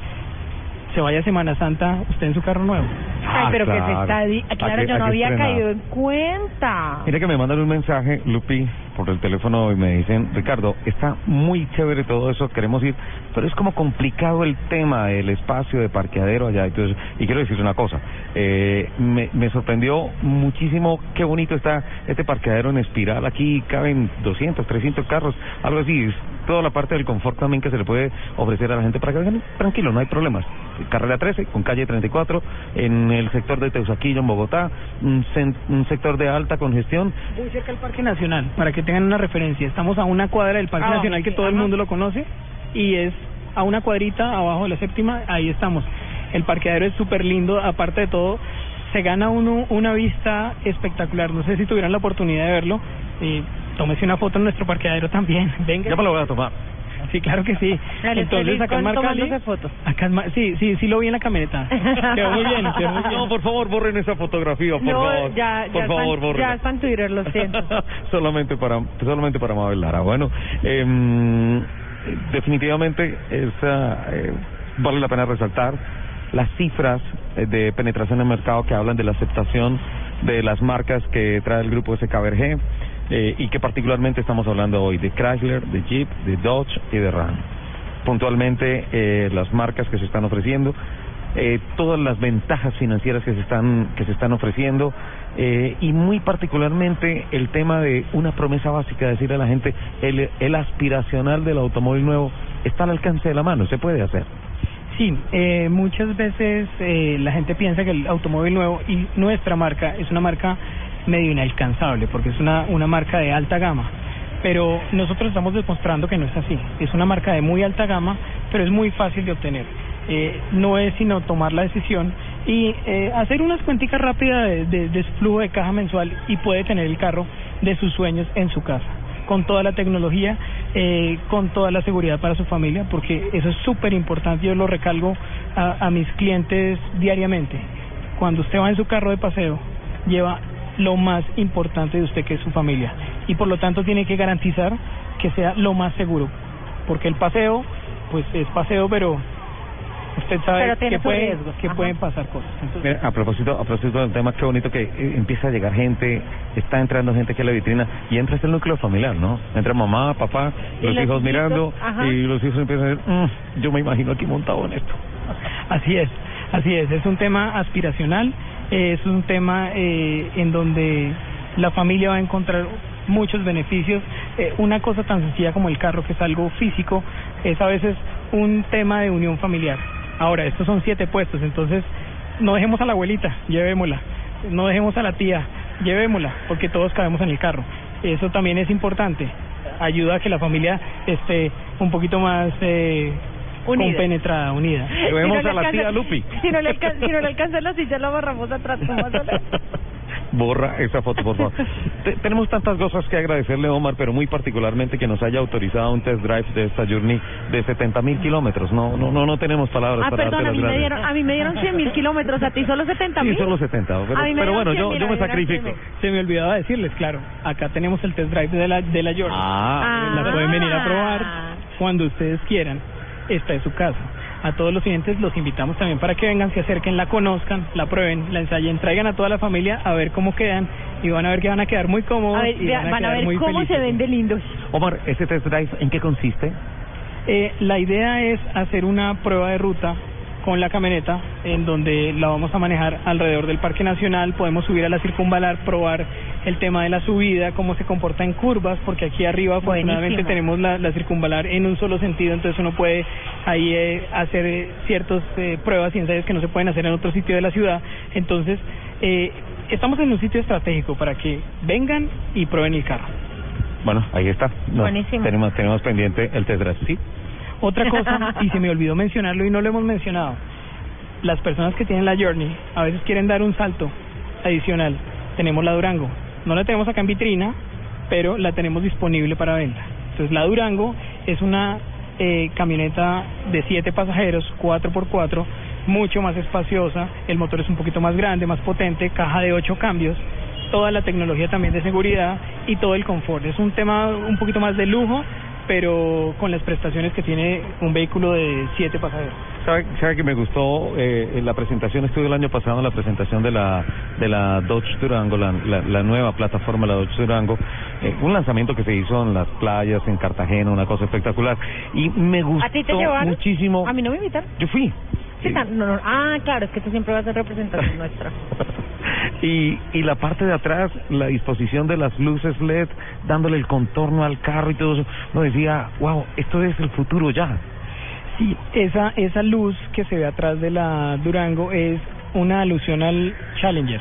se vaya Semana Santa usted en su carro nuevo. Ay, pero que se claro. está... Claro, que- yo no había estrenar. caído en cuenta. Mira que me mandan un mensaje, Lupi, por el teléfono y me dicen, Ricardo, está muy chévere todo eso, queremos ir, pero es como complicado el tema, el espacio de parqueadero allá. Entonces, y quiero decir una cosa, eh, me, me sorprendió muchísimo qué bonito está este parqueadero en espiral. Aquí caben 200, 300 carros, algo así. Es toda la parte del confort también que se le puede ofrecer a la gente para que vengan tranquilo, no hay problemas. Carrera 13 con calle 34, en el sector de Teusaquillo, en Bogotá, un, un sector de alta congestión. Muy cerca del Parque Nacional, para que tengan una referencia. Estamos a una cuadra del Parque Ah, Nacional que todo el mundo lo conoce y es a una cuadrita abajo de la séptima, ahí estamos. El parqueadero es súper lindo, aparte de todo, se gana uno una vista espectacular. No sé si tuvieran la oportunidad de verlo. Y tómese una foto en nuestro parqueadero también. Venga. Ya me lo voy a tomar. Sí, claro que sí. Dale, Entonces acá en Marcali, fotos. acá en Mar- sí, sí, sí lo vi en la camioneta. Quedó muy bien, quedó muy bien. No, por favor, borren esa fotografía, por no, favor. ya, por ya, favor, está, borren. ya está en Twitter, lo siento. solamente para solamente para Mabel Lara. Bueno, em, definitivamente esa eh, vale la pena resaltar las cifras eh, de penetración en el mercado que hablan de la aceptación de las marcas que trae el grupo SKBRG eh, y que particularmente estamos hablando hoy de Chrysler, de Jeep, de Dodge y de Ram. Puntualmente eh, las marcas que se están ofreciendo eh, todas las ventajas financieras que se están que se están ofreciendo eh, y muy particularmente el tema de una promesa básica decirle a la gente el, el aspiracional del automóvil nuevo está al alcance de la mano se puede hacer Sí, eh, muchas veces eh, la gente piensa que el automóvil nuevo y nuestra marca es una marca medio inalcanzable porque es una, una marca de alta gama. Pero nosotros estamos demostrando que no es así. Es una marca de muy alta gama, pero es muy fácil de obtener. Eh, no es sino tomar la decisión y eh, hacer unas cuenticas rápidas de, de, de de caja mensual y puede tener el carro de sus sueños en su casa con toda la tecnología, eh, con toda la seguridad para su familia, porque eso es súper importante, yo lo recalgo a, a mis clientes diariamente. Cuando usted va en su carro de paseo, lleva lo más importante de usted que es su familia y por lo tanto tiene que garantizar que sea lo más seguro, porque el paseo, pues es paseo, pero usted sabe que, puede, riesgos, que pueden pasar cosas. Entonces, Mira, a propósito a propósito del tema qué bonito que eh, empieza a llegar gente está entrando gente aquí a la vitrina y entra este núcleo familiar no entra mamá papá los los hijos mirando ajá. y los hijos empiezan a decir "Mm, yo me imagino aquí montado en esto Así es, así es. Es un tema aspiracional, eh, es un tema eh, en donde la familia va a encontrar muchos beneficios. Eh, una cosa tan sencilla como el carro, que es algo físico, es a veces un tema de unión familiar. Ahora, estos son siete puestos, entonces no dejemos a la abuelita, llevémosla. No dejemos a la tía, llevémosla, porque todos cabemos en el carro. Eso también es importante. Ayuda a que la familia esté un poquito más eh, Unida. compenetrada, unida. Llevemos Si no a la tía Lupi. Si no le alcanza, si no le alcanza la silla, la amarramos atrás. Borra esa foto, por favor. Te- tenemos tantas cosas que agradecerle, Omar, pero muy particularmente que nos haya autorizado un test drive de esta journey de 70 mil kilómetros. No, no, no, no tenemos palabras Ah, para perdón, a mí, me dieron, a mí me dieron 100 mil kilómetros, a ti solo 70 mil. Sí, solo 70, pero, A mí me pero dieron bueno, 100 yo, mil, yo me sacrifico. 100 Se me olvidaba decirles, claro, acá tenemos el test drive de la, de la Jordan. Ah. la pueden venir a probar cuando ustedes quieran. Esta es su casa. A todos los clientes los invitamos también para que vengan, se acerquen, la conozcan, la prueben, la ensayen, traigan a toda la familia a ver cómo quedan y van a ver que van a quedar muy cómodos A ver, y van a, van a quedar ver muy cómo felices. se ven de lindos. Omar, ¿ese test drive en qué consiste? Eh, la idea es hacer una prueba de ruta con la camioneta en donde la vamos a manejar alrededor del Parque Nacional, podemos subir a la circunvalar, probar el tema de la subida, cómo se comporta en curvas, porque aquí arriba afortunadamente tenemos la, la circunvalar en un solo sentido, entonces uno puede ahí eh, hacer eh, ciertas eh, pruebas y ensayos que no se pueden hacer en otro sitio de la ciudad, entonces eh, estamos en un sitio estratégico para que vengan y prueben el carro. Bueno, ahí está. No, Buenísimo. Tenemos, tenemos pendiente el test drive, ¿sí? Otra cosa, y se me olvidó mencionarlo y no lo hemos mencionado, las personas que tienen la Journey a veces quieren dar un salto adicional. Tenemos la Durango. No la tenemos acá en vitrina, pero la tenemos disponible para venta. Entonces la Durango es una eh, camioneta de siete pasajeros, 4x4, mucho más espaciosa, el motor es un poquito más grande, más potente, caja de ocho cambios, toda la tecnología también de seguridad y todo el confort. Es un tema un poquito más de lujo, pero con las prestaciones que tiene un vehículo de siete pasajeros. ¿Sabe, sabe que me gustó eh, en la presentación? Estuve el año pasado en la presentación de la de la Dodge Durango, la, la, la nueva plataforma, la Dodge Durango. eh, un lanzamiento que se hizo en las playas, en Cartagena, una cosa espectacular. Y me gustó ¿A ti te llevaron? muchísimo. A mí no me invitaron. Yo fui. Sí, tan- no, no. Ah, claro, es que tú siempre vas a representación nuestra. Y, y la parte de atrás, la disposición de las luces LED, dándole el contorno al carro y todo eso, uno decía, wow, esto es el futuro ya. Sí, esa, esa luz que se ve atrás de la Durango es una alusión al Challenger,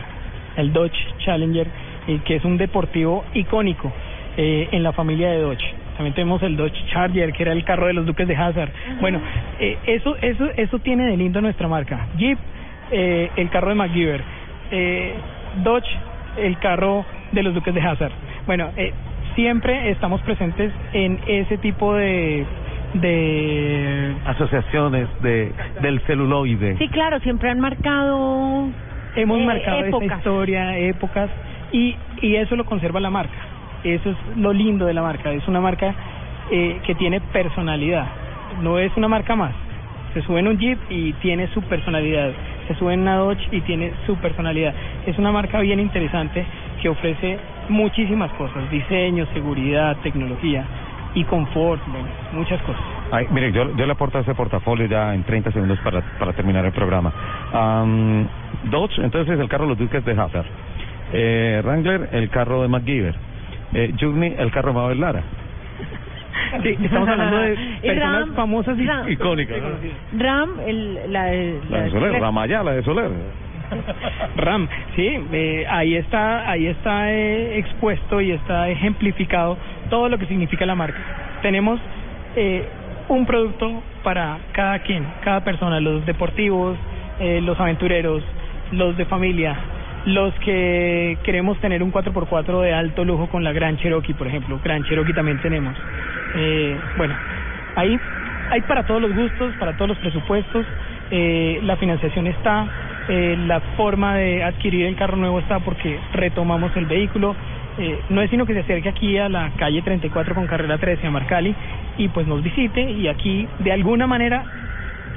el Dodge Challenger, eh, que es un deportivo icónico eh, en la familia de Dodge. También tenemos el Dodge Charger, que era el carro de los duques de Hazard. Bueno, eh, eso, eso, eso tiene de lindo nuestra marca. Jeep, eh, el carro de MacGyver. eh, Dodge, el carro de los Duques de Hazard. Bueno, eh, siempre estamos presentes en ese tipo de de asociaciones de del celuloide. Sí, claro, siempre han marcado hemos eh, marcado esa épocas. historia, épocas y y eso lo conserva la marca. Eso es lo lindo de la marca, es una marca eh, que tiene personalidad. No es una marca más. Se sube en un Jeep y tiene su personalidad. Se sube en una Dodge y tiene su personalidad. Es una marca bien interesante que ofrece muchísimas cosas, diseño, seguridad, tecnología y confort, muchas cosas. Ay, mire, yo, yo le aporto ese portafolio ya en 30 segundos para, para terminar el programa. Am, Dodge, entonces el carro de los Duques de Hazard. Eh, Wrangler, el carro de MacGyver. Eh, Journey, el carro de Mabel Lara. Sí, estamos hablando de personas Ram- famosas y Ram- Icónica, ¿no? Ram, el, la, de- La de Soler, Ramayá, la de Soler. Ram, sí, eh, ahí está, ahí está eh, expuesto y está ejemplificado todo lo que significa la marca. Tenemos eh, un producto para cada quien, cada persona, los deportivos, eh, los aventureros, los de familia, los que queremos tener un 4x4 de alto lujo con la Gran Cherokee, por ejemplo. Gran Cherokee también tenemos. Eh, bueno, ahí hay para todos los gustos, para todos los presupuestos. Eh, la financiación está, eh, la forma de adquirir el carro nuevo está porque retomamos el vehículo. Eh, no es sino que se acerque aquí a la calle 34 con carrera 13 a Marcali y pues nos visite y aquí de alguna manera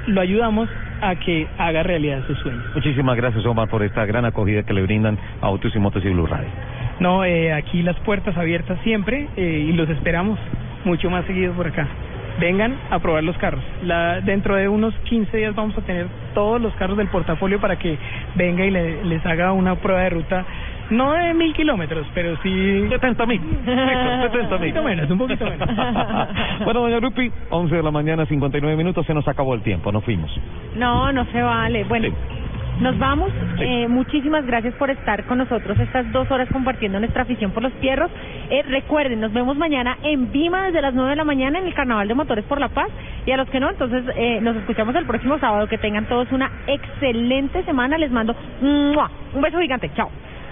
lo ayudamos a que haga realidad sus sueños. Muchísimas gracias, Omar, por esta gran acogida que le brindan a Autos y Motos y Blue Radio. No, eh, aquí las puertas abiertas siempre eh, y los esperamos mucho más seguido por acá. Vengan a probar los carros. La, dentro de unos 15 días vamos a tener todos los carros del portafolio para que venga y le- les haga una prueba de ruta, no de mil kilómetros, pero sí... 70 mil. Un poquito menos, un poquito menos. bueno, doña Rupi, 11 de la mañana, 59 minutos, se nos acabó el tiempo, nos fuimos. No, no se vale. Bueno, nos vamos. Eh, muchísimas gracias por estar con nosotros estas dos horas compartiendo nuestra afición por los pierros. Eh, recuerden, nos vemos mañana en Vima desde las 9 de la mañana en el Carnaval de Motores por la Paz. Y a los que no, entonces eh, nos escuchamos el próximo sábado. Que tengan todos una excelente semana. Les mando ¡mua! un beso gigante. Chao.